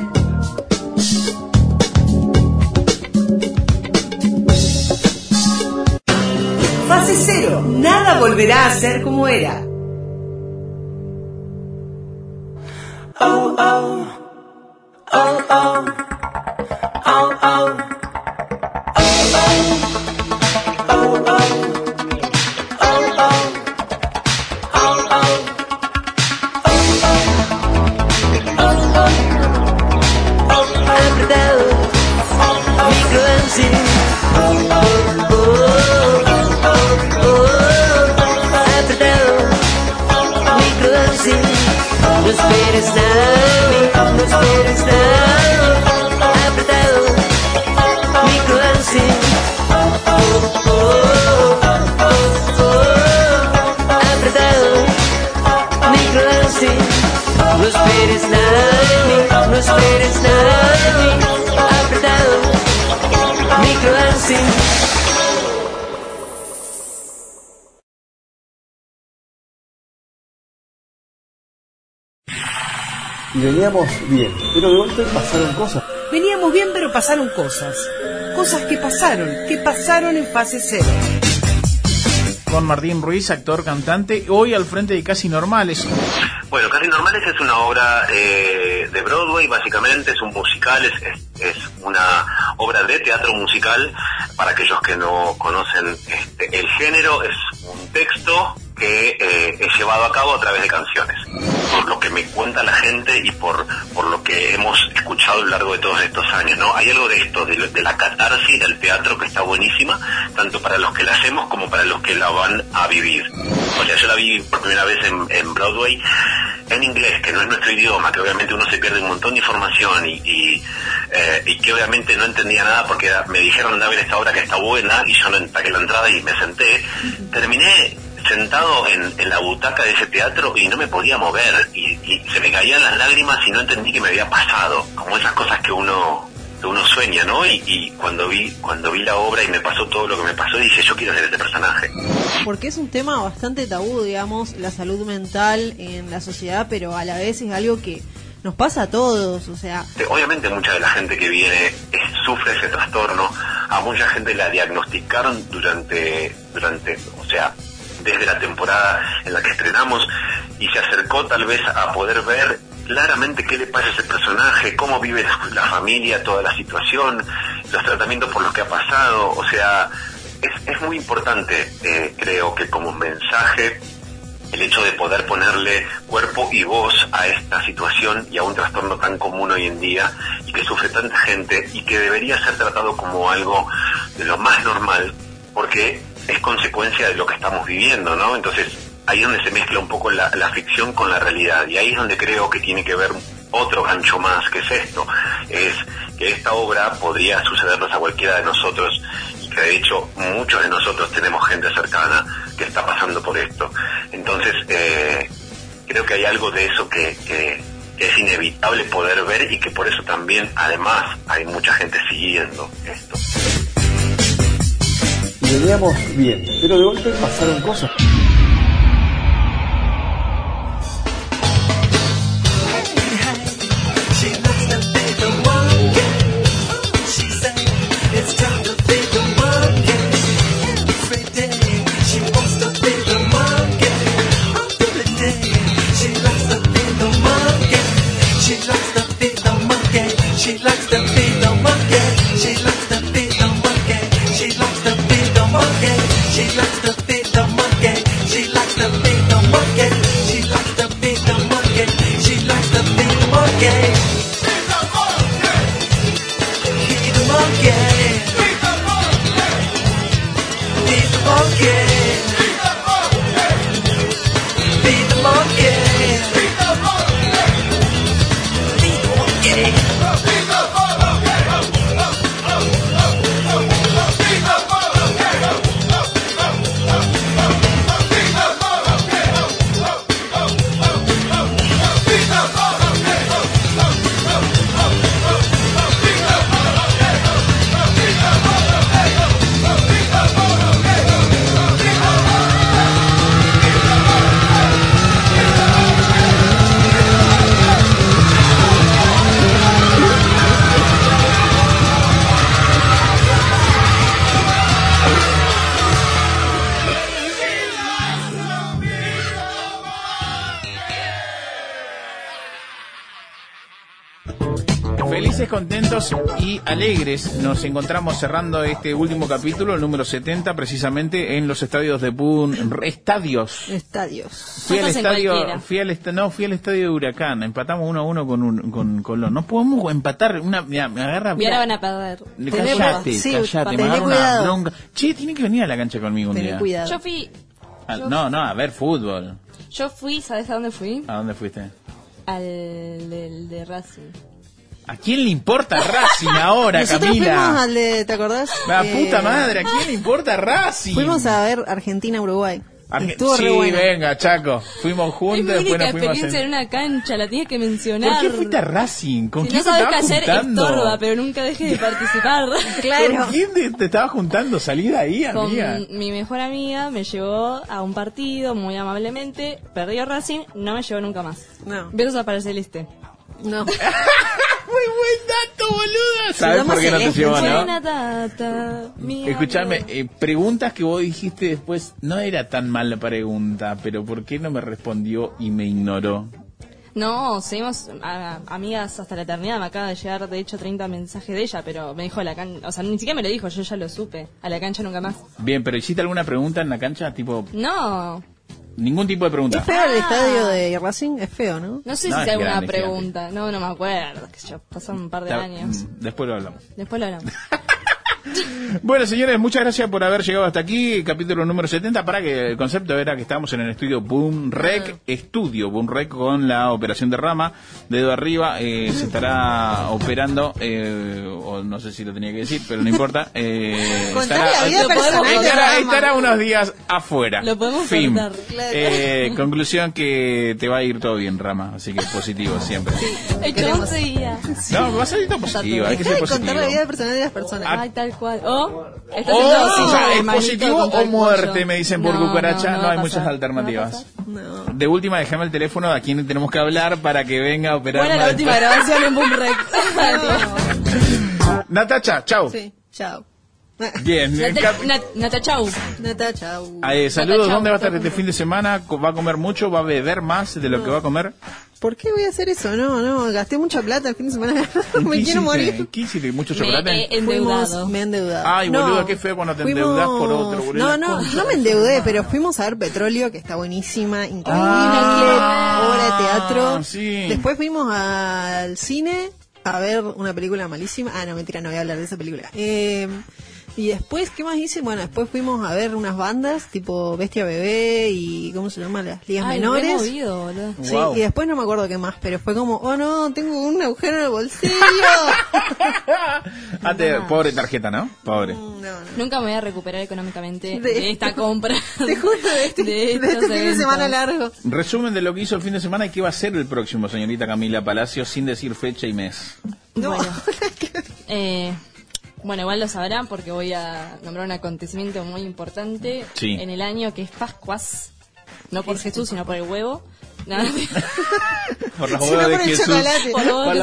Fase cero. Nada volverá a ser como era. Oh, oh. Oh, oh. Oh, oh. apretado, No esperes nada de mí, no esperes nada de mí. Apretado, microdancing. Oh, oh, oh, oh, apretado, microdancing. No esperes nada de mí, no esperes Y veníamos bien, pero de golpe pasaron cosas. Veníamos bien, pero pasaron cosas. Cosas que pasaron, que pasaron en fase cero. Con Martín Ruiz, actor, cantante, hoy al frente de Casi Normales. Bueno, Casi Normales es una obra eh, de Broadway, básicamente, es un musical, es, es- es una obra de teatro musical. Para aquellos que no conocen este, el género, es un texto que eh, es llevado a cabo a través de canciones. Por lo que me cuenta la gente y por, por lo que hemos escuchado a lo largo de todos estos años, ¿no? Hay algo de esto, de, de la catarsis del teatro que está buenísima, tanto para los que la hacemos como para los que la van a vivir. O sea, yo la vi por primera vez en, Broadway en inglés, que no es nuestro idioma, que obviamente uno se pierde un montón de información y, y, eh, y que obviamente no entendía nada porque me dijeron a ver esta obra que está buena y yo no pagué la entrada y me senté. Terminé sentado en, en la butaca de ese teatro y no me podía mover y, y se me caían las lágrimas y no entendí qué me había pasado, como esas cosas que uno que uno sueña, ¿no? Y, y cuando vi cuando vi la obra y me pasó todo lo que me pasó, dije, yo quiero ser este personaje. Porque es un tema bastante tabú, digamos, la salud mental en la sociedad, pero a la vez es algo que nos pasa a todos, o sea, Obviamente mucha de la gente que viene sufre ese trastorno. A mucha gente la diagnosticaron durante, durante, o sea, desde la temporada en la que estrenamos y se acercó tal vez a poder ver claramente qué le pasa a ese personaje, cómo vive la, familia, toda la situación, los tratamientos por los que ha pasado. O sea, es, es muy importante, eh, creo que como mensaje el hecho de poder ponerle cuerpo y voz a esta situación y a un trastorno tan común hoy en día y que sufre tanta gente y que debería ser tratado como algo de lo más normal porque es consecuencia de lo que estamos viviendo, ¿no? Entonces ahí es donde se mezcla un poco la, ficción con la realidad y ahí es donde creo que tiene que ver otro gancho más, que es esto, es que esta obra podría sucedernos a cualquiera de nosotros y que de hecho muchos de nosotros tenemos gente cercana que está pasando por esto. Entonces, eh, creo que hay algo de eso que, que- que es inevitable poder ver y que por eso también, además, hay mucha gente siguiendo esto. Veníamos bien, pero de golpe pasaron cosas. Y alegres nos encontramos cerrando este último capítulo, el número 70, precisamente en los estadios de Pun... Estadios. Estadios. Fui al estadio, fui al no, fui al estadio de Huracán, empatamos uno a uno con un, con Colón. No podemos empatar, una, mira, me agarra. Y ahora van a perder. Cállate, Sí, cállate, me agarra una bronca. Che, tiene que venir a la cancha conmigo un Tené día. cuidado. Yo fui, Ah, no, no, a ver fútbol. yo fui, ¿sabes a dónde fui? ¿A dónde fuiste? Al del de Racing. ¿A quién le importa Racing ahora, Nosotros fuimos Camila? al de, ¿te acordás? La Eh, puta madre, ¿a quién le importa Racing? Fuimos a ver Argentina-Uruguay. Arge- Estuvo sí, re venga, Chaco. Fuimos juntos, mi después única nos fuimos experiencia en una cancha, la tienes que mencionar. ¿Por qué fuiste a Racing? ¿Con Si quién no te sabes qué hacer, juntando? estorba, pero nunca dejes de participar. [LAUGHS] ¿Con quién te, te estabas juntando? Salí de ahí, Con amiga. mi mejor amiga me llevó a un partido muy amablemente, perdió Racing, no me llevó nunca más. No. Besos a para el Celeste. No. [LAUGHS] Muy buen dato, boluda. ¿Sabes por qué no te llevó, no? Escuchame, eh, preguntas que vos dijiste después, no era tan mal la pregunta, pero ¿por qué no me respondió y me ignoró? No, seguimos a- amigas hasta la eternidad. Me acaba de llegar, de hecho, 30 mensajes de ella, pero me dijo a la cancha. O sea, ni siquiera me lo dijo, yo ya lo supe. A la cancha nunca más. Bien, pero ¿hiciste alguna pregunta en la cancha? Tipo, No, ningún tipo de pregunta. ¿Es feo el estadio de Racing? Es feo, ¿no? no sé No, si es hice alguna grande, pregunta. No, no me acuerdo. Que yo, pasaron un par de años. Después lo hablamos. Después lo hablamos. [LAUGHS] Bueno, señores, muchas gracias por haber llegado hasta aquí, capítulo número 70, para que el concepto era que estábamos en el estudio Boom Rec, estudio Boom Rec con la operación de rama, dedo arriba, eh, se estará operando, eh, o no sé si lo tenía que decir, pero no importa, eh, estará, estará, unos días afuera. Lo podemos Fin. cortar. Claro. Eh, conclusión que te va a ir todo bien, Rama, así que positivo siempre. Seguía. No, va a salir todo positivo, hay que ser de contar la positivo. vida personal de las personas. Ay, tal cual. O, está O, haciendo o sea, ¿es hermanito positivo contra o el muerte? pollo. Me dicen por No, cucaracha. no, No, va a hay muchas pasar. alternativas. No. De última, déjame el teléfono a quien tenemos que hablar para que venga a operar. Buena la última grabación en Boom Rec. [LAUGHS] [LAUGHS] Natacha, chau. Sí, chao. Bien. Nat- Nata, chau. Nata, chau. Eh, saludos. ¿dónde va a estar este fin de semana? Co- ¿Va a comer mucho? ¿Va a beber más de lo que va a comer? ¿Por qué voy a hacer eso? No, no, gasté mucha plata el fin de semana. [LAUGHS] Me ¿Qué quiero hiciste? morir. ¿Qué hiciste? ¿Mucho Me chocolate? he endeudado. Fuimos- me he endeudado. Ay, No, boludo, qué feo cuando te fuimos- endeudas por otro, boludo. No, no, no me endeudé, pero fuimos a ver Petróleo, que está buenísima, increíble, Ah, obra de teatro. sí. Después fuimos al cine a ver una película malísima. Ah, no, mentira, no voy a hablar de esa película. Eh, y después, ¿qué más hice? Bueno, después fuimos a ver unas bandas, tipo Bestia Bebé y, ¿cómo se llama? Las ligas Ay, menores. re movido, boludo. Sí, Wow. y después no me acuerdo qué más, pero fue como, oh no, tengo un agujero en el bolsillo. [LAUGHS] Ah, te- pobre tarjeta, ¿no? Pobre. no, no. Nunca me voy a recuperar económicamente de, De- esta [LAUGHS] compra. De este, [LAUGHS] de de estos este fin de semana largo. Resumen de lo que hizo el fin de semana y qué va a ser el próximo, señorita Camila Palacio, sin decir fecha y mes. No. Bueno. Eh, bueno, igual lo sabrán porque voy a nombrar un acontecimiento muy importante Sí. en el año que es Pascuas. No por Jesús, sino por el huevo. No, [LAUGHS] Por no de por el Jesús. por Por de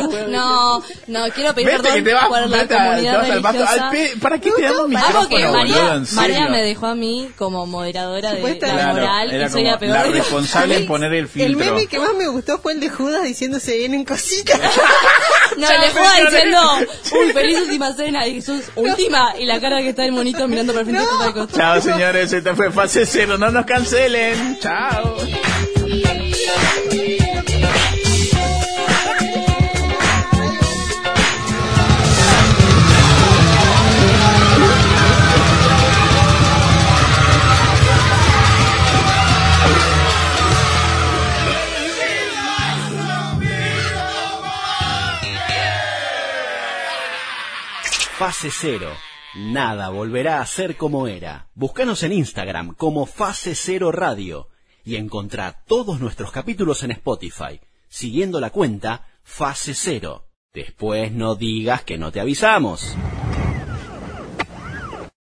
quiero pedir Vete perdón que te vas, por la vete a- te comunidad vas al pe- ¿Para qué te damos Ah, micrófono, porque María. María me dejó a mí como moderadora de la Claro, moral y soy la peor. la de responsable en poner el filtro. El meme que más me gustó fue el de Judas [LAUGHS] diciendo se vienen cositas. No, le joda diciendo, uy, feliz última cena, y Jesús, última, y la cara que está el monito mirando para el frente de. Chao, señores. Esta fue fase cero. No nos cancelen. Chao. Fase Cero. Nada volverá a ser como era. Búscanos en Instagram como Fase Cero Radio y encontrá todos nuestros capítulos en Spotify, siguiendo la cuenta Fase Cero. Después no digas que no te avisamos.